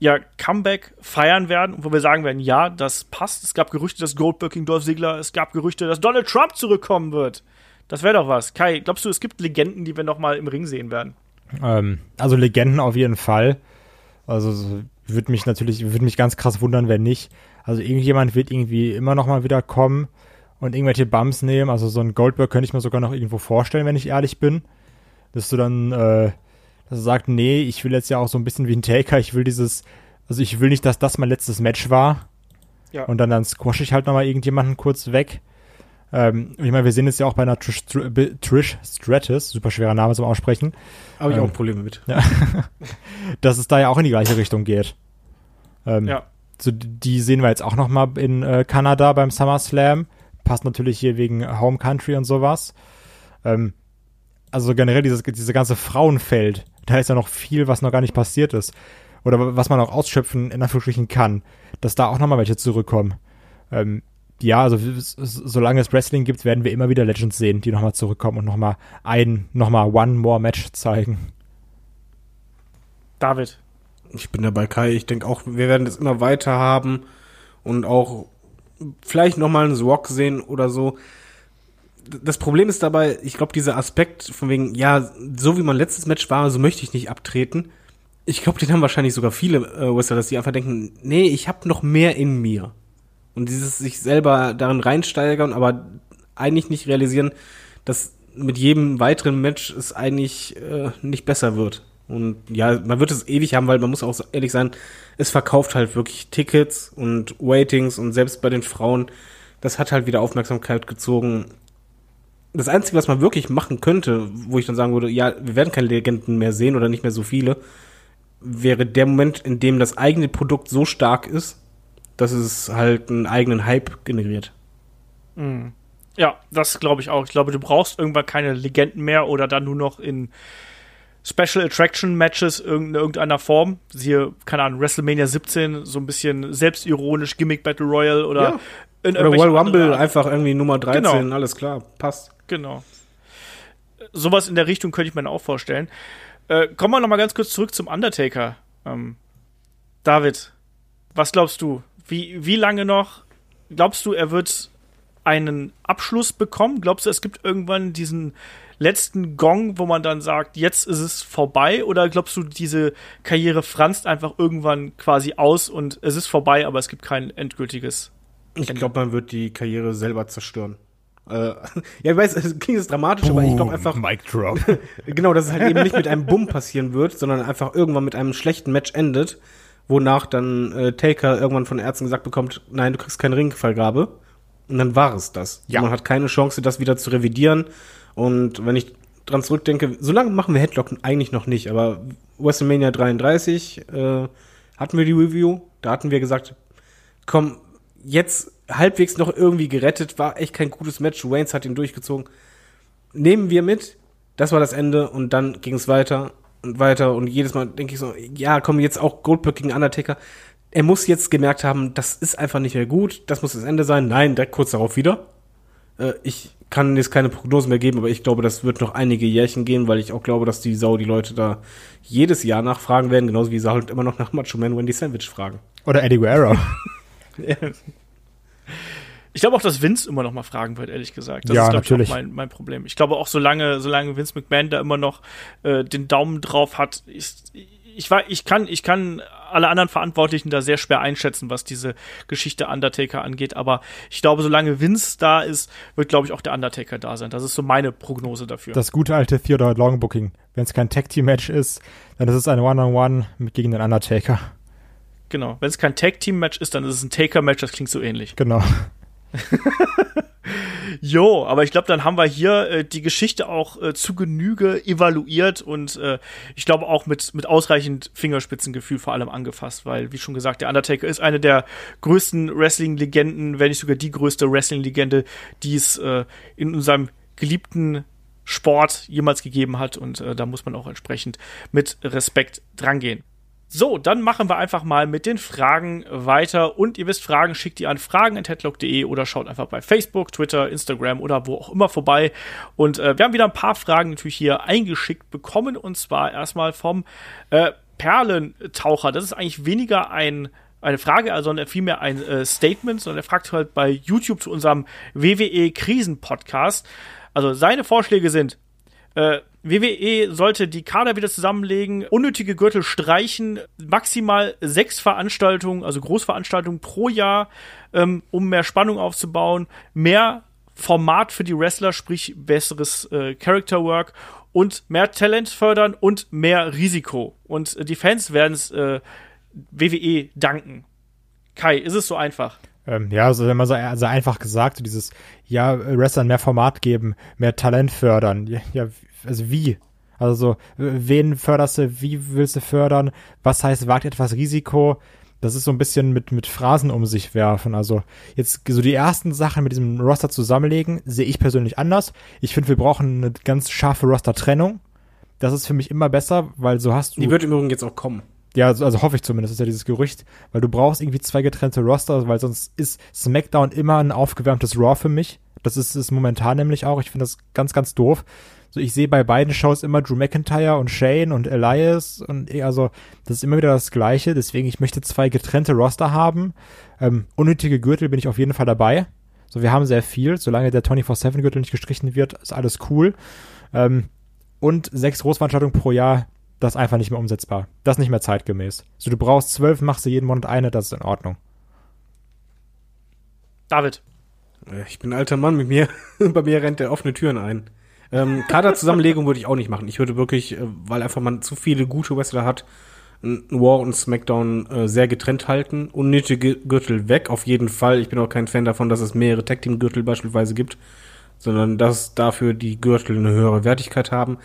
ja Comeback feiern werden und wo wir sagen werden, ja, das passt. Es gab Gerüchte, dass Goldberg gegen Dolph Ziggler, es gab Gerüchte, dass Donald Trump zurückkommen wird. Das wäre doch was. Kai, glaubst du, es gibt Legenden, die wir noch mal im Ring sehen werden? Ähm, also Legenden auf jeden Fall. Also so, würde mich natürlich, würde mich ganz krass wundern, wenn nicht. Also irgendjemand wird irgendwie immer noch mal wieder kommen und irgendwelche Bums nehmen. Also so ein Goldberg könnte ich mir sogar noch irgendwo vorstellen, wenn ich ehrlich bin. Dass du dann, äh, dass er sagt, nee, ich will jetzt ja auch so ein bisschen wie ein Taker, ich will dieses, also ich will nicht, dass das mein letztes Match war. Ja. Und dann, dann squash ich halt noch mal irgendjemanden kurz weg. Ähm, ich meine, wir sehen es ja auch bei einer Trish, Trish Stratus, super schwerer Name zum Aussprechen, Habe ich Ähm, auch Probleme mit. dass es da ja auch in die gleiche Richtung geht. Ähm, Ja. so, die sehen wir jetzt auch noch mal in äh, Kanada beim SummerSlam. Passt natürlich hier wegen Home Country und sowas. Ähm, also generell dieses, diese ganze Frauenfeld, da ist ja noch viel, was noch gar nicht passiert ist. Oder was man auch ausschöpfen, in Anführungsstrichen kann, dass da auch noch mal welche zurückkommen. Ähm, ja, also solange es Wrestling gibt, werden wir immer wieder Legends sehen, die noch mal zurückkommen und noch mal ein, noch mal One More Match zeigen. David. Ich bin dabei, Kai. Ich denke auch, wir werden das immer weiter haben und auch vielleicht noch mal einen Rock sehen oder so. Das Problem ist dabei, ich glaube, dieser Aspekt von wegen, ja, so wie mein letztes Match war, so möchte ich nicht abtreten. Ich glaube, den haben wahrscheinlich sogar viele äh, Wrestler, dass die einfach denken, nee, ich habe noch mehr in mir. Und dieses sich selber darin reinsteigern, aber eigentlich nicht realisieren, dass mit jedem weiteren Match es eigentlich äh, nicht besser wird. Und ja, man wird es ewig haben, weil man muss auch ehrlich sein, es verkauft halt wirklich Tickets und Waitings und selbst bei den Frauen, das hat halt wieder Aufmerksamkeit gezogen. Das Einzige, was man wirklich machen könnte, wo ich dann sagen würde, ja, wir werden keine Legenden mehr sehen oder nicht mehr so viele, wäre der Moment, in dem das eigene Produkt so stark ist, dass es halt einen eigenen Hype generiert. Ja, das glaube ich auch. Ich glaube, du brauchst irgendwann keine Legenden mehr oder dann nur noch in Special Attraction Matches in irgendeiner Form. Siehe, keine Ahnung, WrestleMania 17, so ein bisschen selbstironisch, Gimmick Battle Royale oder Ja. in Oder Royal Rumble, einfach irgendwie Nummer 13, Genau. alles klar, passt. Genau. Sowas in der Richtung könnte ich mir auch vorstellen. Äh, kommen wir noch mal ganz kurz zurück zum Undertaker. Ähm, David, was glaubst du? Wie, wie lange noch? Glaubst du, er wird einen Abschluss bekommen? Glaubst du, es gibt irgendwann diesen letzten Gong, wo man dann sagt, jetzt ist es vorbei? Oder glaubst du, diese Karriere franzt einfach irgendwann quasi aus und es ist vorbei, aber es gibt kein endgültiges? Ich glaube, man wird die Karriere selber zerstören. Äh, ja, ich weiß, es klingt jetzt dramatisch, aber ich glaube einfach, Mic Drop. genau, dass es halt eben nicht mit einem Bumm passieren wird, sondern einfach irgendwann mit einem schlechten Match endet, wonach dann äh, Taker irgendwann von Ärzten gesagt bekommt, nein, du kriegst keine Ringfallgabe. Und dann war es das. Ja. Man hat keine Chance, das wieder zu revidieren. Und wenn ich dran zurückdenke, so lange machen wir Headlock eigentlich noch nicht, aber WrestleMania 33 äh, hatten wir die Review, da hatten wir gesagt, komm, jetzt halbwegs noch irgendwie gerettet, war echt kein gutes Match, Waynes hat ihn durchgezogen. Nehmen wir mit, das war das Ende und dann ging es weiter und weiter und jedes Mal denke ich so, ja, komm, jetzt auch Goldberg gegen Undertaker. Er muss jetzt gemerkt haben, das ist einfach nicht mehr gut, das muss das Ende sein. Nein, direkt kurz darauf wieder. Äh, ich kann jetzt keine Prognosen mehr geben, aber ich glaube, das wird noch einige Jährchen gehen, weil ich auch glaube, dass die Sau die Leute da jedes Jahr nachfragen werden, genauso wie sie halt immer noch nach Macho Man Wendy Sandwich fragen. Oder Eddie Guerrero. Ich glaube auch, dass Vince immer noch mal fragen wird, ehrlich gesagt. Das Ja, ist, glaub natürlich. Ich, auch mein, mein Problem. Ich glaube auch, solange, solange Vince McMahon da immer noch äh, den Daumen drauf hat, ist, ich, war, ich, kann, ich kann alle anderen Verantwortlichen da sehr schwer einschätzen, was diese Geschichte Undertaker angeht. Aber ich glaube, solange Vince da ist, wird, glaube ich, auch der Undertaker da sein. Das ist so meine Prognose dafür. Das gute alte Theodore Long Booking. Wenn es kein Tag Team Match ist, dann ist es ein One-on-One mit gegen den Undertaker. genau. Wenn es kein Tag-Team-Match ist, dann ist es ein Taker-Match. Das klingt so ähnlich. Genau. Jo, aber ich glaube, dann haben wir hier äh, die Geschichte auch äh, zu Genüge evaluiert und äh, ich glaube auch mit, mit ausreichend Fingerspitzengefühl vor allem angefasst, weil, wie schon gesagt, der Undertaker ist eine der größten Wrestling-Legenden, wenn nicht sogar die größte Wrestling-Legende, die es äh, in unserem geliebten Sport jemals gegeben hat und äh, da muss man auch entsprechend mit Respekt drangehen. So, dann machen wir einfach mal mit den Fragen weiter. Und ihr wisst, Fragen schickt ihr an fragen.headlock.de oder schaut einfach bei Facebook, Twitter, Instagram oder wo auch immer vorbei. Und äh, wir haben wieder ein paar Fragen natürlich hier eingeschickt bekommen. Und zwar erstmal vom äh, Perlentaucher. Das ist eigentlich weniger ein eine Frage, also vielmehr ein äh, Statement, sondern er fragt halt bei YouTube zu unserem WWE Krisen Podcast. Also seine Vorschläge sind äh, WWE sollte die Kader wieder zusammenlegen, unnötige Gürtel streichen, maximal sechs Veranstaltungen, also Großveranstaltungen pro Jahr, ähm, um mehr Spannung aufzubauen, mehr Format für die Wrestler, sprich besseres äh, Character Work und mehr Talent fördern und mehr Risiko. Und äh, die Fans werden es äh, WWE danken. Kai, ist es so einfach? Ähm, ja, also wenn man so also einfach gesagt, so dieses, ja, Wrestlern mehr Format geben, mehr Talent fördern. Ja, ja also wie? Also so, wen förderst du, wie willst du fördern? Was heißt, wagt etwas Risiko? Das ist so ein bisschen mit, mit Phrasen um sich werfen. Also jetzt so die ersten Sachen mit diesem Roster zusammenlegen, sehe ich persönlich anders. Ich finde, wir brauchen eine ganz scharfe Roster-Trennung. Das ist für mich immer besser, weil so hast du. Die wird im Übrigen jetzt auch kommen. Ja, also, also hoffe ich zumindest, ist ja dieses Gerücht, weil du brauchst irgendwie zwei getrennte Roster, weil sonst ist SmackDown immer ein aufgewärmtes Raw für mich. Das ist es momentan nämlich auch. Ich finde das ganz, ganz doof. So, ich sehe bei beiden Shows immer Drew McIntyre und Shane und Elias und eh, also das ist immer wieder das Gleiche. Deswegen ich möchte zwei getrennte Roster haben. Ähm, unnötige Gürtel bin ich auf jeden Fall dabei. So, wir haben sehr viel. Solange der 24/7 Gürtel nicht gestrichen wird, ist alles cool. Ähm, und sechs Großveranstaltungen pro Jahr das ist einfach nicht mehr umsetzbar. Das ist nicht mehr zeitgemäß. So, du brauchst zwölf, machst du jeden Monat eine, das ist in Ordnung. David. Äh, Ich bin ein alter Mann mit mir. Bei mir rennt der offene Türen ein. Ähm, Kaderzusammenlegung würde ich auch nicht machen. Ich würde wirklich, äh, weil einfach man zu viele gute Wrestler hat, War und SmackDown äh, sehr getrennt halten. Unnötige Gürtel weg, auf jeden Fall. Ich bin auch kein Fan davon, dass es mehrere Tag Team Gürtel beispielsweise gibt, sondern dass dafür die Gürtel eine höhere Wertigkeit haben.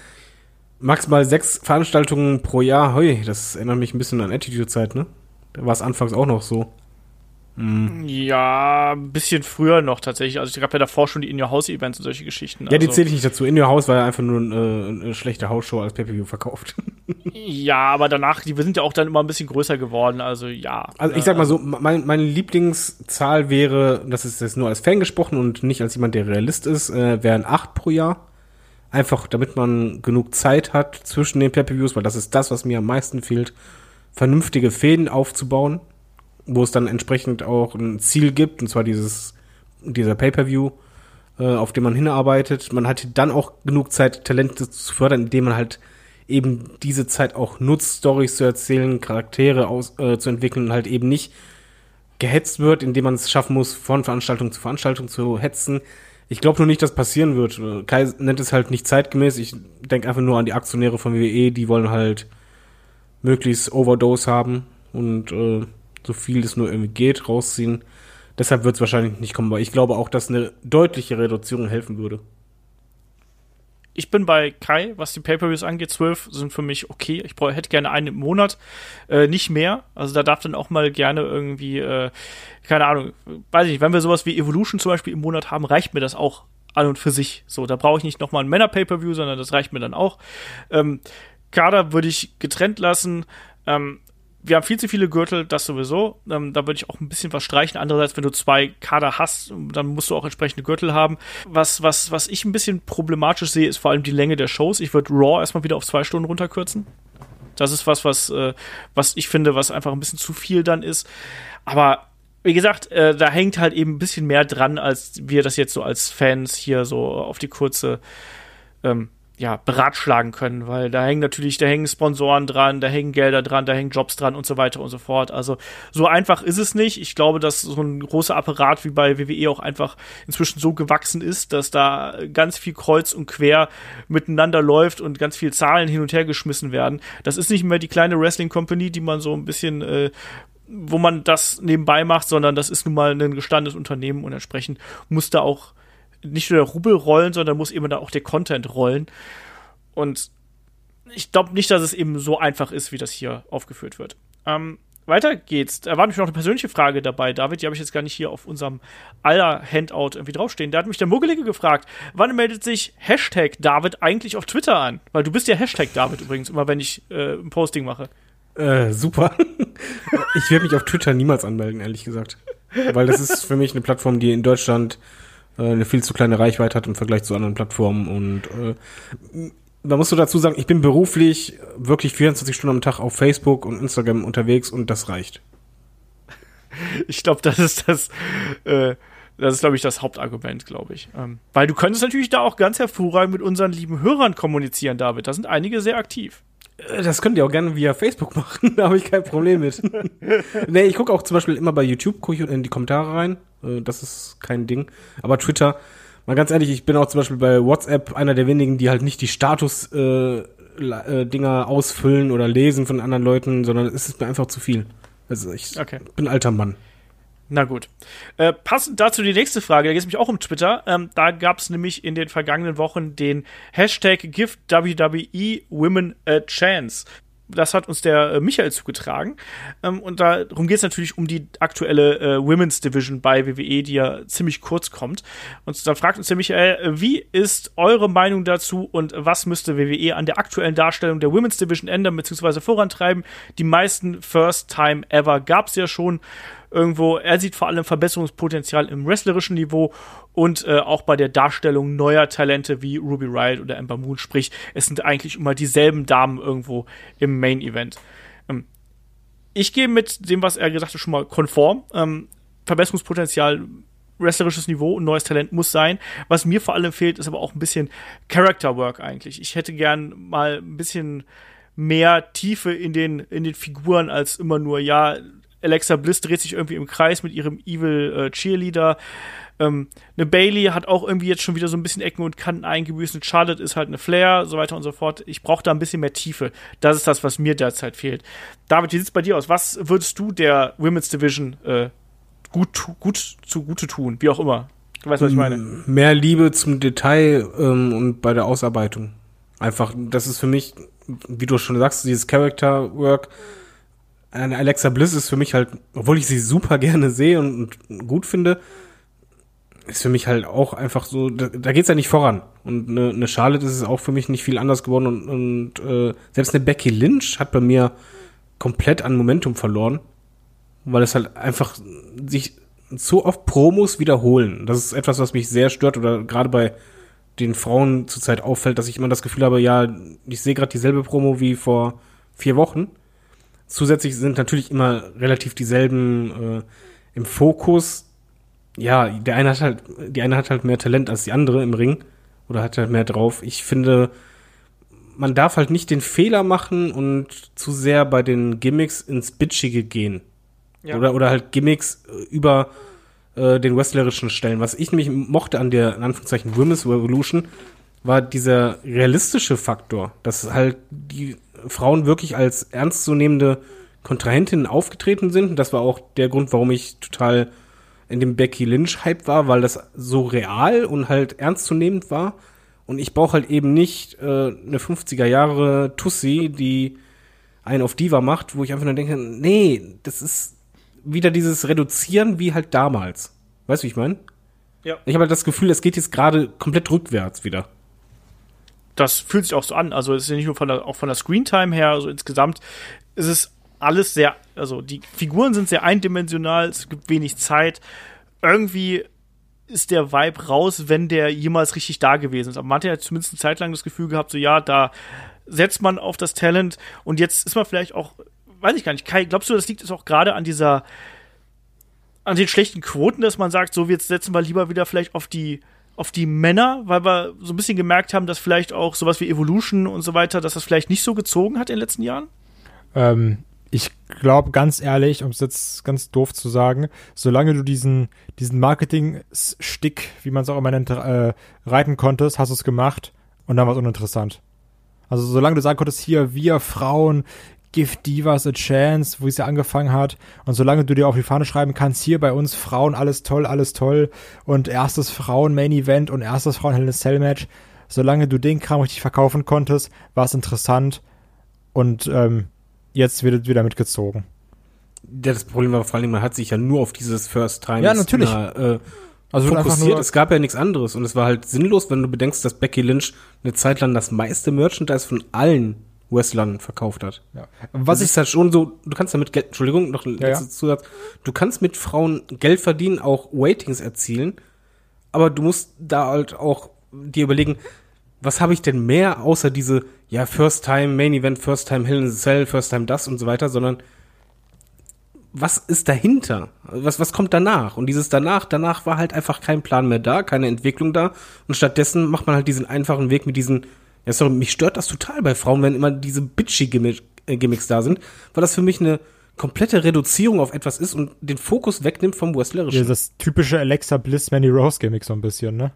maximal sechs Veranstaltungen pro Jahr, hui, das erinnert mich ein bisschen an Attitude-Zeit, ne? Da war es anfangs auch noch so. Ja, ein bisschen früher noch tatsächlich. Also es gab ja davor schon die In-Your-House-Events und solche Geschichten. Ja, die also, zähle ich nicht dazu. In Your House war ja einfach nur eine, eine schlechte Hausshow als Pay-Per-View verkauft. Ja, aber danach, die sind ja auch dann immer ein bisschen größer geworden. Also ja. Also ich sag mal so, mein, meine Lieblingszahl wäre, das ist jetzt nur als Fan gesprochen und nicht als jemand, der Realist ist, äh, wären acht pro Jahr. Einfach, damit man genug Zeit hat zwischen den Pay-Per-Views, weil das ist das, was mir am meisten fehlt, vernünftige Fäden aufzubauen, wo es dann entsprechend auch ein Ziel gibt, und zwar dieses, dieser Pay-Per-View, äh, auf den man hinarbeitet. Man hat dann auch genug Zeit, Talente zu fördern, indem man halt eben diese Zeit auch nutzt, Stories zu erzählen, Charaktere aus, äh, zu entwickeln und halt eben nicht gehetzt wird, indem man es schaffen muss, von Veranstaltung zu Veranstaltung zu hetzen. Ich glaube nur nicht, dass passieren wird. Kai nennt es halt nicht zeitgemäß. Ich denke einfach nur an die Aktionäre von WWE, die wollen halt möglichst Overdose haben und äh, so viel es nur irgendwie geht, rausziehen. Deshalb wird es wahrscheinlich nicht kommen, aber ich glaube auch, dass eine deutliche Reduzierung helfen würde. ich bin bei Kai, was die Pay-Per-Views angeht. Zwölf sind für mich okay. Ich brauch, hätte gerne einen im Monat, äh, nicht mehr. Also da darf dann auch mal gerne irgendwie, äh, keine Ahnung, weiß ich nicht, wenn wir sowas wie Evolution zum Beispiel im Monat haben, reicht mir das auch an und für sich. So, da brauche ich nicht nochmal ein Männer-Pay-Per-View, sondern das reicht mir dann auch. Ähm, Kader würde ich getrennt lassen. Ähm, wir haben viel zu viele Gürtel, das sowieso. Ähm, da würde ich auch ein bisschen was streichen. Andererseits, wenn du zwei Kader hast, dann musst du auch entsprechende Gürtel haben. Was, was, was ich ein bisschen problematisch sehe, ist vor allem die Länge der Shows. Ich würde Raw erstmal wieder auf zwei Stunden runterkürzen. Das ist was, was, äh, was ich finde, was einfach ein bisschen zu viel dann ist. Aber wie gesagt, äh, da hängt halt eben ein bisschen mehr dran, als wir das jetzt so als Fans hier so auf die kurze ähm, ja, beratschlagen können, weil da hängen natürlich, da hängen Sponsoren dran, da hängen Gelder dran, da hängen Jobs dran und so weiter und so fort. Also so einfach ist es nicht. Ich glaube, dass so ein großer Apparat wie bei WWE auch einfach inzwischen so gewachsen ist, dass da ganz viel kreuz und quer miteinander läuft und ganz viel Zahlen hin und her geschmissen werden. Das ist nicht mehr die kleine Wrestling Company, die man so ein bisschen äh, wo man das nebenbei macht, sondern das ist nun mal ein gestandenes Unternehmen und entsprechend muss da auch nicht nur der Rubel rollen, sondern muss eben da auch der Content rollen. Und ich glaube nicht, dass es eben so einfach ist, wie das hier aufgeführt wird. Ähm, weiter geht's. Da war nämlich noch eine persönliche Frage dabei, David. Die habe ich jetzt gar nicht hier auf unserem aller Handout irgendwie draufstehen. Da hat mich der Muggelige gefragt, wann meldet sich Hashtag David eigentlich auf Twitter an? Weil du bist ja Hashtag David übrigens, immer wenn ich äh, ein Posting mache. Äh, super. ich werde mich auf Twitter niemals anmelden, ehrlich gesagt. Weil das ist für mich eine Plattform, die in Deutschland eine viel zu kleine Reichweite hat im Vergleich zu anderen Plattformen. Und äh, da musst du dazu sagen, ich bin beruflich wirklich 24 Stunden am Tag auf Facebook und Instagram unterwegs und das reicht. Ich glaube, das ist das, äh, das ist, glaube ich, das Hauptargument, glaube ich. Ähm, weil du könntest natürlich da auch ganz hervorragend mit unseren lieben Hörern kommunizieren, David. Da sind einige sehr aktiv. Äh, Das könnt ihr auch gerne via Facebook machen, da habe ich kein Problem mit. nee, ich gucke auch zum Beispiel immer bei YouTube, gucke ich in die Kommentare rein. Äh, Das ist kein Ding. Aber Twitter, mal ganz ehrlich, ich bin auch zum Beispiel bei WhatsApp einer der wenigen, die halt nicht die Status äh, äh, ausfüllen oder lesen von anderen Leuten, sondern es ist mir einfach zu viel. Also ich Okay. bin alter Mann. Na gut. Äh, passend dazu die nächste Frage, da geht es mich auch um Twitter. Ähm, da gab es nämlich in den vergangenen Wochen den Hashtag Give a Chance. Das hat uns der äh, Michael zugetragen. Ähm, und darum geht es natürlich um die aktuelle äh, Women's Division bei WWE, die ja ziemlich kurz kommt. Und da fragt uns der Michael, äh, wie ist eure Meinung dazu und was müsste WWE an der aktuellen Darstellung der Women's Division ändern bzw. vorantreiben? Die meisten First Time Ever gab es ja schon irgendwo. Er sieht vor allem Verbesserungspotenzial im wrestlerischen Niveau und äh, auch bei der Darstellung neuer Talente wie Ruby Riot oder Ember Moon. Sprich, es sind eigentlich immer dieselben Damen irgendwo im Main Event. Ähm, ich gehe mit dem, was er gesagt hat, schon mal konform. Ähm, Verbesserungspotenzial, wrestlerisches Niveau und neues Talent muss sein. Was mir vor allem fehlt, ist aber auch ein bisschen Character Work eigentlich. Ich hätte gern mal ein bisschen mehr Tiefe in den, in den Figuren als immer nur, ja, Alexa Bliss dreht sich irgendwie im Kreis mit ihrem Evil äh, Cheerleader. Ähm, eine Bailey hat auch irgendwie jetzt schon wieder so ein bisschen Ecken und Kanten eingebüßt. Eine Charlotte ist halt eine Flair, so weiter und so fort. Ich brauche da ein bisschen mehr Tiefe. Das ist das, was mir derzeit fehlt. David, wie sieht's bei dir aus? Was würdest du der Women's Division äh, gut, gut zugute tun? Wie auch immer. Du weißt, was ich meine. Mehr Liebe zum Detail ähm, und bei der Ausarbeitung. Einfach, das ist für mich, wie du schon sagst, dieses Character Work. Eine Alexa Bliss ist für mich halt, obwohl ich sie super gerne sehe und, und gut finde, ist für mich halt auch einfach so, da, da geht's ja nicht voran. Und eine, eine Charlotte ist es auch für mich nicht viel anders geworden und, und äh, selbst eine Becky Lynch hat bei mir komplett an Momentum verloren, weil es halt einfach sich so oft Promos wiederholen. Das ist etwas, was mich sehr stört oder gerade bei den Frauen zurzeit auffällt, dass ich immer das Gefühl habe, ja, ich sehe gerade dieselbe Promo wie vor vier Wochen. Zusätzlich sind natürlich immer relativ dieselben äh, im Fokus. Ja, der eine hat halt, die eine hat halt mehr Talent als die andere im Ring oder hat halt mehr drauf. Ich finde, man darf halt nicht den Fehler machen und zu sehr bei den Gimmicks ins Bitchige gehen. Ja. Oder, oder halt Gimmicks äh, über äh, den wrestlerischen stellen. Was ich nämlich mochte an der, in Anführungszeichen, Women's Revolution, war dieser realistische Faktor, dass halt die Frauen wirklich als ernstzunehmende Kontrahentinnen aufgetreten sind. Das war auch der Grund, warum ich total in dem Becky Lynch-Hype war, weil das so real und halt ernstzunehmend war. Und ich brauche halt eben nicht äh, eine 50er Jahre Tussi, die einen auf Diva macht, wo ich einfach nur denke, nee, das ist wieder dieses Reduzieren wie halt damals. Weißt du, wie ich meine? Ja. Ich habe halt das Gefühl, es geht jetzt gerade komplett rückwärts wieder. Das fühlt sich auch so an. Also es ist ja nicht nur von der, auch von der Screentime her, also insgesamt ist es alles sehr, also die Figuren sind sehr eindimensional, es gibt wenig Zeit. Irgendwie ist der Vibe raus, wenn der jemals richtig da gewesen ist. Aber man hat ja zumindest eine Zeit lang das Gefühl gehabt, so ja, da setzt man auf das Talent und jetzt ist man vielleicht auch, weiß ich gar nicht, Kai, glaubst du, das liegt jetzt auch gerade an dieser, an den schlechten Quoten, dass man sagt, so jetzt setzen wir lieber wieder vielleicht auf die, auf die Männer, weil wir so ein bisschen gemerkt haben, dass vielleicht auch sowas wie Evolution und so weiter, dass das vielleicht nicht so gezogen hat in den letzten Jahren? Ähm, ich glaube ganz ehrlich, um es jetzt ganz doof zu sagen, solange du diesen, diesen Marketing-Stick, wie man es auch immer nennt, äh, reiten konntest, hast du es gemacht und dann war es uninteressant. Also solange du sagen konntest, hier, wir Frauen, give Divas a chance, wo es ja angefangen hat. Und solange du dir auf die Fahne schreiben kannst, hier bei uns Frauen, alles toll, alles toll. Und erstes Frauen-Main-Event und erstes Frauen-Hell in a Cell-Match. Solange du den Kram richtig verkaufen konntest, war es interessant. Und ähm, jetzt wird es wieder mitgezogen. Ja, das Problem war vor Dingen, man hat sich ja nur auf dieses First Time Ja, natürlich. äh, Also fokussiert. es gab ja nichts anderes und es war halt sinnlos, wenn du bedenkst, dass Becky Lynch eine Zeit lang das meiste Merchandise von allen Wrestlern verkauft hat. Ja. Was Was ist ich halt schon so, du kannst damit Geld, Entschuldigung, noch ein Ja, letzter Zusatz. Du kannst mit Frauen Geld verdienen, auch Ratings erzielen, aber du musst da halt auch dir überlegen, was habe ich denn mehr außer diese, ja, First Time Main Event, First Time Hell in the Cell, First Time das und so weiter, sondern was ist dahinter? Was, was kommt danach? Und dieses danach, danach war halt einfach kein Plan mehr da, keine Entwicklung da. Und stattdessen macht man halt diesen einfachen Weg mit diesen, ja, sorry, mich stört das total bei Frauen, wenn immer diese bitchy Gimmick, äh, Gimmicks da sind, weil das für mich eine komplette Reduzierung auf etwas ist und den Fokus wegnimmt vom Wrestlerischen. das typische Alexa Bliss Mandy Rose Gimmick so ein bisschen, ne?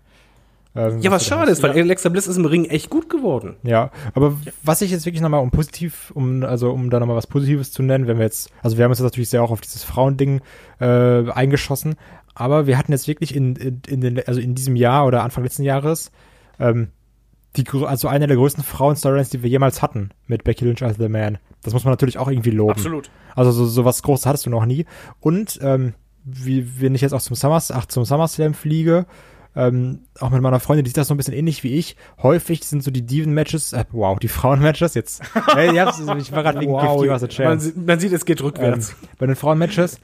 Ähm, ja, was da schade ist, weil Alexa Bliss ist im Ring echt gut geworden. Ja, aber was ich jetzt wirklich nochmal um positiv, um, also um da nochmal was Positives zu nennen, wenn wir jetzt, also wir haben uns jetzt natürlich sehr auch auf dieses Frauending äh, eingeschossen, aber wir hatten jetzt wirklich in, in, in den, also in diesem Jahr oder Anfang letzten Jahres, ähm, die, also eine der größten Frauen-Storylines, die wir jemals hatten, mit Becky Lynch als The Man. Das muss man natürlich auch irgendwie loben. Absolut. Also so, so was Großes hattest du noch nie. Und ähm, wie, wenn ich jetzt auch zum Summers, ach, zum SummerSlam fliege, ähm, auch mit meiner Freundin, die sieht das so ein bisschen ähnlich wie ich. Häufig sind so die Diven-Matches, äh, wow, die Frauen-Matches jetzt. Äh, ich, ich war gerade wegen Wow, 50 was a man, chance. sieht- man sieht, es geht rückwärts. Ähm, bei den Frauen-Matches,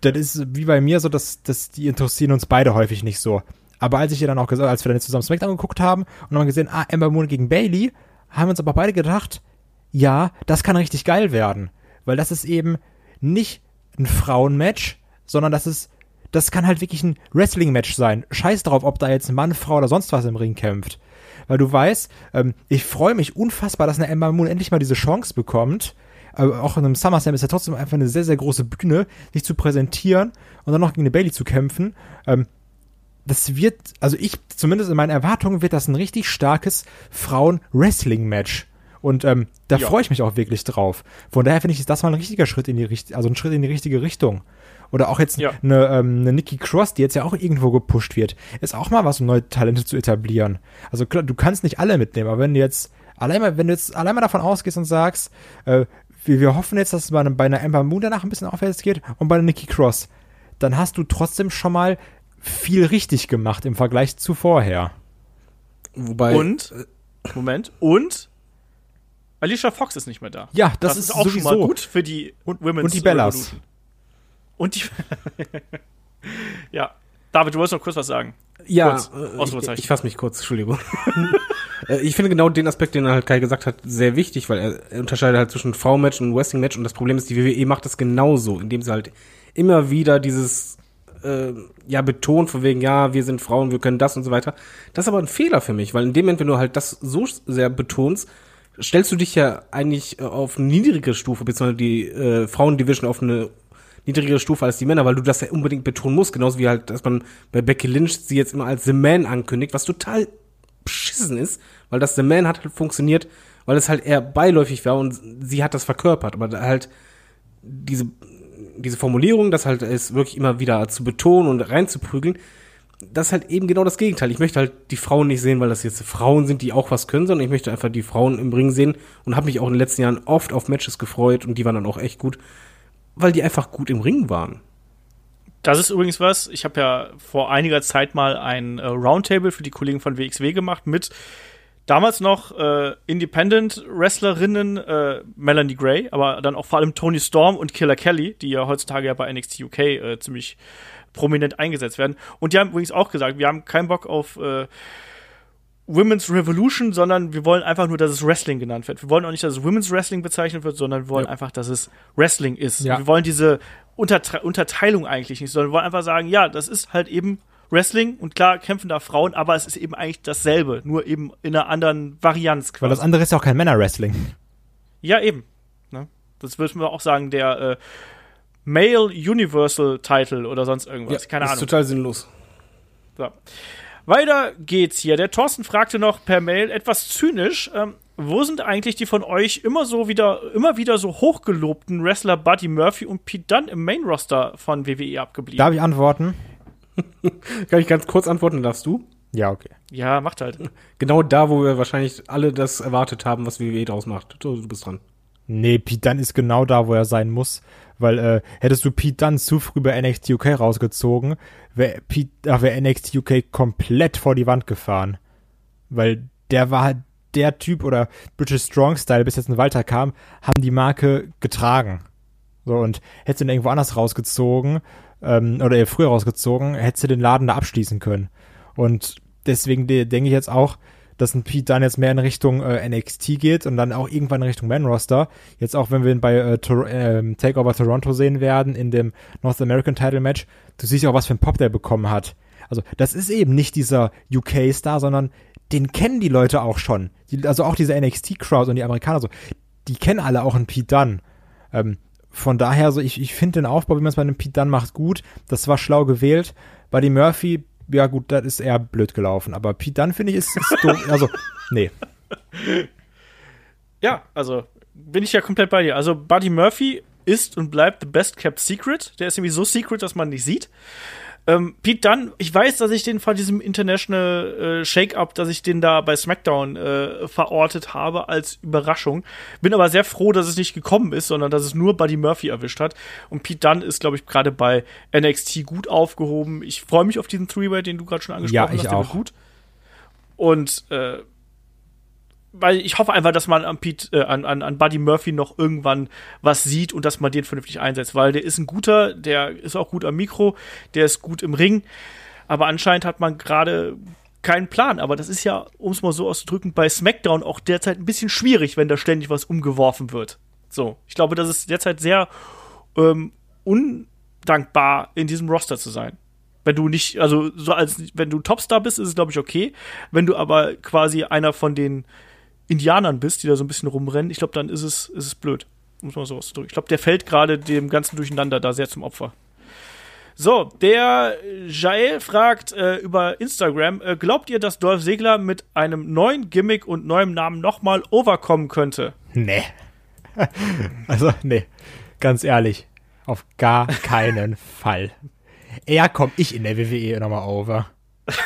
das ist wie bei mir so, dass, dass die interessieren uns beide häufig nicht so. Aber als ich ihr dann auch gesagt, als wir dann jetzt zusammen Smackdown geguckt haben und haben gesehen, ah, Ember Moon gegen Bailey, haben wir uns aber beide gedacht, ja, das kann richtig geil werden. Weil das ist eben nicht ein Frauenmatch, sondern das ist, das kann halt wirklich ein Wrestling-Match sein. Scheiß drauf, ob da jetzt ein Mann, Frau oder sonst was im Ring kämpft. Weil du weißt, ähm, ich freue mich unfassbar, dass eine Ember Moon endlich mal diese Chance bekommt. Aber auch in einem SummerSlam ist ja trotzdem einfach eine sehr, sehr große Bühne, sich zu präsentieren und dann noch gegen eine Bailey zu kämpfen. Ähm, das wird, also ich, zumindest in meinen Erwartungen, wird das ein richtig starkes Frauen-Wrestling-Match. Und ähm, da Ja. freue ich mich auch wirklich drauf. Von daher finde ich, ist das mal ein richtiger Schritt in die Richtung, also ein Schritt in die richtige Richtung. Oder auch jetzt Ja. eine, ähm, eine Nikki Cross, die jetzt ja auch irgendwo gepusht wird, ist auch mal was, um neue Talente zu etablieren. Also klar, du kannst nicht alle mitnehmen, aber wenn du jetzt allein mal, wenn du jetzt allein mal davon ausgehst und sagst, äh, wir, wir hoffen jetzt, dass es bei, bei einer Ember Moon danach ein bisschen aufwärts geht und bei einer Nikki Cross, dann hast du trotzdem schon mal viel richtig gemacht im Vergleich zu vorher. Wobei, Und, Moment, und Alicia Fox ist nicht mehr da. Ja, das, ist, auch sowieso schon mal gut für die Women's und die Bellas. Revolution. Und die. ja. David, du wolltest noch kurz was sagen. ja, kurz, äh, ich, Ausrufezeichen. ich fasse mich kurz, Entschuldigung. Äh, ich finde genau den Aspekt, den halt Kai gesagt hat, sehr wichtig, weil er, er unterscheidet halt zwischen V-Match und Wrestling-Match und das Problem ist, die WWE macht das genauso, indem sie halt immer wieder dieses äh, ja betont von wegen, ja, wir sind Frauen, wir können das und so weiter. Das ist aber ein Fehler für mich, weil in dem Moment, wenn du halt das so sehr betonst, stellst du dich ja eigentlich äh, auf eine niedrige Stufe, beziehungsweise die äh, Frauendivision auf eine niedrigere Stufe als die Männer, weil du das ja unbedingt betonen musst, genauso wie halt, dass man bei Becky Lynch sie jetzt immer als The Man ankündigt, was total beschissen ist, weil das The Man hat halt funktioniert, weil es halt eher beiläufig war und sie hat das verkörpert, aber halt diese diese Formulierung, das halt es wirklich immer wieder zu betonen und reinzuprügeln, das ist halt eben genau das Gegenteil. Ich möchte halt die Frauen nicht sehen, weil das jetzt Frauen sind, die auch was können, sondern ich möchte einfach die Frauen im Ring sehen und habe mich auch in den letzten Jahren oft auf Matches gefreut und die waren dann auch echt gut, weil die einfach gut im Ring waren. Das ist übrigens was. Ich habe ja vor einiger Zeit mal ein äh, Roundtable für die Kollegen von WXW gemacht mit damals noch äh, Independent-Wrestlerinnen äh, Melanie Gray, aber dann auch vor allem Tony Storm und Killer Kelly, die ja heutzutage ja bei NXT UK äh, ziemlich prominent eingesetzt werden. Und die haben übrigens auch gesagt, wir haben keinen Bock auf äh, Women's Revolution, sondern wir wollen einfach nur, dass es Wrestling genannt wird. Wir wollen auch nicht, dass es Women's Wrestling bezeichnet wird, sondern wir wollen Ja. einfach, dass es Wrestling ist. Ja. Wir wollen diese Unterteilung eigentlich nicht, sondern wir wollen einfach sagen, ja, das ist halt eben Wrestling und klar kämpfen da Frauen, aber es ist eben eigentlich dasselbe, nur eben in einer anderen Varianz Weil das quasi. andere ist ja auch kein Männer-Wrestling. Ja, eben. Ne? Das würden wir auch sagen, der äh, Male Universal Title oder sonst irgendwas. Keine ist Ahnung. total sinnlos. So. Weiter geht's hier. Der Thorsten fragte noch per Mail etwas zynisch, ähm, wo sind eigentlich die von euch immer so wieder, immer wieder so hochgelobten Wrestler Buddy Murphy und Pete Dunne im Main Roster von WWE abgeblieben? Darf ich antworten? Kann ich ganz kurz antworten, darfst du? Ja, okay. ja, macht halt. Genau da, wo wir wahrscheinlich alle das erwartet haben, was WWE draus macht. Du, du bist dran. Nee, Pete Dunne ist genau da, wo er sein muss. Weil äh, hättest du Pete Dunne zu früh bei NXT UK rausgezogen, wäre wär NXT UK komplett vor die Wand gefahren. Weil der war halt der Typ oder British Strong Style, bis jetzt ein Walter kam, haben die Marke getragen. So, und hättest du ihn irgendwo anders rausgezogen, ähm, oder eher früher rausgezogen, hättest du den Laden da abschließen können. Und deswegen de denke ich jetzt auch, dass ein Pete dann jetzt mehr in Richtung äh, NXT geht und dann auch irgendwann in Richtung Man Roster. Jetzt auch, wenn wir ihn bei äh, Tor ähm, Takeover Toronto sehen werden in dem North American Title Match, du siehst auch, was für ein Pop der bekommen hat. Also das ist eben nicht dieser UK-Star, sondern den kennen die Leute auch schon. Die, also auch diese NXT-Crowd und die Amerikaner so, die kennen alle auch einen Pete Dunne. Ähm, von daher, so ich, ich finde den Aufbau, wie man es bei einem Pete Dunne macht, gut. Das war schlau gewählt. Bei dem Murphy, ja gut, das ist eher blöd gelaufen. Aber Pete Dunne, finde ich, ist, ist doof. Also, nee. Ja, also bin ich ja komplett bei dir. Also Buddy Murphy ist und bleibt the best kept secret. Der ist irgendwie so secret, dass man nicht sieht. Ähm, Pete Dunne, ich weiß, dass ich den von diesem International äh, Shake-Up, dass ich den da bei SmackDown äh, verortet habe als Überraschung. Bin aber sehr froh, dass es nicht gekommen ist, sondern dass es nur Buddy Murphy erwischt hat. Und Pete Dunne ist, glaube ich, gerade bei NXT gut aufgehoben. Ich freue mich auf diesen Three-Way, den du gerade schon angesprochen Ja, ich hast. Auch. gut. Und äh, weil ich hoffe einfach, dass man an, Pete, äh, an, an, an Buddy Murphy noch irgendwann was sieht und dass man den vernünftig einsetzt, weil der ist ein guter, der ist auch gut am Mikro, der ist gut im Ring, aber anscheinend hat man gerade keinen Plan. Aber das ist ja, um es mal so auszudrücken, bei SmackDown auch derzeit ein bisschen schwierig, wenn da ständig was umgeworfen wird. So, ich glaube, das ist derzeit sehr ähm, undankbar, in diesem Roster zu sein. Wenn du nicht, also so als wenn du Topstar bist, ist es glaube ich okay. Wenn du aber quasi einer von den Indianern bist, die da so ein bisschen rumrennen, ich glaube, dann ist es, ist es blöd. Muss man so auszudrücken. Ich glaube, der fällt gerade dem ganzen Durcheinander da sehr zum Opfer. So, der Jael fragt äh, über Instagram, äh, glaubt ihr, dass Dolph Segler mit einem neuen Gimmick und neuem Namen nochmal overkommen könnte? Nee. also, nee. Ganz ehrlich. Auf gar keinen Fall. Eher komm ich in der WWE nochmal over.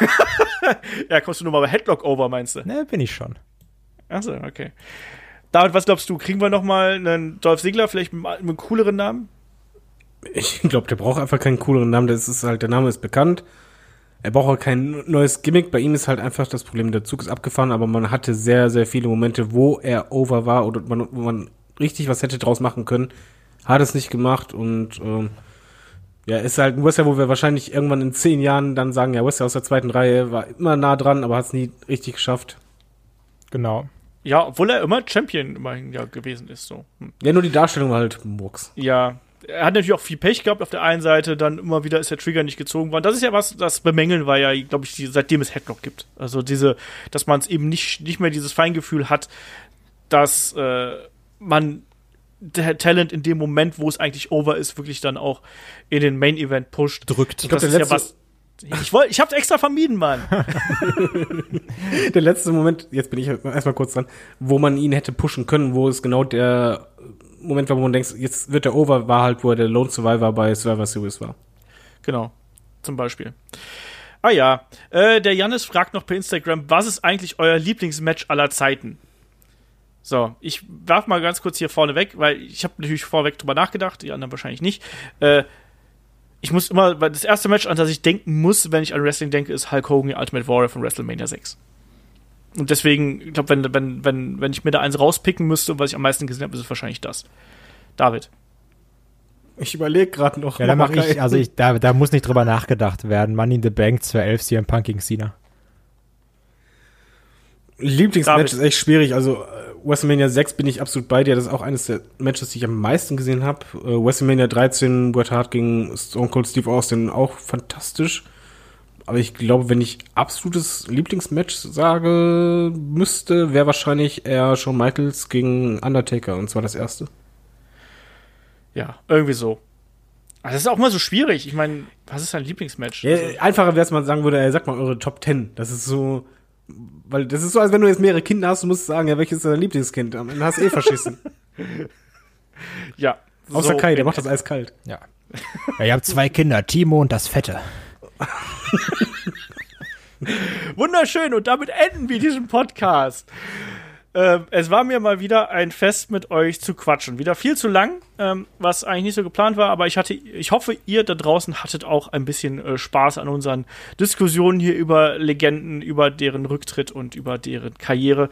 ja, kommst du nur mal bei Headlock over, meinst du? Ne, bin ich schon. Achso, okay. David, was glaubst du? Kriegen wir nochmal einen Dolph Ziggler, vielleicht mit, mit einem cooleren Namen? Ich glaube, der braucht einfach keinen cooleren Namen. Das ist halt, der Name ist bekannt. Er braucht auch kein neues Gimmick. Bei ihm ist halt einfach das Problem, der Zug ist abgefahren, aber man hatte sehr, sehr viele Momente, wo er over war oder man, wo man richtig was hätte draus machen können. Hat es nicht gemacht und ähm, ja, ist halt ein Wrestler, wo wir wahrscheinlich irgendwann in zehn Jahren dann sagen, ja, Wrestler aus der zweiten Reihe war immer nah dran, aber hat es nie richtig geschafft. Genau. Ja, obwohl er immer Champion immerhin ja gewesen ist. So. Hm. Ja, nur die Darstellung war halt Murks. Ja, er hat natürlich auch viel Pech gehabt auf der einen Seite, dann immer wieder ist der Trigger nicht gezogen worden. Das ist ja was, das Bemängeln war ja, glaube ich, die, seitdem es Headlock gibt. Also diese, dass man es eben nicht, nicht mehr dieses Feingefühl hat, dass äh, man der Talent in dem Moment, wo es eigentlich over ist, wirklich dann auch in den Main Event pusht. Drückt. Ich glaub, das ist ja was. Ich wollte, ich hab's extra vermieden, Mann. der letzte Moment, jetzt bin ich erstmal kurz dran, wo man ihn hätte pushen können, wo es genau der Moment war, wo man denkt, jetzt wird der Over, war halt, wo er der Lone Survivor bei Survivor Series war. Genau, zum Beispiel. Ah ja, äh, der Jannis fragt noch per Instagram, was ist eigentlich euer Lieblingsmatch aller Zeiten? So, ich werf mal ganz kurz hier vorne weg, weil ich habe natürlich vorweg drüber nachgedacht, die anderen wahrscheinlich nicht. Äh, ich muss immer, weil das erste Match, an das ich denken muss, wenn ich an Wrestling denke, ist Hulk Hogan Ultimate Warrior von WrestleMania 6. Und deswegen, ich glaube, wenn, wenn, wenn, wenn ich mir da eins rauspicken müsste, was ich am meisten gesehen habe, ist es wahrscheinlich das. David. Ich überlege gerade noch. Ja, da mache ich, also ich, da, da muss nicht drüber nachgedacht werden. Money in the Bank 211 CM Punk gegen Cena. Lieblingsmatch ist echt schwierig. Also äh, WrestleMania 6 bin ich absolut bei dir. Das ist auch eines der Matches, die ich am meisten gesehen habe. Äh, WrestleMania 13, Bret Hart gegen Stone Cold Steve Austin, auch fantastisch. Aber ich glaube, wenn ich absolutes Lieblingsmatch sage müsste, wäre wahrscheinlich eher Shawn Michaels gegen Undertaker. Und zwar das erste. Ja, irgendwie so. Aber das ist auch mal so schwierig. Ich meine, was ist dein Lieblingsmatch? Ja, also, einfacher wäre es, man sagen würde, ey, sag mal eure Top 10. Das ist so, weil das ist so, als wenn du jetzt mehrere Kinder hast, du musst sagen, ja, welches ist dein Lieblingskind? Am Ende hast du eh verschissen. ja. Außer so Kai, der macht das eiskalt. Ja. ja. Ihr habt zwei Kinder, Timo und das Fette. Wunderschön und damit enden wir diesen Podcast. Ähm, es war mir mal wieder ein Fest mit euch zu quatschen. Wieder viel zu lang, ähm, was eigentlich nicht so geplant war, aber ich hatte, ich hoffe, ihr da draußen hattet auch ein bisschen äh, Spaß an unseren Diskussionen hier über Legenden, über deren Rücktritt und über deren Karriere.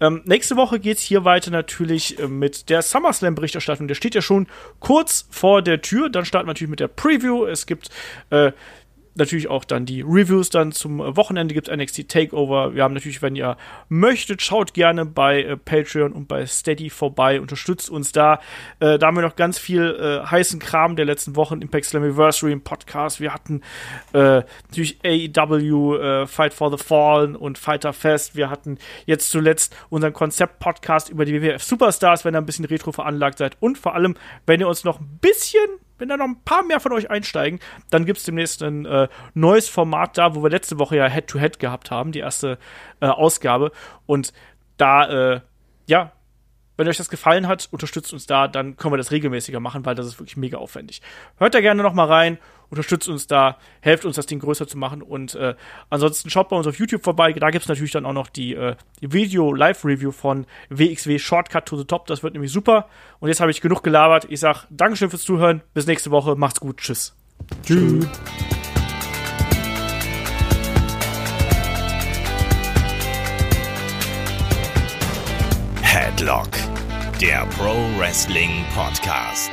Ähm, nächste Woche geht's hier weiter natürlich äh, mit der SummerSlam-Berichterstattung. Der steht ja schon kurz vor der Tür. Dann starten wir natürlich mit der Preview. Es gibt äh, natürlich auch dann die Reviews dann zum Wochenende gibt NXT Takeover. Wir haben natürlich, wenn ihr möchtet, schaut gerne bei äh, Patreon und bei Steady vorbei, unterstützt uns da. Äh, da haben wir noch ganz viel äh, heißen Kram der letzten Wochen, Impact Slammiversary im Podcast. Wir hatten äh, natürlich AEW äh, Fight for the Fallen und Fighter Fest. Wir hatten jetzt zuletzt unseren Konzept-Podcast über die WWF Superstars, wenn ihr ein bisschen retro veranlagt seid. Und vor allem, wenn ihr uns noch ein bisschen wenn da noch ein paar mehr von euch einsteigen, dann gibt es demnächst ein äh, neues Format da, wo wir letzte Woche ja Head-to-Head -Head gehabt haben, die erste äh, Ausgabe. Und da, äh, ja, wenn euch das gefallen hat, unterstützt uns da, dann können wir das regelmäßiger machen, weil das ist wirklich mega aufwendig. Hört da gerne noch mal rein, unterstützt uns da, helft uns, das Ding größer zu machen und äh, ansonsten schaut bei uns auf YouTube vorbei. Da gibt es natürlich dann auch noch die, äh, die Video-Live-Review von WXW Shortcut to the Top. Das wird nämlich super. Und jetzt habe ich genug gelabert. Ich sage Dankeschön fürs Zuhören. Bis nächste Woche. Macht's gut. Tschüss. Tschüss. Headlock, der Pro Wrestling Podcast.